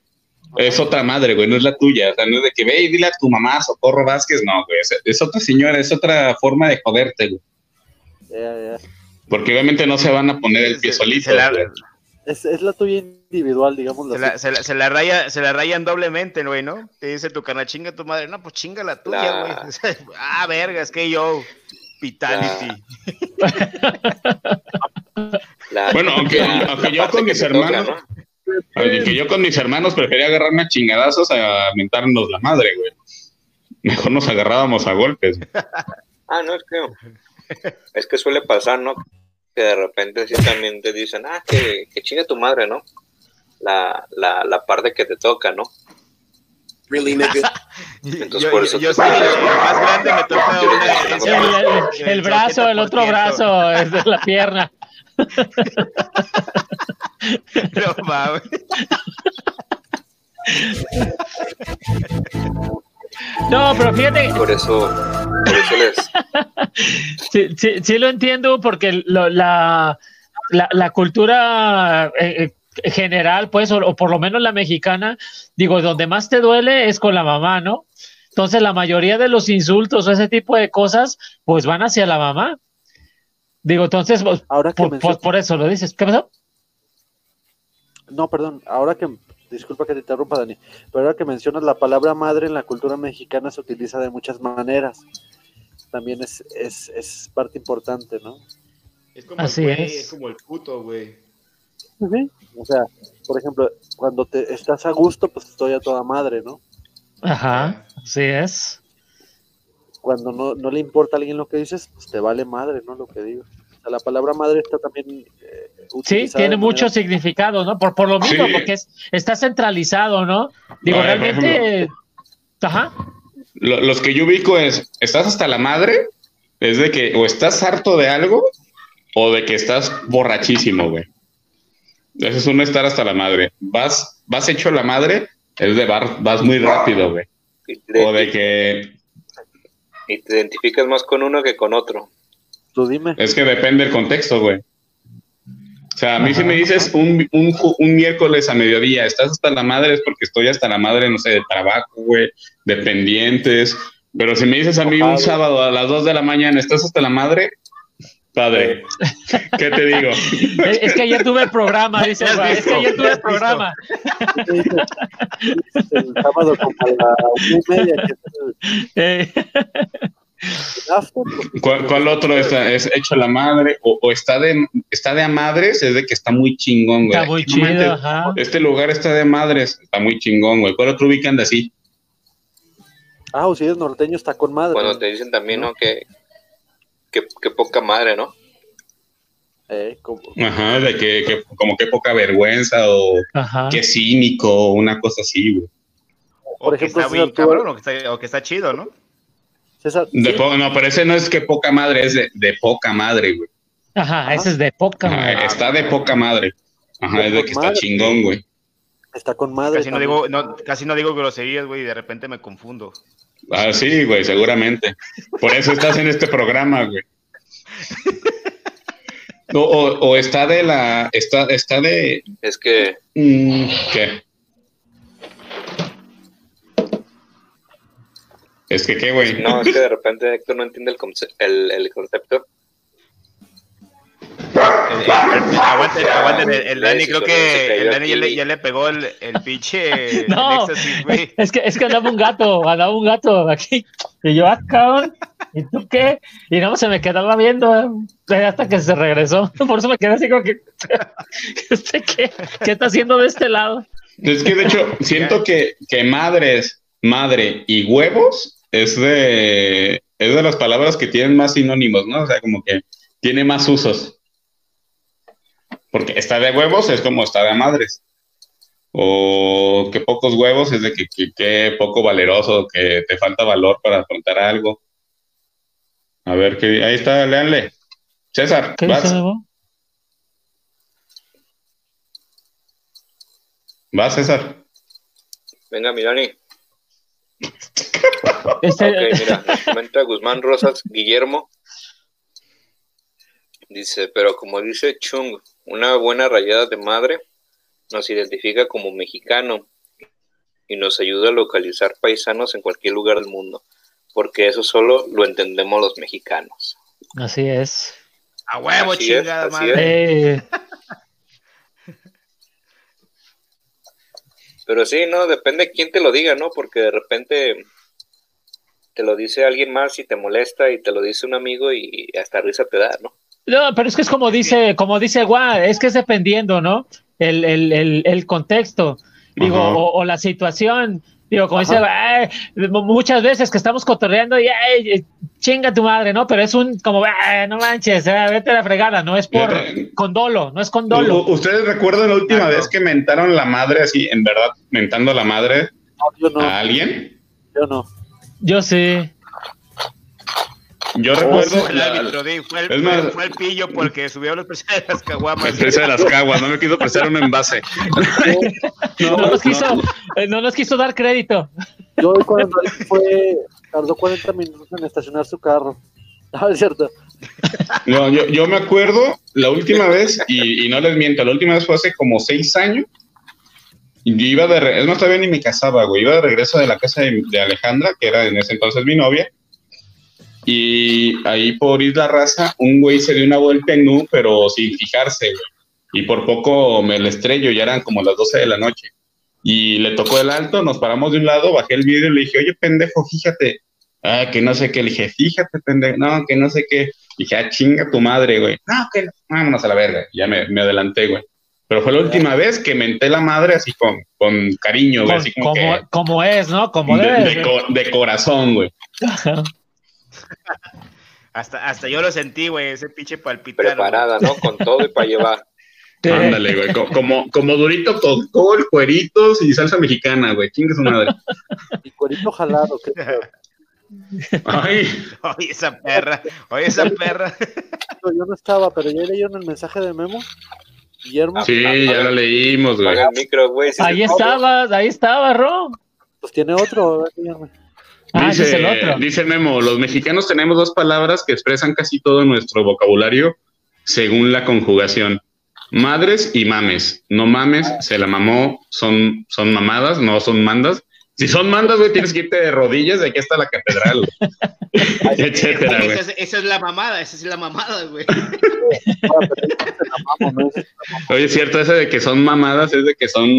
es otra madre, güey, no es la tuya. O sea, no es de que ve y dile a tu mamá, Socorro Vázquez, no, güey, es, es otra señora, es otra forma de joderte, güey. Ya, ya. Porque obviamente no se van a poner el pie Se- solitos, se la- güey. Es, es la tuya individual, digamos. Se la, se, la, se la raya, se la rayan doblemente, güey, ¿no? Te dice tu carnal, chinga tu madre. No, pues chinga la tuya, güey. ah, verga, es que yo. Vitality. Bueno, aunque, aunque yo con mis toca, hermanos, aunque yo con mis hermanos prefería agarrarme a chingadazos a mentarnos la madre, güey. Mejor nos agarrábamos a golpes. Ah, no, es que, es que suele pasar, ¿no? Que de repente sí también te dicen, ah, que, que chinga tu madre, ¿no? La, la, la parte que te toca, ¿no? Really, nigga? Entonces, yo, por eso yo soy el más grande, me toca una El, el- el brazo, el otro 80%. brazo, es de la pierna. No mames. No, pero fíjate, Por eso, por eso les, sí, sí, sí lo entiendo porque lo- la, la, la cultura eh, eh, general, pues, o, o por lo menos la mexicana, digo, donde más te duele es con la mamá, ¿no? Entonces la mayoría de los insultos o ese tipo de cosas, pues van hacia la mamá. Digo, entonces, pues, Ahora que por, mencionas- por- eso lo dices. ¿Qué pasó? No, perdón, ahora que, disculpa que te interrumpa, Dani, pero ahora que mencionas la palabra madre en la cultura mexicana se utiliza de muchas maneras. También es, es, es parte importante, ¿no? Es como Así el güey, es. es como el puto, güey. O sea, por ejemplo, cuando te estás a gusto, pues estoy a toda madre, ¿no? Ajá, así es. Cuando no, no le importa a alguien lo que dices, pues te vale madre, ¿no? Lo que digo. O sea, la palabra madre está también... eh, Sí, tiene mucho manera- significado, ¿no? Por, por lo mismo, Sí. porque es, está centralizado, ¿no? Digo, ver, realmente. Ajá. Lo- los que yo ubico es, ¿estás hasta la madre? Es de que o estás harto de algo o de que estás borrachísimo, güey. Ese es uno estar hasta la madre. Vas, vas hecho la madre, es de bar- vas muy rápido, güey. O de que y te identificas más con uno que con otro. Tú dime. es que depende del contexto, güey. O sea, a mí si me dices un, un, un miércoles a mediodía, estás hasta la madre, es porque estoy hasta la madre, no sé, de trabajo, güey, de pendientes. Pero si me dices a mí un sábado a las 2 de la mañana, estás hasta la madre, padre, ¿qué te digo? Es, es que ayer tuve el programa, dice. Es que ayer tuve el programa. ¿Qué dices? ¿Qué dices El sábado como a la una y media, Eh, ¿Cuál, cuál otro está? es hecho la madre o, o está de está de a madres? Es de que está muy chingón, güey. está muy chido, ajá. Este lugar está de madres, está muy chingón, güey. ¿Cuál otro ubican de así? Ah, o si eres norteño, está con madre. Cuando te dicen también, ¿no? Que, que, que poca madre, ¿no? Eh, como- Ajá, de que, que como que poca vergüenza o Ajá. que cínico o una cosa así, güey. O Por que ejemplo, está César, bien tú- cabrón, o que está, o que está chido, ¿no? César, sí, no, pero ese no es que poca madre, es de, de poca madre, güey. Ajá, ese es de poca Ajá, madre. está de poca madre. Ajá, De es de que está chingón, güey. está con madre. Casi no, digo, no, casi no digo groserías, güey, y de repente me confundo. Ah, sí, güey, seguramente. Por eso estás en este programa, güey. O, o- o está de la. Está, está de. Es que mm, ¿Qué? Es que, ¿qué, güey? no, es que de repente Héctor no entiende el, conce- el, el concepto. Eh, aguanten, aguanten, el, Dani creo que el Dani ya le, ya le pegó el, el pinche No, es que, es que andaba un gato, andaba un gato aquí. Y yo, ah, cabrón, ¿y tú qué? Y no, se me quedaba viendo eh, hasta que se regresó. Por eso me quedé así como que, ¿este qué? ¿Qué está haciendo de este lado? Es que, de hecho, siento que, que madres, madre y huevos es de. es de las palabras que tienen más sinónimos, ¿no? O sea, como que tiene más usos. Porque está de huevos es como está de madres. O que pocos huevos es de que, que, que poco valeroso, que te falta valor para afrontar algo. A ver, que ahí está, léanle. César, ¿Qué vas. dice? Vas, César. Venga, Milani. Este, Ok, mira, nos comenta Guzmán Rosas Guillermo. Dice, pero como dice Chung, una buena rayada de madre nos identifica como mexicano y nos ayuda a localizar paisanos en cualquier lugar del mundo, porque eso solo lo entendemos los mexicanos. Así es. A huevo, Así chingada madre. Eh, Pero sí, no, depende quién te lo diga, ¿no? Porque de repente te lo dice alguien más y te molesta y te lo dice un amigo y hasta risa te da, ¿no? No, pero es que es como dice, como dice Gua, es que es dependiendo, ¿no? El, el, el, el contexto, digo, Ajá. o, o la situación. Digo, como dice, "Ay", muchas veces que estamos cotorreando y "Ay, eh, chinga tu madre, ¿no? Pero es un como, "Ay, no manches, eh, vete a la fregada, no es por Fíjate. con dolo, no es con U- dolo. u- ¿Ustedes recuerdan la última Claro. vez que mentaron la madre así, en verdad, mentando la madre No, yo no, a alguien? yo no. Yo sí. Yo recuerdo Fue el árbitro, di, fue el, es fue- más- fue el pillo porque subió los precios de las caguamas. el precio de las caguas, no me quiso prestar un envase. No, nos quiso, eh, no nos quiso dar crédito. Yo cuando fue, tardó 40 minutos en estacionar su carro. Ah, es cierto. No, yo, yo me acuerdo la última vez, y, y no les miento, la última vez fue hace como seis años. Y yo iba de, re- es más, todavía ni me casaba, güey. Iba de regreso de la casa de, de Alejandra, que era en ese entonces mi novia. Y ahí por Isla Raza, un güey se dio una vuelta en U, pero sin fijarse, güey. Y por poco me le estrello, ya eran como las 12 de la noche. Y le tocó el alto, nos paramos de un lado, bajé el vidrio y le dije, oye, pendejo, fíjate. Ah, que no sé qué. Le dije, fíjate, pendejo. No, que no sé qué. Dije, ah, chinga tu madre, güey. No, que no. vámonos a la verga. Ya me, me adelanté, güey. Pero fue la última vez que menté la madre así con, con cariño, güey. Así como, como, que como es, ¿no? Como de, de co- de corazón, güey. Hasta, hasta yo lo sentí, güey, ese pinche palpitar. güey. Preparada, ¿no? Con todo y para llevar. Ándale, güey. co- Como, como durito con col, cueritos y salsa mexicana, güey. Chinga su madre. Y cuerito jalado. qué. Ay, Oye, esa perra, oye, esa perra. Yo no estaba, pero ya leyeron el mensaje de Memo. Guillermo, sí, ya lo leímos, güey. Apaga el micro, güey. si Ahí estabas, ahí estaba, Ro. pues tiene otro. a ver, Guillermo. Ah, ese es el Dice, otro. dice Memo, los mexicanos tenemos dos palabras que expresan casi todo nuestro vocabulario según la conjugación. Madres y mames. No mames, se la mamó, son, son mamadas, no son mandas. Si son mandas, güey, tienes que irte de rodillas, de aquí hasta la catedral, etcétera, güey. Esa es, esa es la mamada, esa es la mamada, güey. Oye, es cierto, ese de que son mamadas es de que son,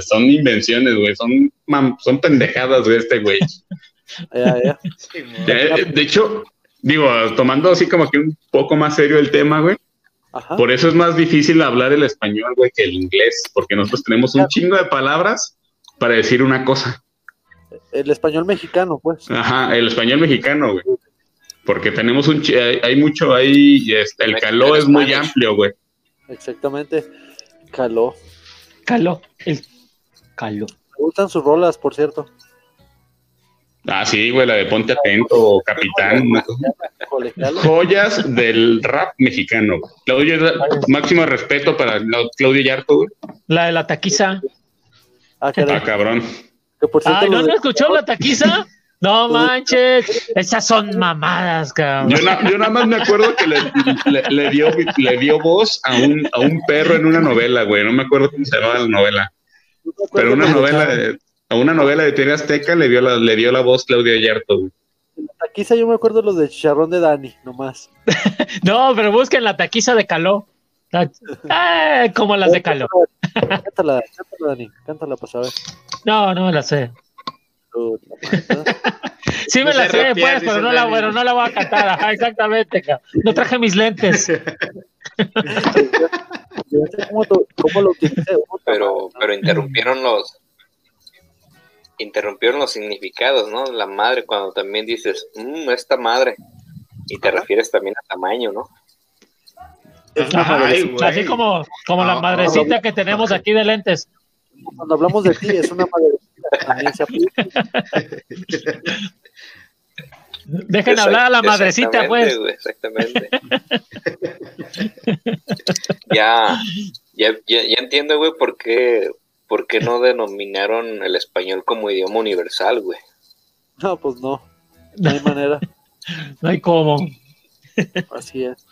son invenciones, güey, son, son pendejadas, güey, este güey. Sí. Eh, De hecho, digo, tomando así como que un poco más serio el tema, güey, Ajá. por eso es más difícil hablar el español, güey, que el inglés, porque nosotros tenemos un chingo de palabras para decir una cosa. El español mexicano, pues. Ajá, el español mexicano, güey. Porque tenemos un, hay, hay mucho ahí, este, el caló es muy Spanish. amplio, güey. Exactamente. Caló. Caló. El caló. Me gustan sus rolas, por cierto. Ah, sí, güey, la de Ponte Atento, Capitán, joyas del rap mexicano. Claudio, máximo respeto para la- Claudio Yarto, güey. La de la taquiza. Ah. Ah, cabrón. Que por cierto, Ay, ¿no, no escuchó la taquiza? No manches. Esas son mamadas, cabrón. Yo, na- yo nada más me acuerdo que le, le- le dio, le dio voz a un, a un perro en una novela, güey. No me acuerdo cómo se llamaba la novela. Pero una novela de, a una novela de TV Azteca le dio la, le dio la voz Claudio Yarto, güey. Quizá yo me acuerdo los de Chicharrón de Dani, nomás. No, pero busquen la taquiza de caló. La- Ah, como las de caló. Cántala, cántala, Dani. Cántala para saber. No, no me la sé. Sí me No la sé rapear, pues, pero no la, bueno, no la voy a cantar. Ajá, exactamente. cabrón. No traje mis lentes. Yo no sé cómo, lo Pero, pero interrumpieron los. Interrumpieron los significados, ¿no? La madre, cuando también dices, mmm, esta madre, y te refieres también a tamaño, ¿no? Ay, Así como, como la madrecita que tenemos aquí de lentes. Cuando hablamos de ti, es una madrecita. Dejen hablar a la madrecita, pues. Exactamente, ya, ya, ya, ya entiendo, güey, por qué, por qué no denominaron el español como idioma universal, güey. No, pues no. No hay manera. No hay cómo. Así es.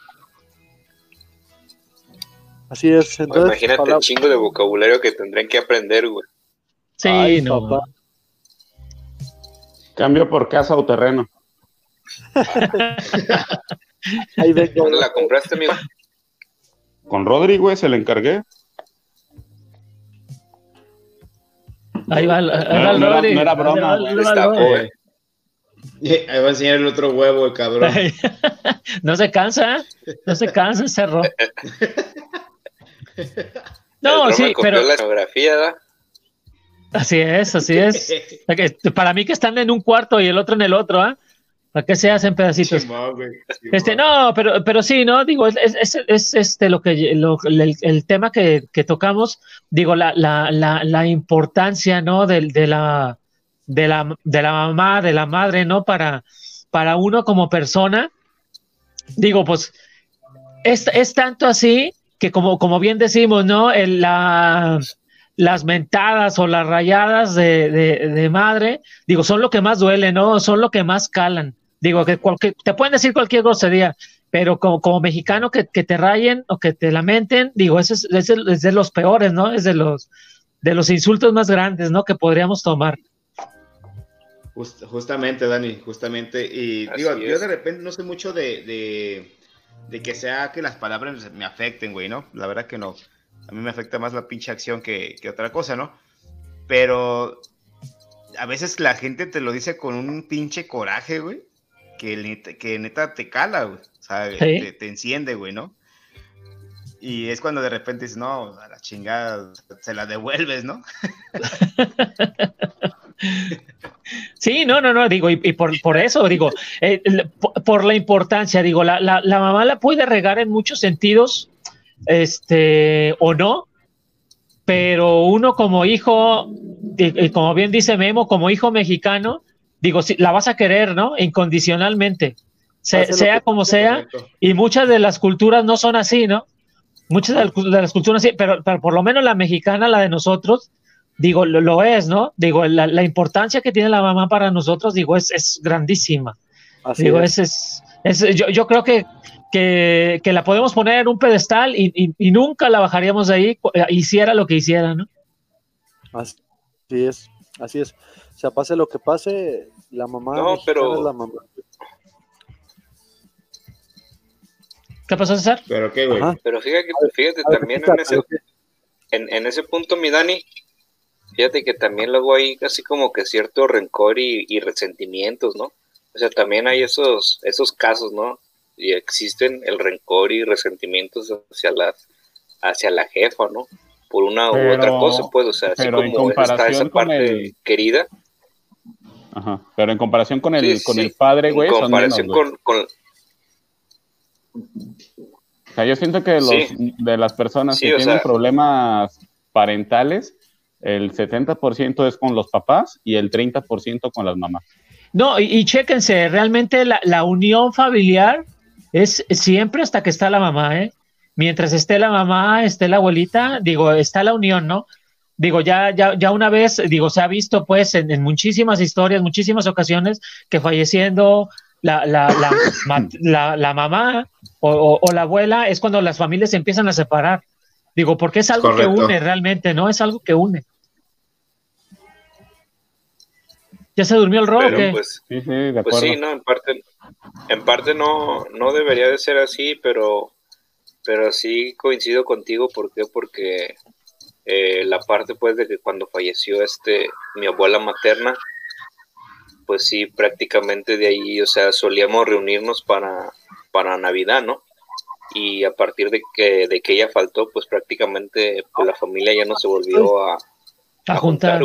Así es. Entonces, Imagínate palabra- el chingo de vocabulario que tendrían que aprender, güey. Sí, Ay, no. papá. Cambio por casa o terreno. Ahí vengo. ¿Dónde la compraste, amigo? Con Rodri, güey, se le encargué. Ahí va, ahí No, va el no era- no era broma, Ahí va güey. ahí va a enseñar el otro huevo, el cabrón. No se cansa, no se cansa, cerró. No, El sí, pero la así es, así es. Para mí que están en un cuarto y el otro en el otro, ¿ah? ¿Para qué se hacen pedacitos? Güey, Este, no, pero, pero sí, ¿no? Digo, es, es, es- es, este lo que lo- el, el tema que, que tocamos, digo, la, la, la, la importancia, ¿no? Del- De, la, de, la, de la mamá, de la madre, ¿no? Para, para uno como persona. Digo, pues, es, es tanto así que como, como bien decimos, ¿no? El, la, las mentadas o las rayadas de, de, de madre, digo, son lo que más duele, ¿no? Son lo que más calan. Digo, que cualquier, te pueden decir cualquier grosería, pero como, como mexicano que, que te rayen o que te lamenten, digo, ese es, ese es de los peores, ¿no? Es de los, de los insultos más grandes, ¿no? Que podríamos tomar. Just- justamente, Dani, justamente. Y Así digo, yo de repente no sé mucho de, de, de que sea que las palabras me afecten, güey, ¿no? La verdad que no. A mí me afecta más la pinche acción que, que otra cosa, ¿no? Pero a veces la gente te lo dice con un pinche coraje, güey, que neta, que neta te cala, güey. O sea, Sí. te, te enciende, güey, ¿no? Y es cuando de repente dices, no, a la chingada, se la devuelves, ¿no? Sí, no, no, no, digo, y, y por, por eso, digo, eh, por, por la importancia, digo, la, la, la mamá la puede regar en muchos sentidos, este, o no, pero uno como hijo, y, y como bien dice Memo, como hijo mexicano, digo, sí, la vas a querer, ¿no? Incondicionalmente, Se- sea como sea, y muchas de las culturas no son así, ¿no? Muchas de las, culturas sí, pero, pero por lo menos la mexicana, la de nosotros, digo, lo, lo es, ¿no? Digo, la, la importancia que tiene la mamá para nosotros, digo, es, es grandísima. Así digo, es. es, es, yo, yo creo que, que, que la podemos poner en un pedestal y, y- y nunca la bajaríamos de ahí, hiciera lo que hiciera, ¿no? Así es, así es. O sea, pase lo que pase, la mamá No, pero- es la mamá. ¿Qué pasó, César? Pero qué, güey. Pero fíjate, fíjate A ver, también en ese, en, en ese punto, mi Dani, fíjate que también luego hay así como que cierto rencor y, y resentimientos, ¿no? O sea, también hay esos, esos casos, ¿no? Y existen el rencor y resentimientos hacia la, hacia la jefa, ¿no? Por una u otra cosa, pues, o sea, así como está esa parte el- querida, Ajá. Pero en comparación con el, Sí, con sí. el padre, en güey, son menos, comparación güey. con, con, O sea, yo siento que los, Sí. de las personas Sí, que tienen sea- problemas parentales, el 70% es con los papás y el 30% con las mamás. No, y, y chéquense, realmente la, la unión familiar es siempre hasta que está la mamá, ¿eh? Mientras esté la mamá, esté la abuelita, digo, está la unión, ¿no? Digo, ya, ya, ya una vez, digo, se ha visto pues en, en muchísimas historias, muchísimas ocasiones, que falleciendo la, la, la, ma- la- la mamá o, o- o la abuela es cuando las familias se empiezan a separar. Digo, porque es algo que une realmente, ¿no? Es algo que une. ¿Ya se durmió el pero qué? pues, Sí, sí, de acuerdo. Pues sí, no, en parte, en parte no, no debería de ser así, pero, pero sí coincido contigo, ¿por qué? Porque eh, la parte pues de que cuando falleció este, mi abuela materna, pues sí, prácticamente de ahí, o sea, solíamos reunirnos para, para Navidad, ¿no? Y a partir de que, de que ella faltó, pues prácticamente pues, la familia ya no se volvió a, a juntar.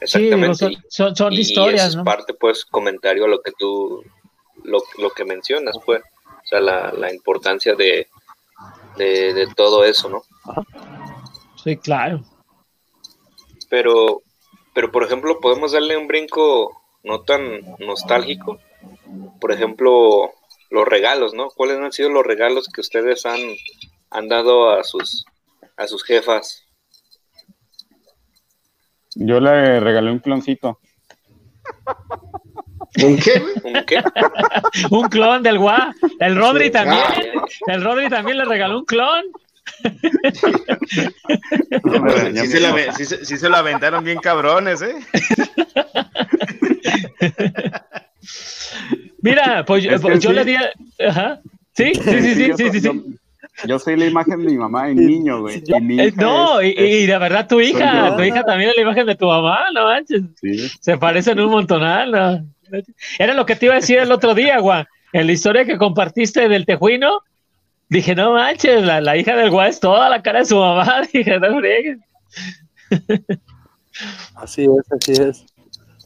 Exactamente. son, son, son y historias, eso ¿no? es parte, pues, comentario a lo que tú, lo, lo que mencionas, pues, o sea, la, la importancia de, de, de todo eso, ¿no? Sí, claro. Pero, pero, por ejemplo, podemos darle un brinco no tan nostálgico. Por ejemplo, los regalos, ¿no? ¿Cuáles han sido los regalos que ustedes han, han dado a sus, a sus jefas? Yo le regalé un cloncito. ¿Un qué? ¿Un qué? un clon del Gua. El Rodri Sí. también. Ah, El Rodri también le regaló un clon. Sí se, la ve- sí se- sí se lo aventaron bien cabrones, ¿eh? Mira, pues yo, Es que pues yo sí. le di. Ajá. Sí, sí, sí, sí, yo sí, soy- sí, sí. Yo, yo soy la imagen de mi mamá en niño, güey. Y mi Eh, hija no, es- y, y de verdad tu hija, tu hija también es la imagen de tu mamá, no manches. Sí. Se parecen un montonal, ¿no? Era lo que te iba a decir el otro día, Gua. En la historia que compartiste del tejuino, dije, no manches, la, la hija del Gua es toda la cara de su mamá. Dije, no friegues. Así es, así es.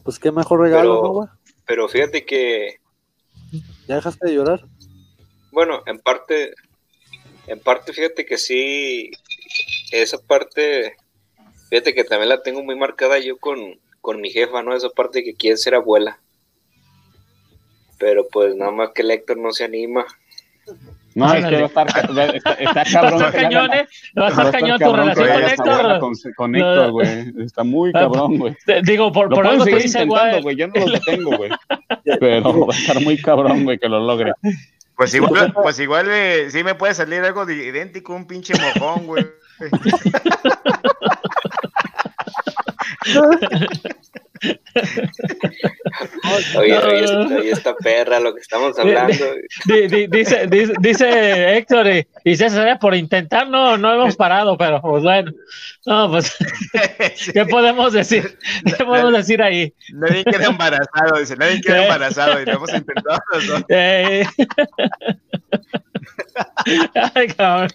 Pues qué mejor regalo, Pero- ¿no? Pero fíjate que, ¿Ya dejaste de llorar? bueno, en parte, en parte, fíjate que sí, esa parte, fíjate que también la tengo muy marcada yo con, con mi jefa, ¿no? Esa parte que quiere ser abuela. Pero pues nada más que el Héctor no se anima. No, es que va a estar, está, está Va a cabrón. estar cañón, ¿eh? Va a estar cañón tu cabrón relación con Héctor. Con, con. Héctor, güey. Está muy Ah, cabrón, güey. Digo, por, Lo por algo te seguir dice güey. Yo no los detengo, güey. Pero va a estar muy cabrón, güey, que lo logre. Pues igual, pues igual eh, sí me puede salir algo de idéntico, un pinche mojón, güey. Oye, No, oye, no, no. esta- oye, esta perra, lo que estamos hablando. Di- dice, dice, dice Héctor, y, y César, eh, por intentar no, no hemos parado, pero pues bueno, no, pues, ¿qué podemos decir? ¿Qué podemos decir ahí? Nadie queda embarazado, dice, nadie queda embarazado y lo hemos intentado. Eh, Ay, cabrón.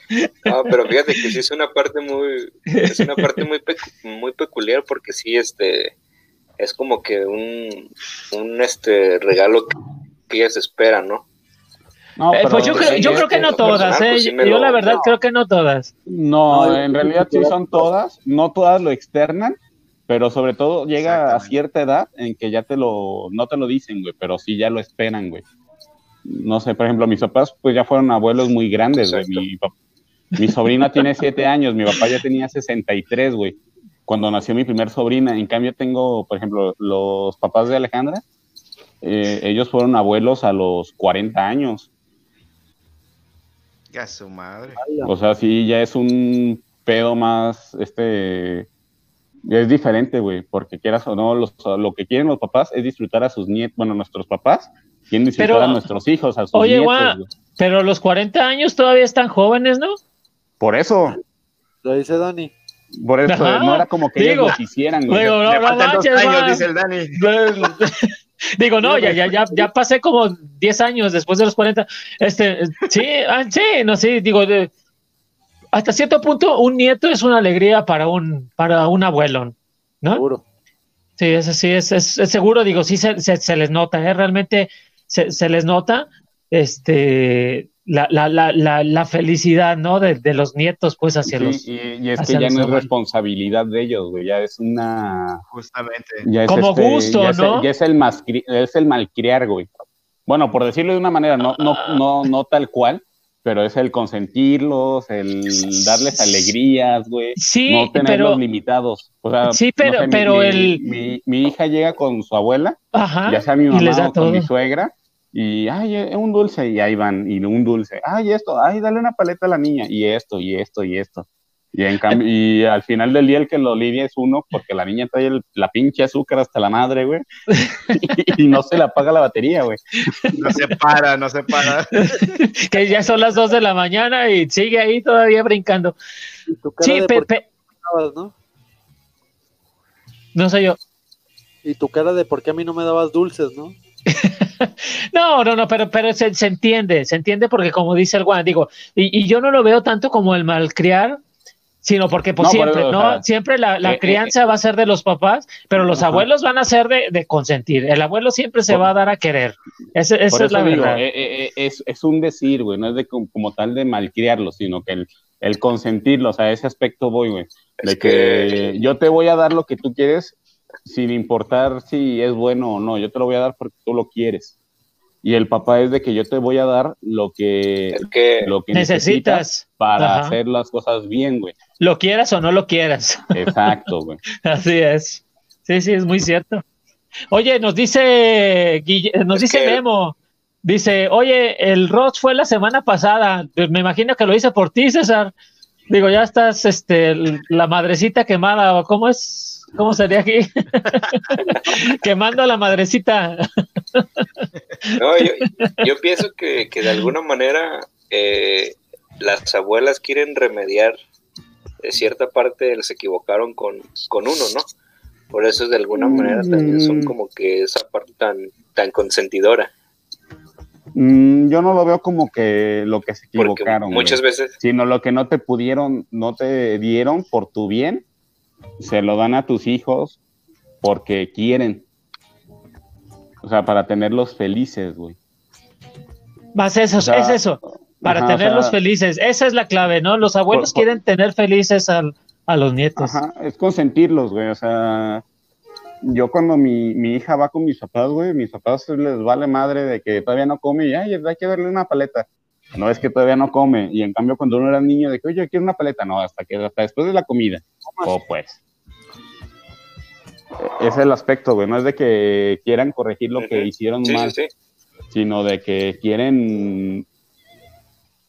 No, pero fíjate que sí es una parte muy, es una parte muy, muy peculiar porque sí, este, es como que un, un este regalo que, que ellas esperan, ¿no? No, Eh, pues yo creo, yo creo que no todas, personal, eh. pues sí me Yo lo- la verdad no. creo que no todas. No, en realidad sí son todas, no todas lo externan, pero sobre todo llega a cierta edad en que ya te lo, no te lo dicen, güey, pero sí ya lo esperan, güey. No sé, por ejemplo, mis papás pues ya fueron abuelos muy grandes, güey. Mi, mi sobrina tiene siete años, mi papá ya tenía 63, güey, cuando nació mi primer sobrina. En cambio tengo, por ejemplo, los papás de Alejandra, eh, ellos fueron abuelos a los 40 años. Ya su madre. O sea, sí, ya es un pedo más, este, es diferente, güey, porque quieras o no, los- lo que quieren los papás es disfrutar a sus nietos, bueno, nuestros papás quieren disfrutar Pero, a nuestros hijos, a sus oye, nietos. güey. Pero los 40 años todavía están jóvenes, ¿no? Por eso, Lo dice Dani. por eso, Ajá, no era como que digo, ellos lo quisieran, güey. Digo, no, Le no faltan dos manches, años, dice el Dani. Digo, no, ya, ya, ya, ya pasé como 10 años después de los 40. Este, sí, ah, sí, no sé, digo, de- hasta cierto punto un nieto es una alegría para un, para un abuelo, ¿no? Seguro. Sí, es así, es, es, es seguro, digo, sí se, se, se les nota, ¿eh? realmente se, se les nota este, la, la, la, la, la felicidad, ¿no? De, de los nietos, pues, hacia Sí, los... y, y es que hacia ya no es responsabilidad de ellos, güey, ya es una... Justamente. Ya es Como este, gusto, ya es- ¿no? ya es el, es el malcriar, güey. Bueno, por decirlo de una manera, no, no, no, no tal cual, pero es el consentirlos, el darles alegrías, güey. Sí, no tenerlos pero... limitados. O sea, Sí, pero- no sé, mi- pero mi, el- Mi, mi hija llega con su abuela, Ajá, ya sea mi y les mamá da o con mi suegra, y, ay, eh, un dulce, y ahí van, y un dulce, ay, esto, ay, dale una paleta a la niña, y esto, y esto, y esto. Y, en cambio, y al final del día el que lo lidia es uno, porque la niña trae el- la pinche azúcar hasta la madre, güey, y, no se le apaga la batería, güey. No se para, no se para. que ya son las 2 de la mañana y sigue ahí todavía brincando. Y tu cara Sí, de pe- por qué pe- me dabas, ¿no? no sé yo. Y tu cara de por qué a mí no me dabas dulces, ¿no? No, no, no, pero, pero se, se entiende, se entiende porque como dice el Juan, digo, y, y yo no lo veo tanto como el malcriar, sino porque pues No, siempre, ¿no? sea, siempre la, la eh, crianza va a ser de los papás, pero los abuelos van a ser de, de consentir. El abuelo siempre se Por- va a dar a querer. Ese- esa Por es la digo, verdad. eh, eh, eh, es, es un decir, güey, no es de como, como tal de malcriarlo, sino que el, el consentirlo, o sea, a ese aspecto voy, güey, de que- yo te voy a dar lo que tú quieres sin importar si es bueno o no, yo te lo voy a dar porque tú lo quieres. Y el papá es de que yo te voy a dar lo que, lo que necesitas Necesitas, para Ajá. hacer las cosas bien, güey. lo quieras o no lo quieras. Exacto, güey. Así es. Sí, sí, es muy cierto. Oye, nos dice Guille- nos Es dice que- Memo, dice, oye, el Ross fue la semana pasada. Me imagino que lo hice por ti, César. Digo, ya estás, este, la madrecita quemada, o cómo es, cómo sería aquí, quemando a la madrecita. No, yo, yo pienso que, que de alguna manera eh, las abuelas quieren remediar de cierta parte se equivocaron con, con uno, ¿no? Por eso de alguna manera también son Mm. como que esa parte tan, tan consentidora. Mm, yo no lo veo como que lo que se Porque equivocaron, muchas güey. veces, sino lo que no te pudieron, no te dieron por tu bien, se lo dan a tus hijos porque quieren. O sea, para tenerlos felices, güey. Más eso, O sea, es eso, para ajá, o tenerlos sea, felices. Esa es la clave, ¿no? Los abuelos Por- por- quieren tener felices al- a los nietos. Ajá, es consentirlos, güey. O sea, yo cuando mi, mi hija va con mis papás, güey, mis papás les vale madre de que todavía no come y ay, hay que darle una paleta. No es que todavía no come. Y en cambio, cuando uno era niño, de que, oye, quiero una paleta, no, hasta que hasta después de la comida. O pues. Es el aspecto, güey. No es de que quieran corregir lo que hicieron sí, mal, sí, sí. sino de que quieren.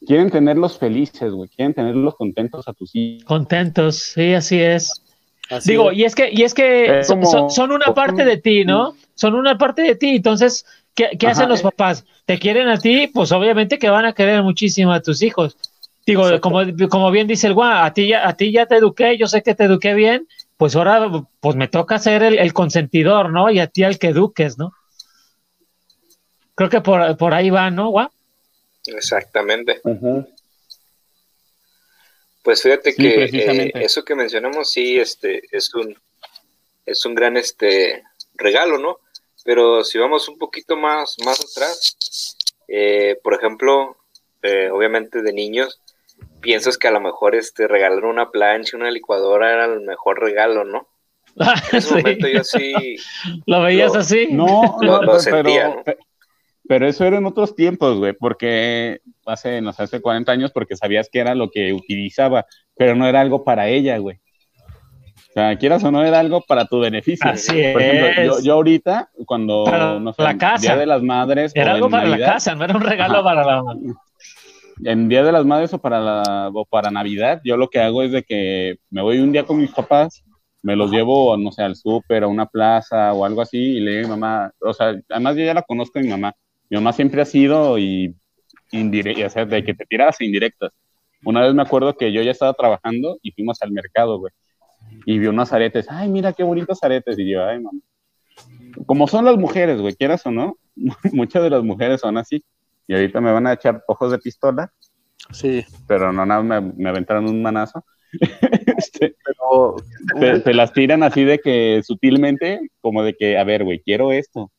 Quieren tenerlos felices, güey. Quieren tenerlos contentos a tus hijos. Contentos, sí, así es. Así Digo, es. y es que, y es que Es son, como- son- son una parte de ti, ¿no? Son una parte de ti. Entonces, ¿qué, qué hacen los papás? ¿Te quieren a ti? Pues obviamente que van a querer muchísimo a tus hijos. Digo, Exacto. como, como bien dice el guá, a ti, ya, a ti ya te eduqué, yo sé que te eduqué bien, pues ahora pues me toca ser el, el consentidor, ¿no? Y a ti al que eduques, ¿no? Creo que por, por ahí va, ¿no, guá? Exactamente. Pues fíjate Sí, que eh, eso que mencionamos sí este es un es un gran este regalo, ¿no? Pero si vamos un poquito más más atrás, eh, por ejemplo, eh, obviamente de niños piensas que a lo mejor este regalar una plancha, una licuadora era el mejor regalo, ¿no? En ese Sí. momento yo sí ¿Lo veías Lo- así? No, Lo- no, lo pero, sentía, ¿no? pe- pero eso era en otros tiempos, güey, porque hace, no sé, hace 40 años, porque sabías que era lo que utilizaba, pero no era algo para ella, güey. O sea, quieras o no, era algo para tu beneficio. Así Por ejemplo, es. yo, yo ahorita, cuando, Para no sé, la casa. Día de las Madres Era algo para la casa, no era un regalo Ajá. para la... en Día de las Madres o para, la, o para Navidad, yo lo que hago es de que me voy un día con mis papás, me los llevo, no sé, al súper, a una plaza o algo así, y le digo a mi mamá, o sea, además yo ya la conozco a mi mamá. Mi mamá siempre ha sido y o sea, de que te tiras indirectas. Una vez me acuerdo que yo ya estaba trabajando y fuimos al mercado, güey, y vi unos aretes, ay, mira qué bonitos aretes, y yo, ay, mamá. Como son las mujeres, güey, quieras o no, muchas de las mujeres son así. Y ahorita me van a echar ojos de pistola, Sí, pero no nada, me, me aventaron un manazo. Este, pero te, te las tiran así de que sutilmente, como de que, a ver, güey, quiero esto,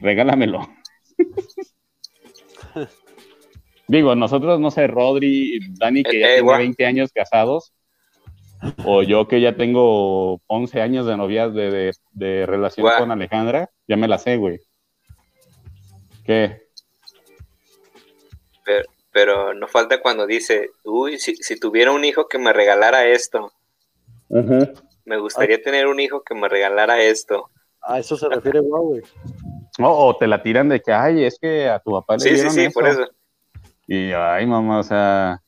regálamelo. Digo, nosotros, no sé, Rodri, Dani, que ya Eh, eh, tiene guau. 20 años casados, o yo que ya tengo 11 años de novias de, de, de relación con Alejandra, ya me la sé, güey. ¿Qué? Pero, pero no falta cuando dice, uy, si, si tuviera un hijo que me regalara esto, me gustaría tener un hijo que me regalara esto. a eso se refiere güey. O, o te la tiran de que, ay, es que a tu papá le Sí, sí, dieron sí, por eso. Y ay, mamá, o sea,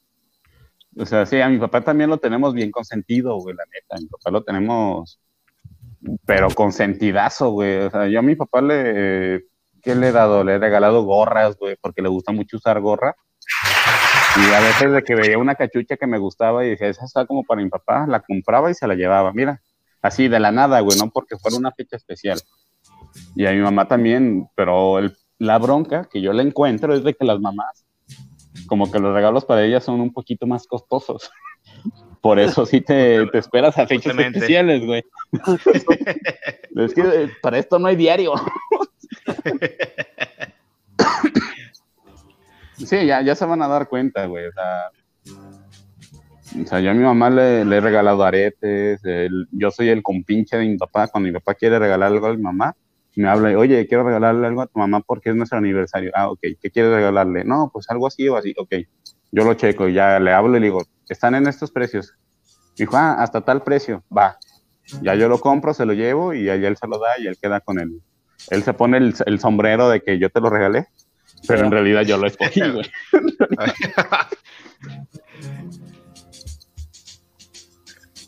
o sea, sí, a mi papá también lo tenemos bien consentido, güey, la neta. A mi papá lo tenemos, pero consentidazo, güey. O sea, yo a mi papá le, ¿qué le he dado? Le he regalado gorras, güey, porque le gusta mucho usar gorra. Y a veces de que veía una cachucha que me gustaba y decía, esa está como para mi papá, la compraba y se la llevaba, mira, así de la nada, güey, no porque fuera una fecha especial. Y a mi mamá también, pero el- la bronca que yo le encuentro es de que las mamás, como que los regalos para ellas son un poquito más costosos. Por eso sí te, te esperas a fechas especiales, güey. es que eh, para esto no hay diario. sí, ya, ya se van a dar cuenta, güey. O sea, yo a mi mamá le, he regalado aretes. yo soy el compinche de mi papá. Cuando mi papá quiere regalar algo a mi mamá, me habla, y, oye, quiero regalarle algo a tu mamá porque es nuestro aniversario. Ah, ok, ¿qué quieres regalarle? No, pues algo así o así, ok. Yo lo checo y ya le hablo y le digo, están en estos precios. Dijo, ah, hasta tal precio, va. Ya yo lo compro, se lo llevo y allá él se lo da y él queda con él. Él se pone el, el sombrero de que yo te lo regalé, pero en realidad yo lo escogí, güey.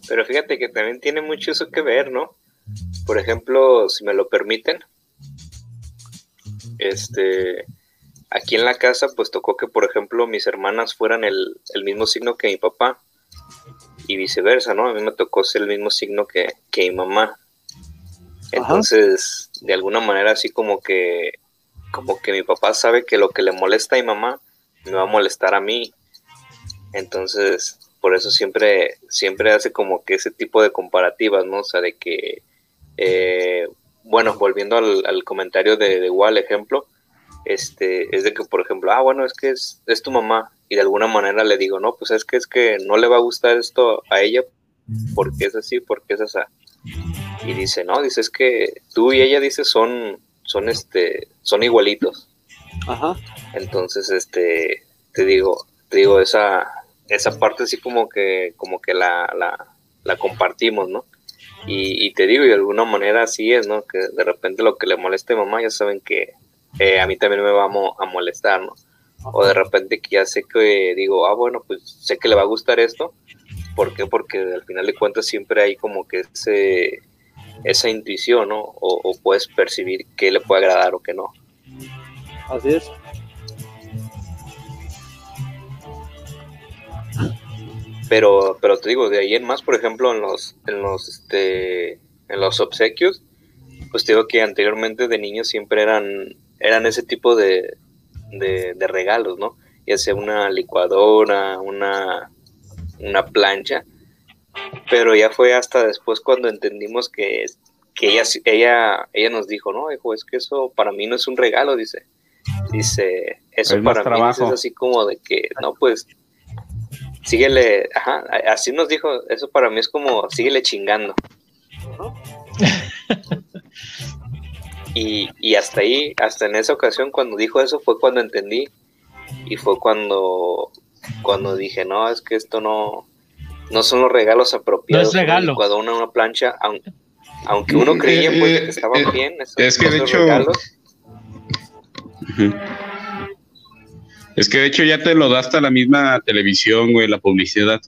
Pero fíjate que también tiene mucho eso que ver, ¿no? Por ejemplo, si me lo permiten, este, aquí en la casa, pues tocó que, por ejemplo, mis hermanas fueran el, el mismo signo que mi papá y viceversa, ¿no? A mí me tocó ser el mismo signo que, que mi mamá. Entonces, de alguna manera, así como que, como que mi papá sabe que lo que le molesta a mi mamá me va a molestar a mí. Entonces, por eso siempre, siempre hace como que ese tipo de comparativas, ¿no? O sea, de que, eh, bueno, volviendo al, al comentario de, de igual ejemplo, este, es de que, por ejemplo, ah, bueno, es que es, es tu mamá, y de alguna manera le digo, no, pues es que es que no le va a gustar esto a ella, porque es así, porque es así. Y dice, no, dice, es que tú y ella, dice, son, son, este, son igualitos. Ajá. Entonces, este, te digo, te digo, esa, esa parte así como que, como que la, la, la compartimos, ¿no? Y, y te digo, y de alguna manera así es, ¿no? Que de repente lo que le moleste a mamá, ya saben que eh, a mí también me va a, mo- a molestar, ¿no? O de repente que ya sé que digo, ah, bueno, pues sé que le va a gustar esto. ¿Por qué? Porque al final de cuentas siempre hay como que ese, esa intuición, ¿no? O, o puedes percibir qué le puede agradar o qué no. Así es. pero pero te digo de ahí en más por ejemplo en los en los este en los obsequios pues te digo que anteriormente de niños siempre eran eran ese tipo de, de, de regalos no ya sea una licuadora una una plancha pero ya fue hasta después cuando entendimos que que ella ella ella nos dijo no hijo es que eso para mí no es un regalo dice. Dice eso Es para mí es así como de que no pues síguele, ajá, así nos dijo, eso para mí es como, síguele chingando. y, y hasta ahí, hasta en esa ocasión, cuando dijo eso, fue cuando entendí, y fue cuando, cuando dije, no, es que esto no, no son los regalos apropiados. No es regalo. Una plancha, aun- aunque uno creía pues, de que estaban Eh, bien, esos, es que de hecho- regalos. Es que de hecho ya te lo da hasta la misma televisión, güey, la publicidad.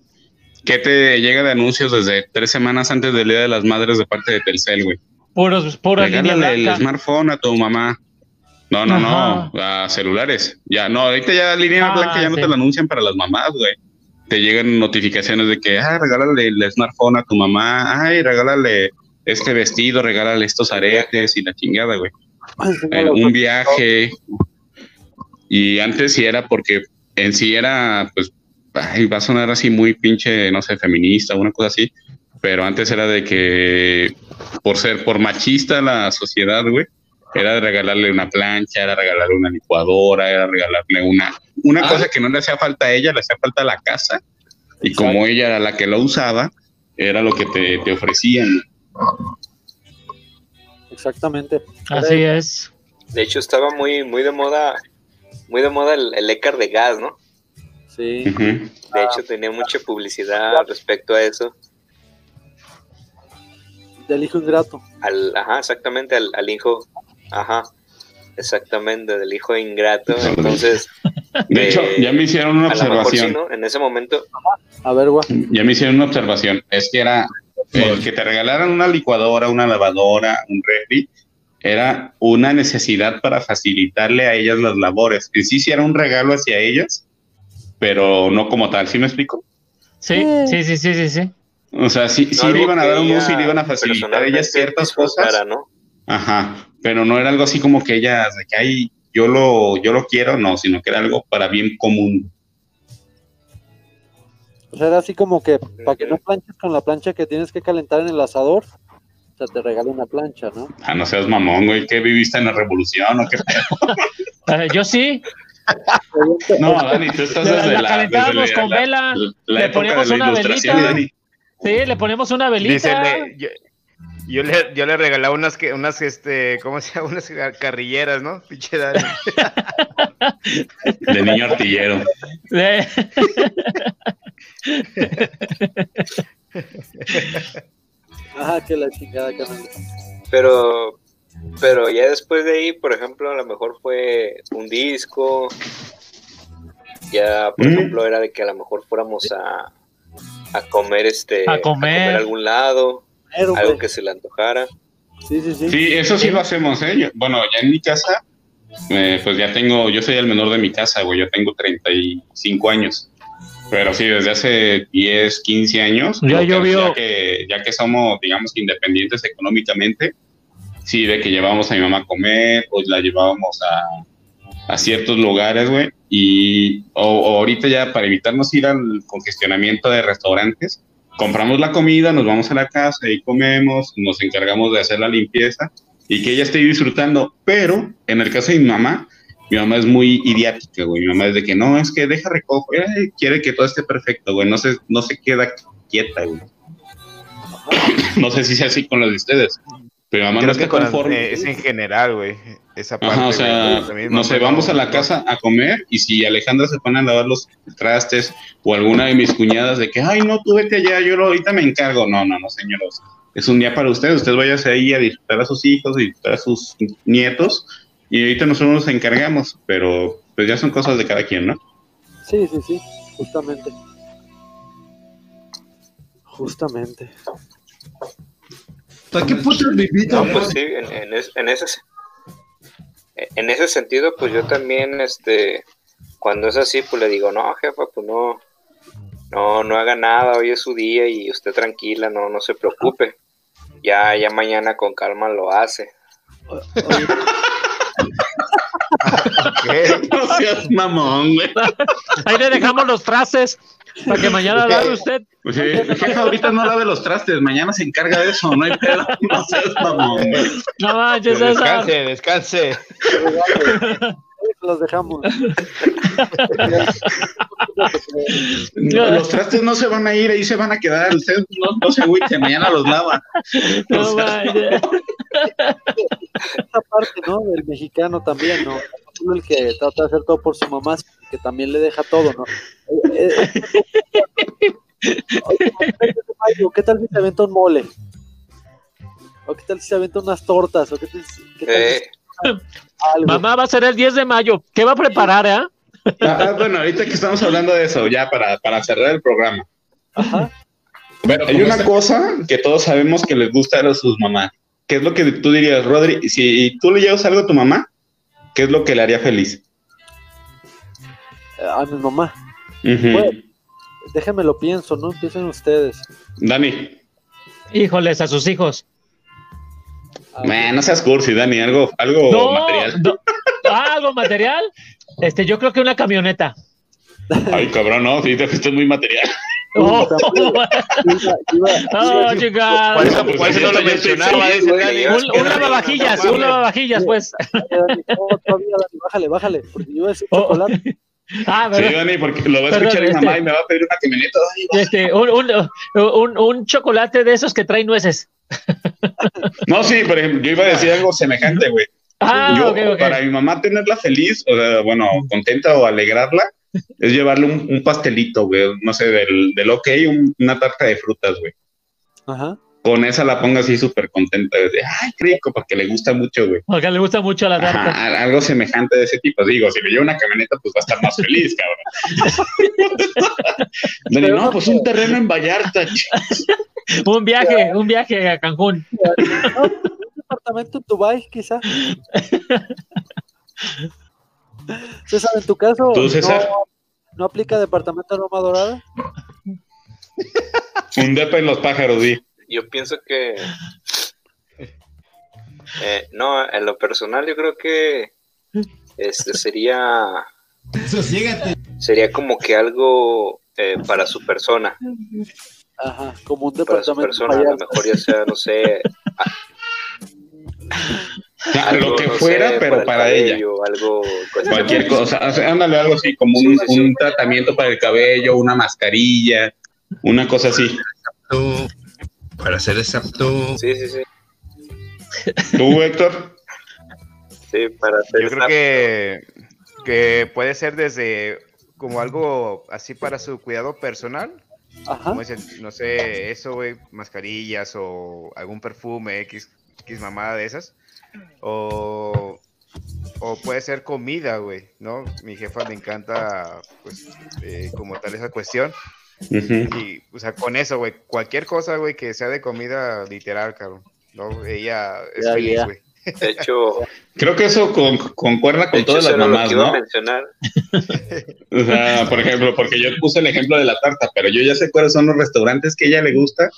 Que te llega de anuncios desde tres semanas antes del Día de las Madres de parte de Telcel, güey. Puros, pura línea Regálale el smartphone a tu mamá. No, no, Ajá. no, a celulares. Ya, no, ahorita ya la línea Ah, blanca ya no te la anuncian para las mamás, güey. Te llegan notificaciones de que, ah, regálale el smartphone a tu mamá, ay, regálale este vestido, regálale estos aretes y la chingada, güey. Eh, un viaje. Y antes sí era porque en sí era, pues, ay, va a sonar así muy pinche, no sé, feminista, una cosa así. Pero antes era de que, por ser, por machista la sociedad, güey, era de regalarle una plancha, era regalarle una licuadora, era regalarle una, una Ah. cosa que no le hacía falta a ella, le hacía falta a la casa. Y como ella era la que lo usaba, era lo que te, te ofrecían. Exactamente. Así es. de hecho estaba muy, muy de moda, muy de moda el, el écar de gas, ¿no? Sí. De hecho, tenía mucha publicidad respecto a eso. Del hijo ingrato. Al, ajá, exactamente, al, al hijo. Ajá, exactamente, del hijo ingrato. Entonces, De eh, hecho, ya me hicieron una a lo mejor sí, observación. ¿no? En ese momento, A ver, güey. Ya me hicieron una observación. Es que era el que te regalaran una licuadora, una lavadora, un refri, era una necesidad para facilitarle a ellas las labores. En sí, sí era un regalo hacia ellas, pero no como tal. ¿Sí me explico? Sí, sí, sí, sí, sí, sí. O sea, sí, sí algo le iban a dar un uso y le iban a facilitar a ellas ciertas cosas. ¿no? Ajá, pero no era algo así como que ellas, de que ay, yo lo, yo lo quiero, no, sino que era algo para bien común. O sea, era así como que para que no planches con la plancha que tienes que calentar en el asador, o sea, te regalo una plancha, ¿no? Ah, no seas mamón, güey, ¿qué viviste en la revolución o qué pedo? Eh, yo sí. No, Dani, tú estás desde la la, calentábamos desde la- con vela, la- la le ponemos una velita. Sí, le ponemos una velita. Dice, le- yo, le, yo le regalaba unas, que, unas, este, ¿cómo se llama? Unas carrilleras, ¿no? Pinche Dani. De niño artillero. Ajá, que la chingada, carnal. Pero, pero ya después de ahí, por ejemplo, a lo mejor fue un disco. Ya, por Mm. ejemplo, era de que a lo mejor fuéramos a, a comer este A comer. a algún lado, algo güey, que se le antojara. Sí, sí, sí. Sí, eso sí lo hacemos, ¿eh? Yo- bueno, ya en mi casa, eh, pues ya tengo, yo soy el menor de mi casa, güey, yo tengo 35 años. Pero sí, desde hace 10, 15 años, Ya lo que- llovió. ya, que, ya que somos, digamos, independientes económicamente, sí, de que llevábamos a mi mamá a comer, pues la llevábamos a, a ciertos lugares, güey, y o, o ahorita ya para evitarnos ir al congestionamiento de restaurantes, compramos la comida, nos vamos a la casa y comemos, nos encargamos de hacer la limpieza y que ella esté disfrutando. Pero en el caso de mi mamá, mi mamá es muy idiática, güey. Mi mamá es de que no, es que deja recojo, eh, quiere que todo esté perfecto, güey. No se, no se queda quieta, güey. No sé si sea así con las de ustedes. Pero mi mamá Creo no que está las- conforme. eh, es en general, güey. Esa parte. Ajá, o sea, también no sé, vamos a la casa a comer y si Alejandra se pone a lavar los trastes o alguna de mis cuñadas de que, ay, no, tú vete allá, yo lo- ahorita me encargo. No, no, no, señores. Es un día para ustedes. Ustedes váyanse ahí a disfrutar a sus hijos, a disfrutar a sus nietos y ahorita nosotros nos encargamos, pero pues ya son cosas de cada quien, ¿no? Sí, sí, sí, justamente. Justamente. ¿Para qué putas me invitan? No, pues sí, en, en es- en ese se- en ese sentido, pues yo también, este, cuando es así, pues le digo, no, jefa, pues no, no, no haga nada, hoy es su día y usted tranquila, no, no se preocupe. Ya, ya mañana con calma lo hace. ¿Qué? No seas mamón, güey. ahí le dejamos los trastes para que mañana lave usted. Pues sí, jefa, ahorita no lave los trastes, mañana se encarga de eso, no hay pedo. No seas mamón, güey. No manches, César. Descanse, descanse. Los dejamos. Los trastes no se van a ir, ahí se van a quedar. Ustedes no, no se agüiten, mañana los lava. No manches. Esa parte, ¿no? Del mexicano también, ¿no? El que trata de hacer todo por su mamá, que también le deja todo, ¿no? Eh, eh, Oye, ¿qué tal si se aventa un mole? ¿O qué tal si se aventa unas tortas? ¿O qué tal, si- qué tal si Eh, algo? Mamá va a ser el 10 de mayo. ¿Qué va a preparar, eh? Ah, bueno, ahorita que estamos hablando de eso, ya para, para cerrar el programa. Ajá. Pero hay una cosa que todos sabemos que les gusta a sus mamás. ¿Qué es lo que tú dirías, Rodri? Si tú le llevas algo a tu mamá, ¿qué es lo que le haría feliz? Eh, A mi mamá. Bueno. Déjenme lo pienso, ¿no? Empiecen ustedes. Dani, Híjoles, a sus hijos. Man, no seas cursi, Dani, algo, algo No, material. no. Ah, algo material. Este, yo creo que una camioneta. Ay, cabrón, no, sí, te fuiste muy material. Oh. Por eso, por eso no lo mencionaba, Dani. Un, un lavavajillas, un lavavajillas, pues. Dani, no, todavía, Dani, bájale, bájale, porque yo iba a decir Oh. chocolate. Ah, Sí, pero, Dani, porque lo va a Perdón, escuchar mi este- mamá y me va a pedir una camioneta. Este, un, un, un, un chocolate de esos que trae nueces. No, sí, por ejemplo, yo iba a decir algo semejante, güey. Ah, yo, ok, ok. para mi mamá tenerla feliz, o sea, bueno, contenta o alegrarla, es llevarle un, un pastelito, güey, no sé, del, del ok, un- una tarta de frutas, güey. Ajá. Con esa la pongo así súper contenta, de, ay, qué rico, porque le gusta mucho, güey. Porque le gusta mucho la tarta. Ajá, algo semejante de ese tipo. Digo, si le llevo una camioneta, pues va a estar más feliz, cabrón. Dani, no, pues un terreno en Vallarta. Un viaje, un viaje a Cancún. No, un departamento en Dubai, quizá. César, en tu caso, ¿Tú, César? No, ¿no aplica departamento de Roma Dorada? Un depa en los pájaros, di. Yo pienso que eh, no, en lo personal yo creo que este sería Sosiégate. sería como que algo eh, para su persona. Ajá, como un Para su persona, a lo mejor ya sea, no sé, algo, lo que no sé, fuera, pero para ella. cabello, Algo, Cualquier cosa, o sea, ándale algo así, como un, un tratamiento para el cabello, una mascarilla, una cosa así. Para hacer exacto. Sí, sí, sí. ¿Tú, Héctor? Sí, para hacer Yo creo que, que puede ser desde como algo así para su cuidado personal. Ajá. Como dicen, no sé, eso, güey, mascarillas o algún perfume, X, X mamada de esas. O, o puede ser comida, güey, ¿no? Mi jefa le encanta, pues, eh, como tal esa cuestión. Y, o sea, con eso, güey, cualquier cosa, güey, que sea de comida literal, cabrón. ¿no? Ella es feliz, güey. De hecho, Creo que eso con- concuerda con hecho, todas las mamás, ¿no? mencionar. O sea, por ejemplo, porque yo puse el ejemplo de la tarta, pero yo ya sé cuáles son los restaurantes que a ella le gusta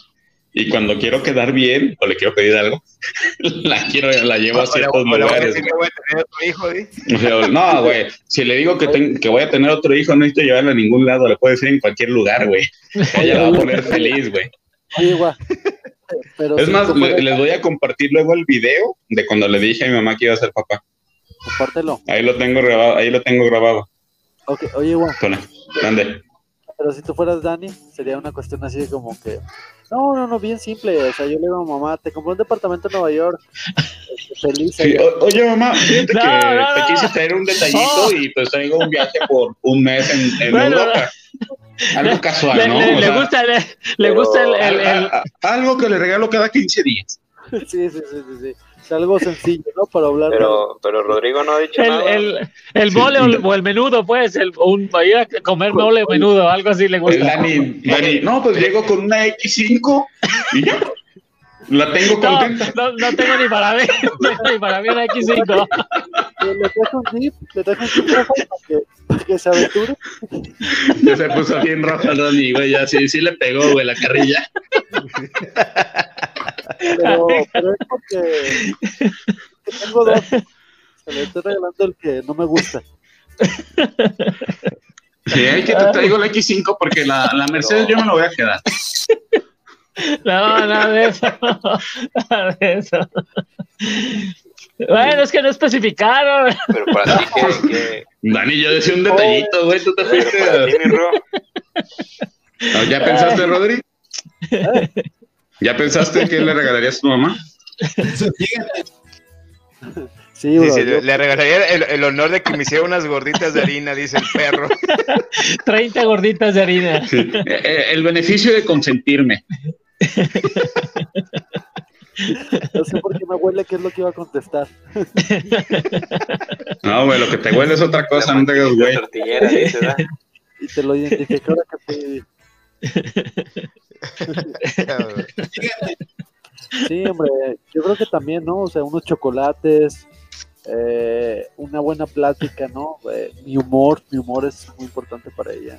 y cuando quiero quedar bien o le quiero pedir algo, la quiero, la llevo a ciertos voy a lugares. decir que voy a tener otro hijo, ¿sí? O sea, no, güey, si le digo que, ten- que voy a tener otro hijo, no necesito llevarla a ningún lado, le puedo decir en cualquier lugar, güey. Ella la va a poner feliz, güey. Es si más, le- les voy a compartir luego el video de cuando le dije a mi mamá que iba a ser papá. compártelo. Ahí lo tengo grabado, ahí lo tengo grabado. Ok, oye, grande. Pero si tú fueras Dani, sería una cuestión así de como que. No, no, no, bien simple. O sea, yo le digo a mamá, te compré un departamento en Nueva York. este, Feliz. Sí, allá". o- oye, mamá, fíjate No, que no, te quise traer un detallito Oh. y pues traigo un viaje por un mes en, en Bueno, Europa. Algo casual, Le, ¿no? le- O le sea, gusta, le, le gusta el, el- algo que le regalo cada 15 días. Sí, sí, sí, sí, sí. O algo sencillo, ¿no? Para hablar. Pero, pero Rodrigo no ha dicho el, nada. el, el mole o el, o el menudo, pues, el, un, ir a comer mole o menudo, algo así le gusta. Dani, Dani, no, pues llego con una X5 y ya. La tengo No, contenta. no, no tengo ni para ver, no tengo ni para ver una X5. Le le traje un zip, le traje un zip para que, para que se aventure. Ya se puso bien roja Dani, güey, ya sí, sí le pegó, güey, la carrilla. Pero, pero es porque que tengo dos. Se le estoy regalando el que no me gusta. Sí, hay que te traigo la X5 porque la, la Mercedes yo me la voy a quedar. No, nada de eso. Nada de eso. Bueno, es que no especificaron. Pero para ti, ¿qué, qué- Dani, yo decía un detallito, güey, tú te fuiste. Ah, ¿Ya pensaste, Rodri? ¿Ya pensaste qué le regalarías a tu mamá? Sí, bro, Dice, yo- le regalaría el, el honor de que me hiciera unas gorditas de harina, dice el perro. 30 gorditas de harina. Sí. Eh, eh, el beneficio de consentirme. no sé por qué me huele qué es lo que iba a contestar. No, güey, lo que te huele es otra cosa, no te hagas güey. Y te lo identifiqué ahora que fui. Sí, hombre, yo creo que también, ¿no? O sea, unos chocolates, eh, una buena plática, ¿no? Eh, mi humor, mi humor es muy importante para ella.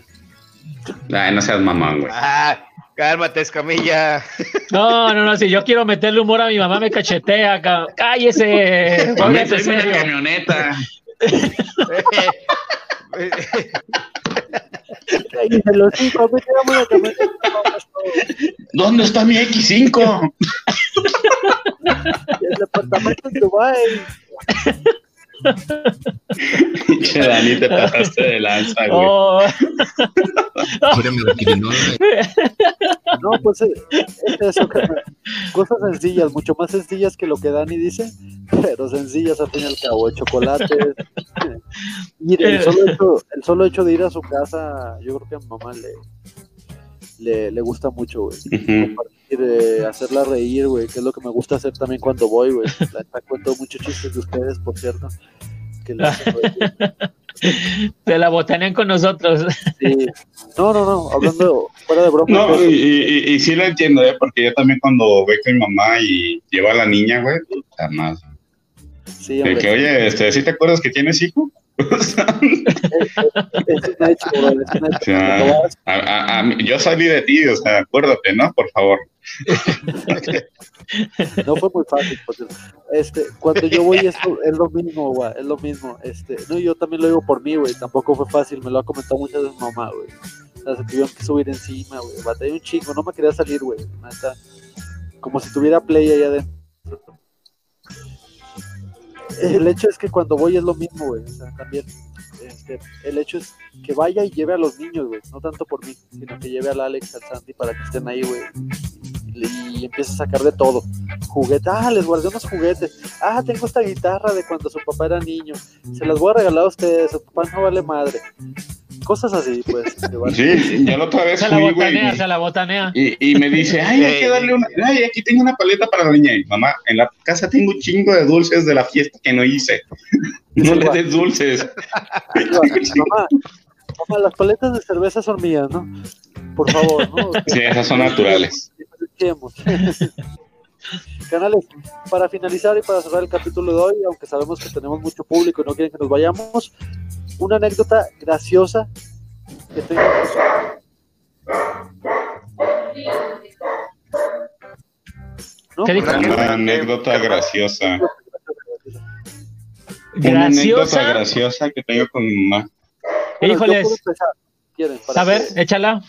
Ay, no seas mamón, güey. Ah, cálmate, escamilla. No, no, no, si yo quiero meterle humor a mi mamá, me cachetea. ca- Cállese. Póngase serio. camioneta. ¿Dónde está mi X5? El departamento en Dubai. Pinche Dani, te pasaste de lanza, güey. Oh. No, pues eh, es eso, cosas sencillas, mucho más sencillas que lo que Dani dice, pero sencillas al fin y al cabo, chocolates. Mire, el solo, hecho, el solo hecho de ir a su casa, yo creo que a mi mamá le, le, le gusta mucho, güey. Compartir, eh, hacerla reír, güey, que es lo que me gusta hacer también cuando voy, güey. La neta, cuento muchos chistes de ustedes, por cierto. Que le hacen reír. Se la botanean con nosotros. Sí. No, no, no, hablando fuera de broma. No, pero- y, y, y sí lo entiendo, ¿eh? Porque yo también cuando voy con mi mamá y lleva a la niña, güey, puta madre. sí, De que, oye, este, ¿sí te acuerdas que tienes hijo? O sea, yo salí de ti, o sea, acuérdate, ¿no? Por favor. No fue muy fácil. Este, cuando yo voy es es lo mismo, güey, es lo mismo. Este, no, yo también lo digo por mí, güey, tampoco fue fácil, me lo ha comentado muchas veces mamá, güey. Las tuvieron que subir encima, güey. Batallé un chingo, no me quería salir, güey. Como si tuviera play ahí adentro. El hecho es que cuando voy es lo mismo, güey. O sea, también. este, el hecho es que vaya y lleve a los niños, güey. No tanto por mí, sino que lleve al Alex, al Santi para que estén ahí, güey. Y, y empiece a sacar de todo. Juguete, ah, les guardé unos juguetes. Ah, tengo esta guitarra de cuando su papá era niño. Se las voy a regalar a ustedes. Su papá no vale madre. Cosas así, pues. Sí, ya la otra vez Se la fui, botanea, se la botanea. Y, y me dice, ay, hay que darle una, ay, aquí tengo una paleta para la niña. Y mamá, en la casa tengo un chingo de dulces de la fiesta que no hice. No le des dulces. mamá, mamá, las paletas de cerveza son mías, ¿no? Por favor, ¿no? Sí, esas son naturales. Canales, para finalizar y para cerrar el capítulo de hoy, aunque sabemos que tenemos mucho público y no quieren que nos vayamos, una anécdota graciosa que su- ¿No? ¿Qué dijo? Una anécdota graciosa. Una anécdota Graciosa. graciosa que tengo con mi mamá. Bueno, Híjoles. empezar, A ver, que- échala.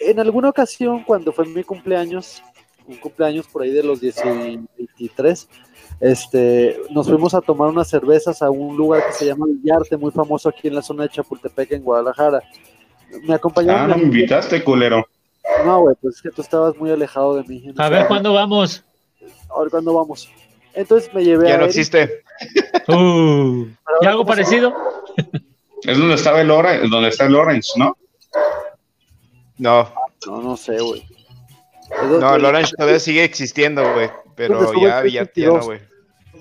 En alguna ocasión, cuando fue mi cumpleaños, un cumpleaños por ahí de los 10 y 23, este, nos fuimos a tomar unas cervezas a un lugar que se llama Villarte, muy famoso aquí en la zona de Chapultepec, en Guadalajara. Me acompañaron. Ah, no me invitaste, culero. No, güey, pues es que tú estabas muy alejado de mí. A ver, ¿cuándo vamos? A ver, ¿cuándo vamos? Entonces me llevé Ya a no Eric, existe. Uh, ¿Y algo ¿cómo se parecido? Es donde estaba el Orange, donde está el Orange, ¿no? No, No, no sé, güey. no, el Orange todavía sigue existiendo, güey. Pero ¿Dónde estuvo ya, ya, ya no, 22? güey.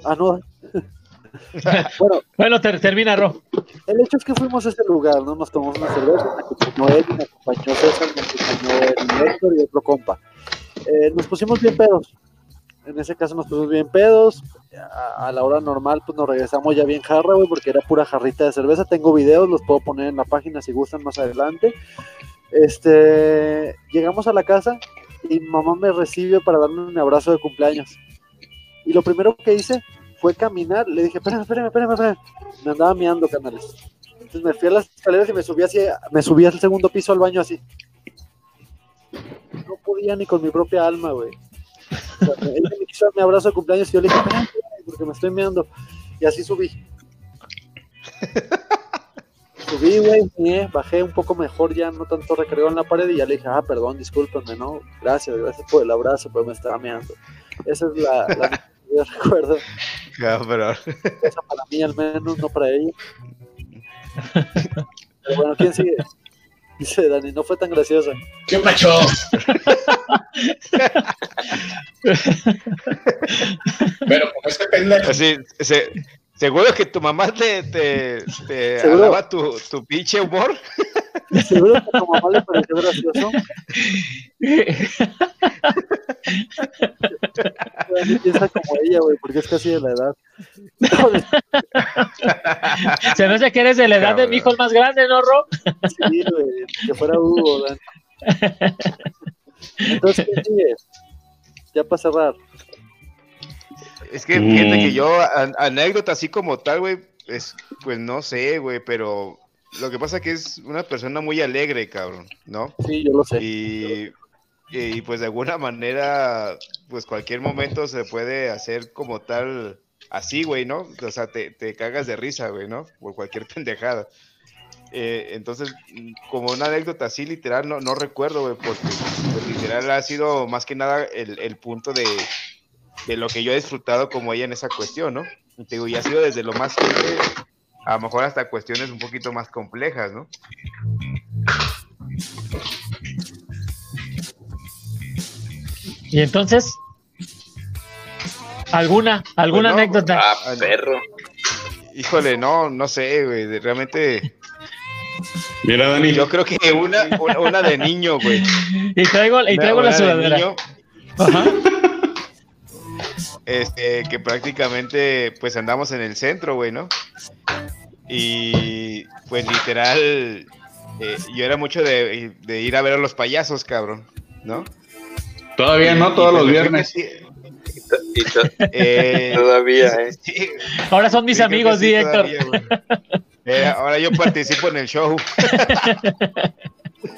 Ah, no. bueno, Bueno, ter- termina, Ro. El hecho es que fuimos a ese lugar, ¿no? Nos tomamos una cerveza, me acompañó él, me acompañó César, me acompañó el Héctor y otro compa. Eh, nos pusimos bien pedos. En ese caso nos pusimos bien pedos. A, a la hora normal, pues nos regresamos ya bien jarra, güey, porque era pura jarrita de cerveza. Tengo videos, los puedo poner en la página si gustan más adelante. Este, llegamos a la casa y mamá me recibe para darme un abrazo de cumpleaños. Y lo primero que hice fue caminar. Le dije, espérame, espérame, espérame, espérame. Me andaba miando, canales. Entonces me fui a las escaleras y me subí así, me subí al segundo piso al baño así. No podía ni con mi propia alma, güey. Ella me quiso dar mi abrazo de cumpleaños y yo le dije, espérame, porque me estoy meando. Y así subí. Subí, güey, bajé un poco mejor, ya no tanto recreo en la pared y ya le dije, ah, perdón, discúlpenme, ¿no? Gracias, gracias por el abrazo, pero me estaba meando. Esa es la, yo recuerdo. Cabrón. Esa para mí al menos, no para ella. Pero bueno, ¿quién sigue? Dice Dani, no fue tan graciosa. ¿Qué pacho? Pero como este pendejo. Así, se- seguro que tu mamá te, te, te alaba tu, tu pinche humor. Seguro que a tu mamá le pareció gracioso. Piensa como ella, güey, porque es casi de la edad. Se me hace que eres de la edad de mi hijo el más grande, ¿no, Ro? Sí, güey, que fuera Hugo, Dani. Entonces, ¿quién sigue? Ya para cerrar. Es que fíjate Mm. que yo, an- anécdota así como tal, güey, es, pues no sé, güey, pero lo que pasa que es una persona muy alegre, cabrón, ¿no? Sí, yo lo sé. Y, y pues de alguna manera, pues cualquier momento se puede hacer como tal, así, güey, ¿no? O sea, te, te cagas de risa, güey, ¿no? Por cualquier pendejada. Eh, entonces, mm, como una anécdota así, literal, no, no recuerdo, güey, porque pues, literal ha sido más que nada el, el punto de, de lo que yo he disfrutado como ella en esa cuestión, ¿no? Y te digo, y ha sido desde lo más simple, a lo mejor hasta cuestiones un poquito más complejas, ¿no? Y entonces, ¿alguna, alguna Pues no, anécdota? Ah, perro. Híjole, no, no sé, güey, de- realmente Mira, Dani. yo creo que una, una, una de niño, güey. Y traigo, y Una- traigo la una de sudadera. niño, Ajá. Este, que prácticamente pues andamos en el centro, güey, ¿no? Y pues literal, eh, yo era mucho de, de ir a ver a los payasos, cabrón, ¿no? Todavía no, todos pues, los viernes. meti- Y to- eh, todavía, ¿eh? sí, Ahora son mis sí, amigos, sí, Héctor. todavía. Eh, ahora yo participo en el show.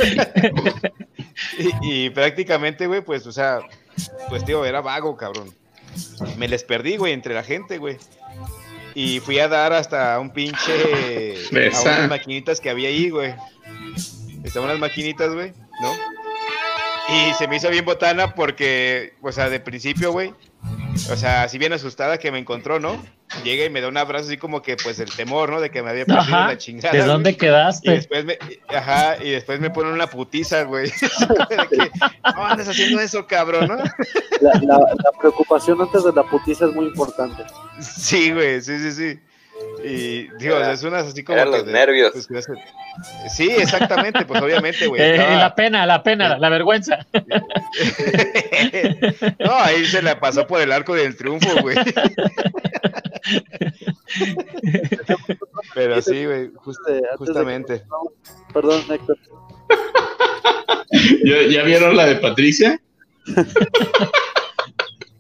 y, y prácticamente, güey, pues, o sea, pues, tío, era vago, cabrón. Me les perdí, güey, entre la gente, güey. Y fui a dar hasta un pinche. a unas maquinitas que había ahí, güey. Estaban unas maquinitas, güey, ¿no? Y se me hizo bien botana porque, o sea, de principio, güey. O sea, así bien asustada que me encontró, ¿no? Llega y me da un abrazo así como que, pues, el temor, ¿no? De que me había perdido Ajá. la chingada. ¿De güey. dónde Y quedaste? después me, ajá, y después me ponen una putiza, güey. De que, no andes haciendo eso, cabrón, ¿no? La, la- la preocupación antes de la putiza es muy importante. Sí, güey, sí, sí, sí. Y digo, Era- es unas así como. los de- nervios. pues, sí, exactamente, pues obviamente, güey. Eh, estaba- la pena, la pena, la vergüenza. no, ahí se la pasó por el arco del triunfo, güey. Pero sí, güey, just- que- justamente. Perdón, Héctor. ¿Ya, ya vieron la de Patricia?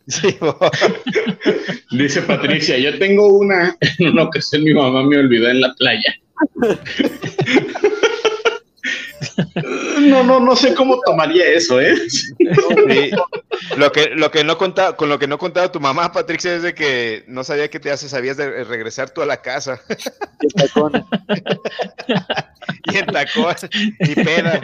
Sí, Dice Patricia, yo tengo una, en una ocasión mi mamá me olvidó en la playa. No, no, no sé cómo tomaría eso, ¿eh? sí. Lo que, lo que no contaba, con lo que no contaba tu mamá, Patricia, es de que no sabía que te hace, sabías de regresar tú a la casa. Y el tacón. y en tacón, y peda.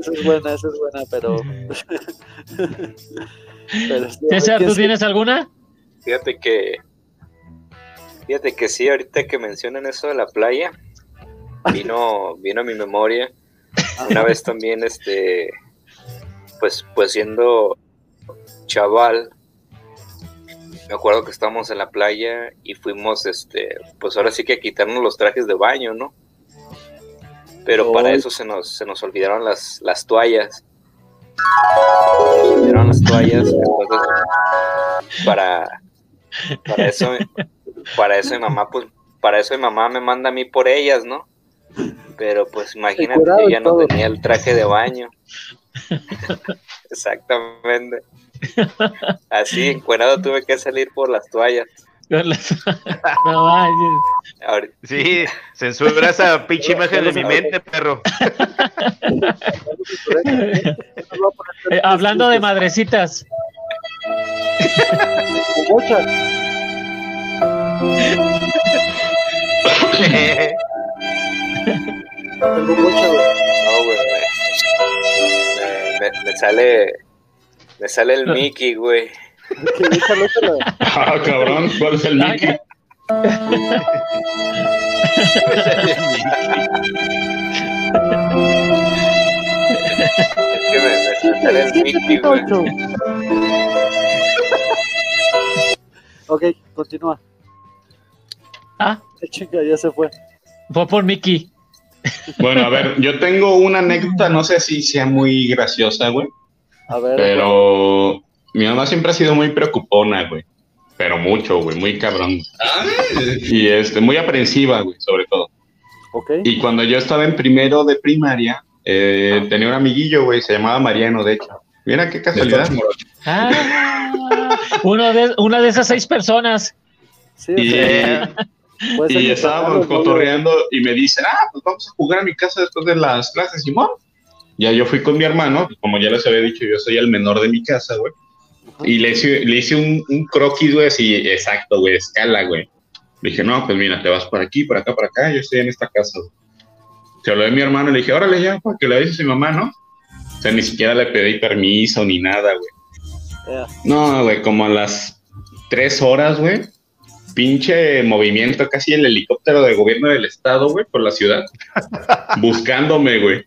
Esa es buena, esa es buena, pero. pero sí, César, ¿quién ¿tú tienes alguna? Fíjate que. Fíjate que sí, ahorita que mencionan eso de la playa, vino, vino a mi memoria. Una vez también, este. Pues, pues siendo chaval, me acuerdo que estábamos en la playa y fuimos, este, pues ahora sí que a quitarnos los trajes de baño, ¿no? Pero para eso se nos, se nos olvidaron las, las toallas. Se nos olvidaron las toallas, entonces para, para eso, para eso mi mamá, pues, para eso mi mamá me manda a mí por ellas, ¿no? Pero pues imagínate, yo ya no todo. tenía el traje de baño. Exactamente. Así, encuerado tuve que salir por las toallas. Con las- No manches. Sí, censura esa pinche imagen de mi mente, perro. Eh, hablando de madrecitas, Muchas. Tengo güey. No, güey, me, me- me sale, me sale el Mickey, güey. Que. Ah, cabrón, ¿cuál es el Mickey? Es que me, me sale el Mickey, güey. Ocho. Ok, continúa. ah, Chica, ya se fue. fue por Mickey. Bueno, a ver, yo tengo una anécdota, no sé si sea muy graciosa, güey, A ver. pero mi mamá siempre ha sido muy preocupona, güey. Pero mucho, güey, muy cabrón. Y este, muy aprensiva, güey, sobre todo. Ok. Y cuando yo estaba en primero de primaria, eh, tenía un amiguillo, güey, se llamaba Mariano, de hecho. Mira qué casualidad. Ah, uno de, una de esas seis personas. Sí, Y, ser y estábamos cotorreando y me dicen, ah, pues vamos a jugar a mi casa después de las clases, Simón. Ya yo fui con mi hermano, como ya les había dicho, yo soy el menor de mi casa, güey. Y le hice, le hice un, un croquis, güey, así, exacto, güey, escala, güey. Le dije, no, pues mira, te vas por aquí, por acá, por acá, yo estoy en esta casa. güey. Se lo de mi hermano y le dije, órale ya, para que le avises a mi mamá, ¿no? O sea, ni siquiera le pedí permiso ni nada, güey. No, güey, como a las tres horas, güey. Pinche movimiento, casi el helicóptero de gobierno del estado, güey, por la ciudad. buscándome, güey.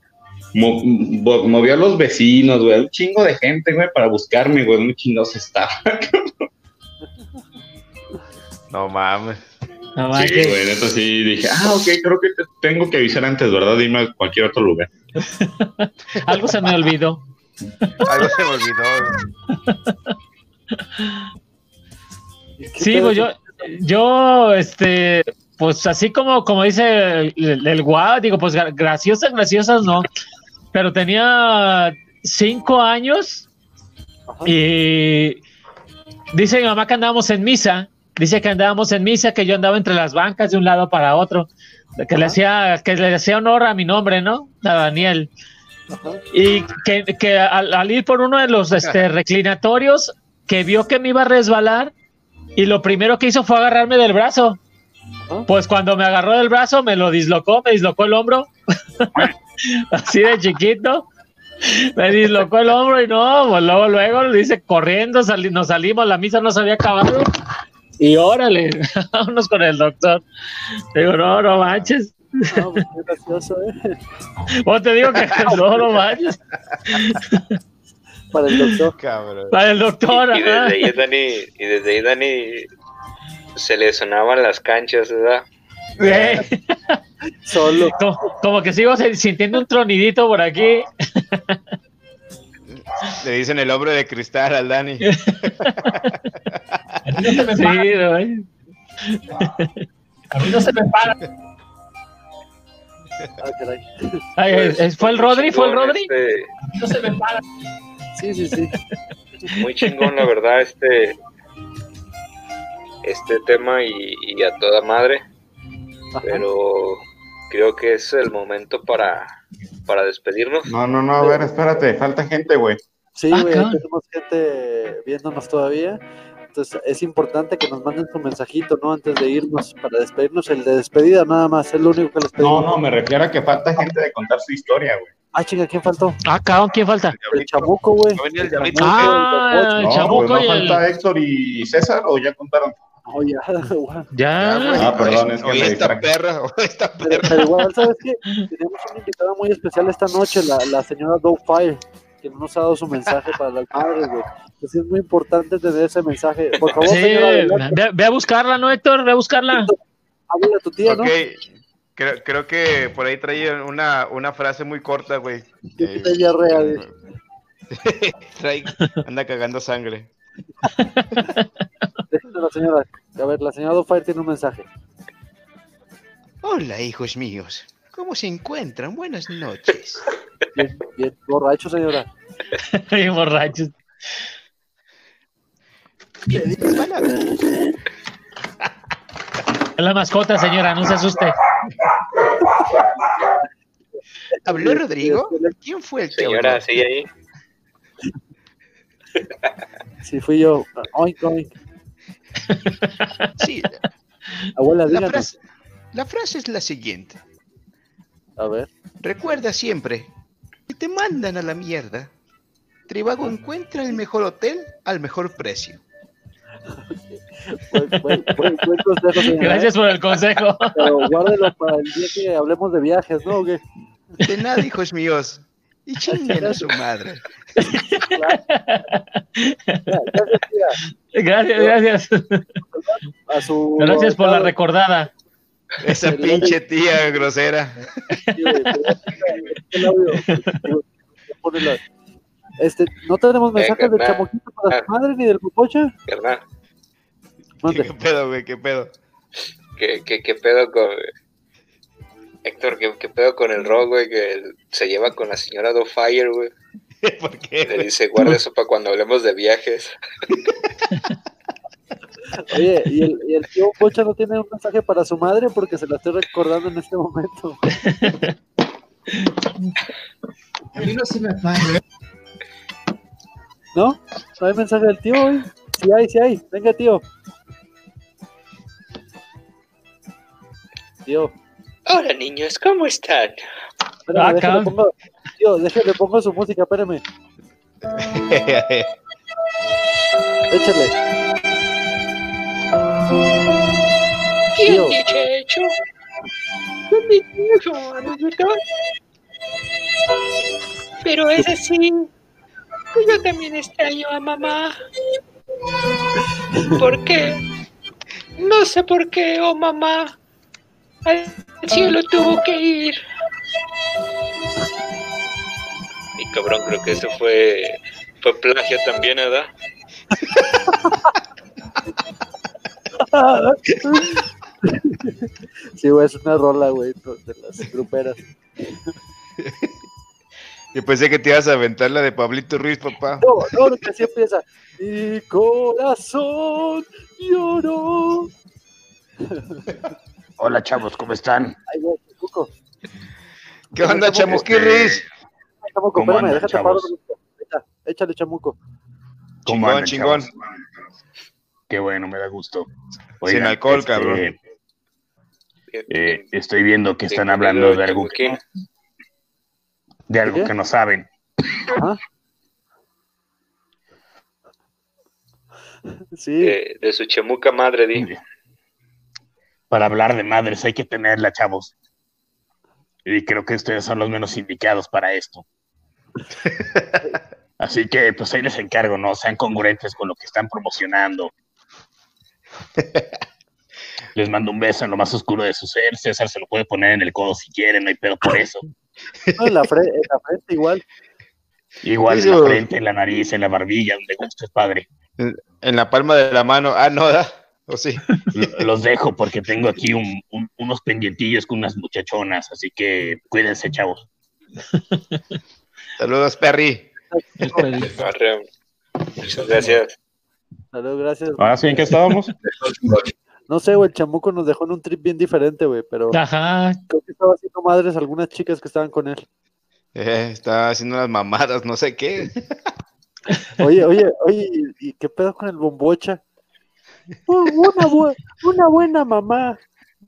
Mo- mo- movió a los vecinos, güey. Un chingo de gente, güey, para buscarme, güey. Un chingo se estaba. No mames. No Sí, güey, neta sí dije, ah, ok, creo que te tengo que avisar antes, ¿verdad? Dime a cualquier otro lugar. Algo se me olvidó. Algo se me olvidó. Sí, pues yo, yo, este, pues así como, como dice el, el guau, digo, pues gra- graciosas, graciosas no, pero tenía cinco años y dice mi mamá que andábamos en misa, dice que andábamos en misa, que yo andaba entre las bancas de un lado para otro, que le hacía, que le hacía honor a mi nombre, ¿no? A Daniel. Y que, que al, al ir por uno de los este, reclinatorios, que vio que me iba a resbalar, y lo primero que hizo fue agarrarme del brazo. Pues cuando me agarró del brazo, me lo dislocó, me dislocó el hombro, así de chiquito. Me dislocó el hombro y no, pues luego, luego, dice, corriendo, sali- nos salimos, la misa no se había acabado. Y órale, vámonos con el doctor. Digo, no, no manches. No, pues, qué gracioso, ¿eh? Vos te digo que no, no manches. Para el doctor. Cabrón. Para el doctor, Y ajá. desde ahí Dani, y desde ahí Dani se le sonaban las canchas, ¿verdad? Eh, Solo. como, como que sigo se- sintiendo un tronidito por aquí. Le dicen el hombre de cristal al Dani. No. A mí no se me para. Ah. Ay, Pues, eh, ¿Fue el muy Rodri? ¿Fue el Rodri? este, A mí no se me para. Sí, sí, sí. muy chingón, la verdad, este este tema y, y a toda madre. Ajá. Pero creo que es el momento para, para despedirnos. No, no, no, a ver, espérate, falta gente, güey. Sí, Ah, güey, tenemos gente viéndonos todavía. Entonces es importante que nos manden su mensajito, ¿no? Antes de irnos, para despedirnos. El de despedida nada más, es lo único que les No, pedimos. no, me refiero a que falta gente de contar su historia, güey. Ah, chinga, ¿quién faltó? Ah, cabrón, ¿quién falta? El chabuco, güey. El Ah, el No, Chabuco y no el- falta Héctor y César, o ya contaron. Oh, ya. Ya. güey. Ah, perdón, es que esta perra, esta Pero, perra. pero igual, ¿sabes qué? Tenemos una invitada muy especial esta noche, la, la señora Fire, que no nos ha dado su mensaje para las madres, güey. Entonces es muy importante tener ese mensaje. Por favor, Sí, señora, ve, ve a buscarla, ¿no, Héctor? Ve a buscarla. Háblale a tu tía, ¿no? Ok, creo, creo que por ahí trae una, una frase muy corta, güey. Eh, diarrea, güey. trae, anda cagando sangre. La señora. A ver, la señora Fire tiene un mensaje. Hola, hijos míos. ¿Cómo se encuentran? Buenas noches. Bien, bien. Borracho, señora. Bien palabras. Es la mascota, señora, no se asuste. ¿Habló Rodrigo? ¿Quién fue el Señora, Teodoro? sigue ahí. Sí, fui yo. Oink, oink. Sí, Abuela, la frase, la frase es la siguiente. A ver. Recuerda siempre, si te mandan a la mierda, Tribago encuentra el mejor hotel al mejor precio. Buen, buen, buen, buen consejo, señora. Gracias por el consejo. Pero guárdelo para el día que hablemos de viajes, ¿no? ¿O qué? De nada, hijos míos. Y chinguen a su madre. Gracias. Gracias, gracias. A su. Gracias por la recordada. Esa pinche tía grosera. Este, ¿no tenemos mensajes del chamoquito para su madre ni del popocha? ¿Qué pedo, güey? ¿Qué pedo? ¿qué, qué, qué pedo con... Héctor, ¿qué, qué pedo con el rock, güey? Que se lleva con la señora Fire, güey. ¿Por qué? Le dice, guarda eso para cuando hablemos de viajes. Oye, ¿y el, y el tío Pocha no tiene un mensaje para su madre porque se la estoy recordando en este momento. A mí no se me para. ¿No? ¿No hay mensaje del tío hoy? Sí hay, sí hay. Venga, tío. Tío, Hola, niños, ¿cómo están? espérame, Ah, pongo, tío, déjale pongo su música, espérame. Échale. Tío. Pero es así. Yo también extraño a mamá. ¿Por qué? No sé por qué, oh mamá. Al cielo tuvo que ir. Y cabrón, creo que eso fue, fue plagio también, ¿verdad? sí, güey, es una rola, güey, de las gruperas. Yo pensé que te ibas a aventar la de Pablito Ruiz, papá. No, no, que así empieza. Mi corazón lloró. Hola chavos, ¿cómo están? Ay, güey. ¿Qué onda, Chamusquirris? Chamuco, ¿Cómo espérame, andan, déjate chavos? paro. Échale, chamuco. ¿Cómo Chingón, andan, chingón. chavos? Qué bueno, me da gusto. Sin alcohol, este, cabrón. eh, estoy viendo que están hablando de algo, Chamusquín. de algo que no saben. Sí, De, de su chemuca madre, di. Para hablar de madres hay que tenerla, chavos. Y creo que ustedes son los menos indicados para esto. Así que, pues ahí les encargo, ¿no? Sean congruentes con lo que están promocionando. Les mando un beso en lo más oscuro de su ser. César se lo puede poner en el codo si quiere, no hay pedo por eso. no, en la, fre- en la frente igual. Igual en la frente, en la nariz, en la barbilla, donde guste, padre. En la palma de la mano. Ah, no, ¿da? ¿O sí? L- Los dejo porque tengo aquí un- un- unos pendientillos con unas muchachonas, así que cuídense, chavos. Saludos, Perry. Muchas gracias. Salud, gracias. Ahora sí, ¿en qué estábamos? No sé, güey, el chamuco nos dejó en un trip bien diferente, güey, pero Ajá. creo que estaba haciendo madres algunas chicas que estaban con él. Eh, está haciendo unas mamadas, no sé qué. Oye, oye, oye, ¿y qué pedo con el bombocha? Uh, Una, bu- una buena mamá.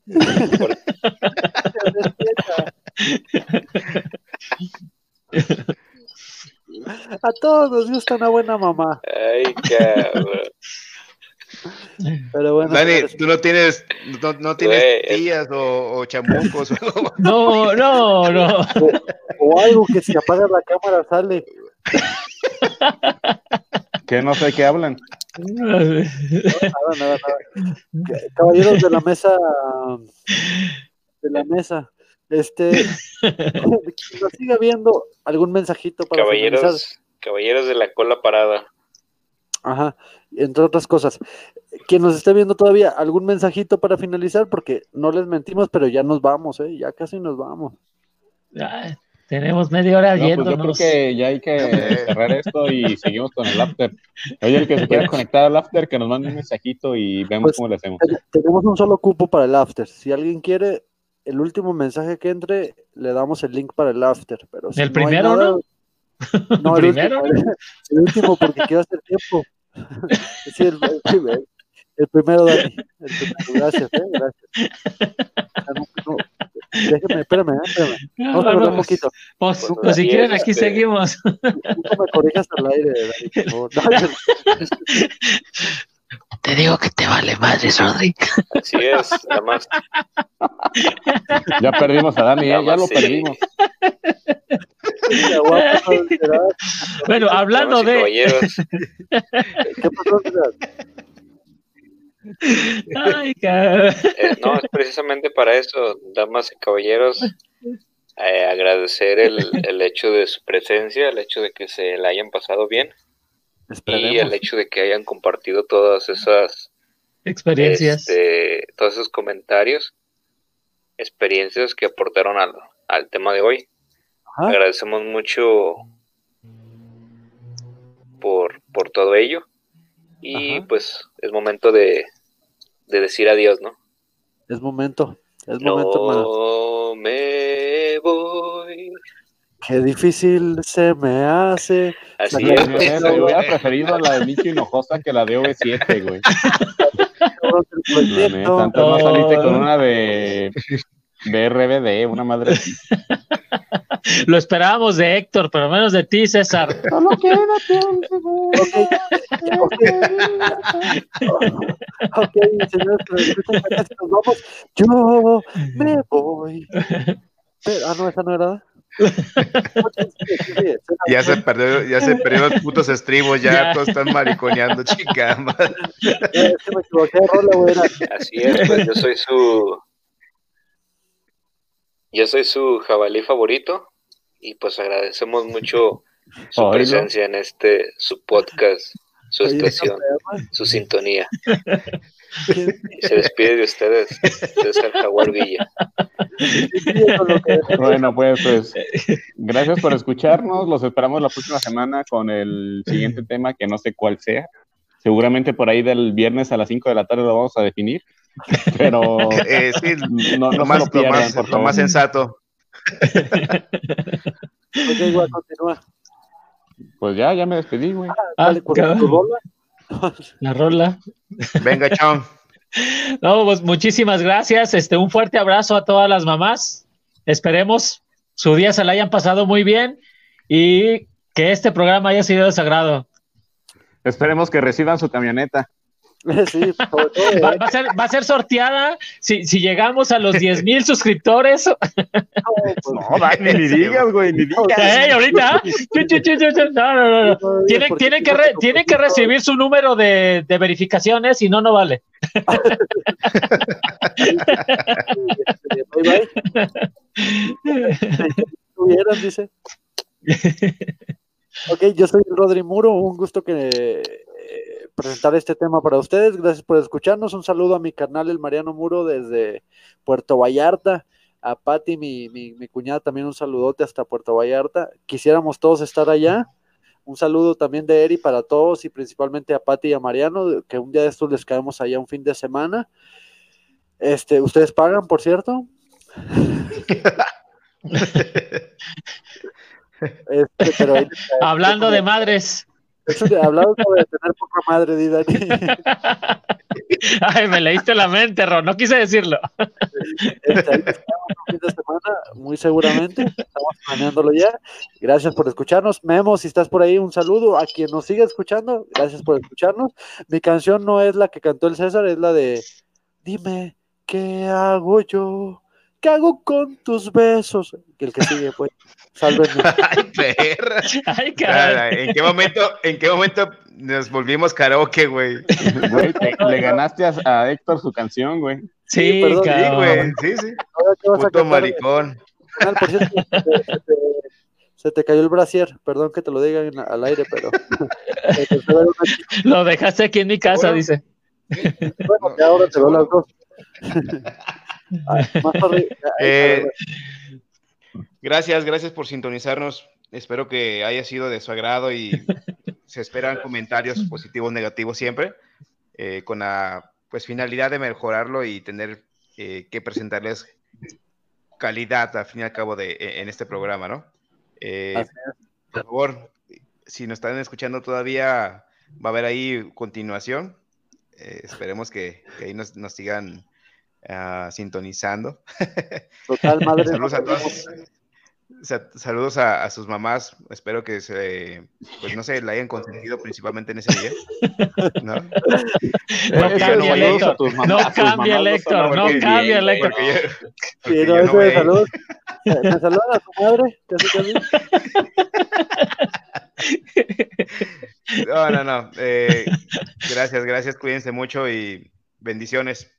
A todos nos gusta una buena mamá. Ay, cabrón. Pero bueno, Dani, tú no tienes, no, no tienes tías o, o chamucos o algo. No, no, no. o algo que si apagas la cámara sale. Que no sé qué hablan. Nada, nada, nada. Caballeros de la mesa, de la mesa, este, quien nos siga viendo, algún mensajito para finalizar? Caballeros, caballeros de la cola parada. Ajá, entre otras cosas. Quien nos esté viendo todavía, algún mensajito para finalizar, porque no les mentimos, pero ya nos vamos, ¿eh? Ya casi nos vamos. Ay, tenemos media hora No, pues yo creo yéndonos. que ya hay que cerrar esto y seguimos con el after. Oye, el que se quiera conectar al after, que nos mande un mensajito y vemos Pues, cómo le hacemos. Ten- Tenemos un solo cupo para el after. Si alguien quiere, el último mensaje que entre, le damos el link para el after. Pero si ¿El no primero, nada- no? No, el ¿Primero? último, el último porque quiero hacer tiempo. Sí, el, el primer- el primero, Dani. El primero, gracias, ¿eh? Gracias. Ah, no, no, Déjeme, espérame, ¿eh? espérame. Vamos a No, hablar no, un poquito. Pues, Pues, pues si quieren, aquí este- seguimos. No me corrijas al aire, Dani, por favor. Te digo que te vale madres, Rodri. Así es, nada más. Ya perdimos a Dani, ¿eh? ya lo Sí. perdimos. Bueno, hablando de. caballeros, ¿Qué pasó? Ay, eh, no, es precisamente para eso, damas y caballeros, eh, agradecer el, el hecho de su presencia, el hecho de que se la hayan pasado bien y el hecho de que hayan compartido todas esas Experiencias. este, todos esos comentarios, experiencias que aportaron al, al tema de hoy. Ajá. Agradecemos mucho por, por todo ello. Y Ajá. pues es momento de, de decir adiós, ¿no? Es momento. Es momento. No me voy. Qué difícil se me hace. Así es, pues. Fíjate, Hubiera preferido la de Micho Hinojosa que la de OV7, güey. antes no saliste con una de, de RBD, una madre. Lo esperábamos de Héctor, pero menos de ti, César. Solo quédate un segundo. Ok, señores, que nos vamos. Yo me voy. Pero- ah, no, esa no era. Ya se perdió, ya se perdió los putos estribos, ya, Ya. todos están mariconeando, me equivoqué rola, era- Así es, pues yo soy su. Yo soy su jabalí favorito. Y pues agradecemos mucho su presencia en este, su podcast, su estación, su sintonía. ¿Quién- Y se despide de ustedes, César Jaguar Villa. Bueno, pues, pues, gracias por escucharnos. Los esperamos la próxima semana con el siguiente tema, que no sé cuál sea. Seguramente por ahí del viernes a las 5 de la tarde lo vamos a definir. Pero Eh, sí, no, no lo, más, lo más, por lo más sensato. Ok, igual continúa. Pues ya, ya me despedí, güey. Ah, Dale, tu rola. La rola. Venga, Chon. No, pues muchísimas gracias. Este, un fuerte abrazo a todas las mamás. Esperemos su día se la hayan pasado muy bien y que este programa haya sido de sagrado. Esperemos que reciban su camioneta. Sí, sobre todo, Va, eh, va a ser, va a ser sorteada si, si llegamos a los 10 mil suscriptores. pues, No, Dani, ni digas, güey, ni digas. Ahorita. No, no, no, no. Tienen, que re- tienen recibir su número de, de verificaciones, si no, no vale. Bye bye. Tuvieran, dice. Ok, yo soy Rodri Muro, un gusto que presentar este tema para ustedes. Gracias por escucharnos. Un saludo a mi carnal el Mariano Muro desde Puerto Vallarta. A Patti, mi, mi, mi cuñada, también un saludote hasta Puerto Vallarta. Quisiéramos todos estar allá. Un saludo también de Eri para todos y principalmente a Patti y a Mariano, que un día de estos les caemos allá un fin de semana. Este, ¿ustedes pagan, por cierto? Este, pero ahí- Hablando de madres. Eso de- Hablando de tener poca madre, di Dani. Ay, me leíste la mente, Ron. No quise decirlo. Este, ahí nos quedamos un fin de semana, muy seguramente. Estamos planeándolo ya. Gracias por escucharnos. Memo, si estás por ahí, un saludo. A quien nos sigue escuchando, gracias por escucharnos. Mi canción no es la que cantó el César, es la de Dime, ¿qué hago yo? ¿Qué hago con tus besos? Que el que sigue, pues. Sálvenme. Ay, perra. Ay, caray. ¿En qué momento, en qué momento nos volvimos karaoke, güey? Güey, te- le ganaste a, a Héctor su canción, güey. Sí, perdón. Sí, cabrón. güey, sí, sí. Ahora, ¿qué vas a Puto maricón. Por cierto, se, te, se te- se te cayó el brasier. Perdón que te lo diga en- al aire, pero. chica. Lo dejaste aquí en mi casa, dice. Bueno, ya ahora te veo las dos. Ay, ay, Eh, gracias, gracias por sintonizarnos. Espero que haya sido de su agrado y se esperan comentarios positivos, negativos siempre, eh, con la pues finalidad de mejorarlo y tener eh, que presentarles calidad al fin y al cabo de e, en este programa, ¿no? Eh, por favor, si nos están escuchando todavía, va a haber ahí continuación. Eh, esperemos que, que ahí nos, nos sigan ah, sintonizando. Total, madre. Saludos a todos. Sa- Saludos a, a sus mamás. Espero que se, pues no sé, la hayan consentido principalmente en ese día. ¿no? No cambia a tus mamás, No tus cambia mamás no Héctor. No cambia bien, Héctor. Porque yo, porque Sí, no, no eso de salud. ¿Me saludan a tu madre? Casi, casi. No, no, no. Eh, gracias, gracias. Cuídense mucho y bendiciones.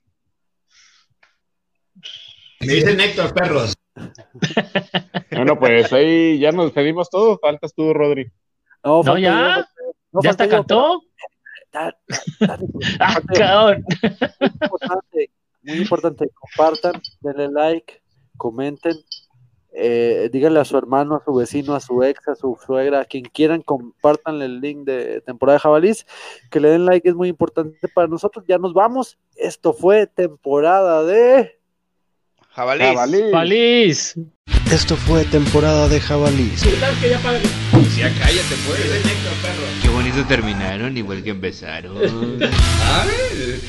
Me dicen Héctor, perros. Bueno, pues ahí ya nos despedimos todos. Faltas tú, Rodri. No, ya. no, ¿Ya hasta cantó? Ah, cabrón. muy importante, muy importante, compartan, denle like, comenten, eh, díganle a su hermano, a su vecino, a su ex, a su suegra, a quien quieran, compartan el link de temporada de jabalís, que le den like, es muy importante para nosotros, ya nos vamos, esto fue temporada de... Jabalís. Jabalí. Feliz. Esto fue temporada de jabalís. Ya cállate, pues. Me dicen Héctor, perros. Qué bonito terminaron, igual que empezaron. A ver.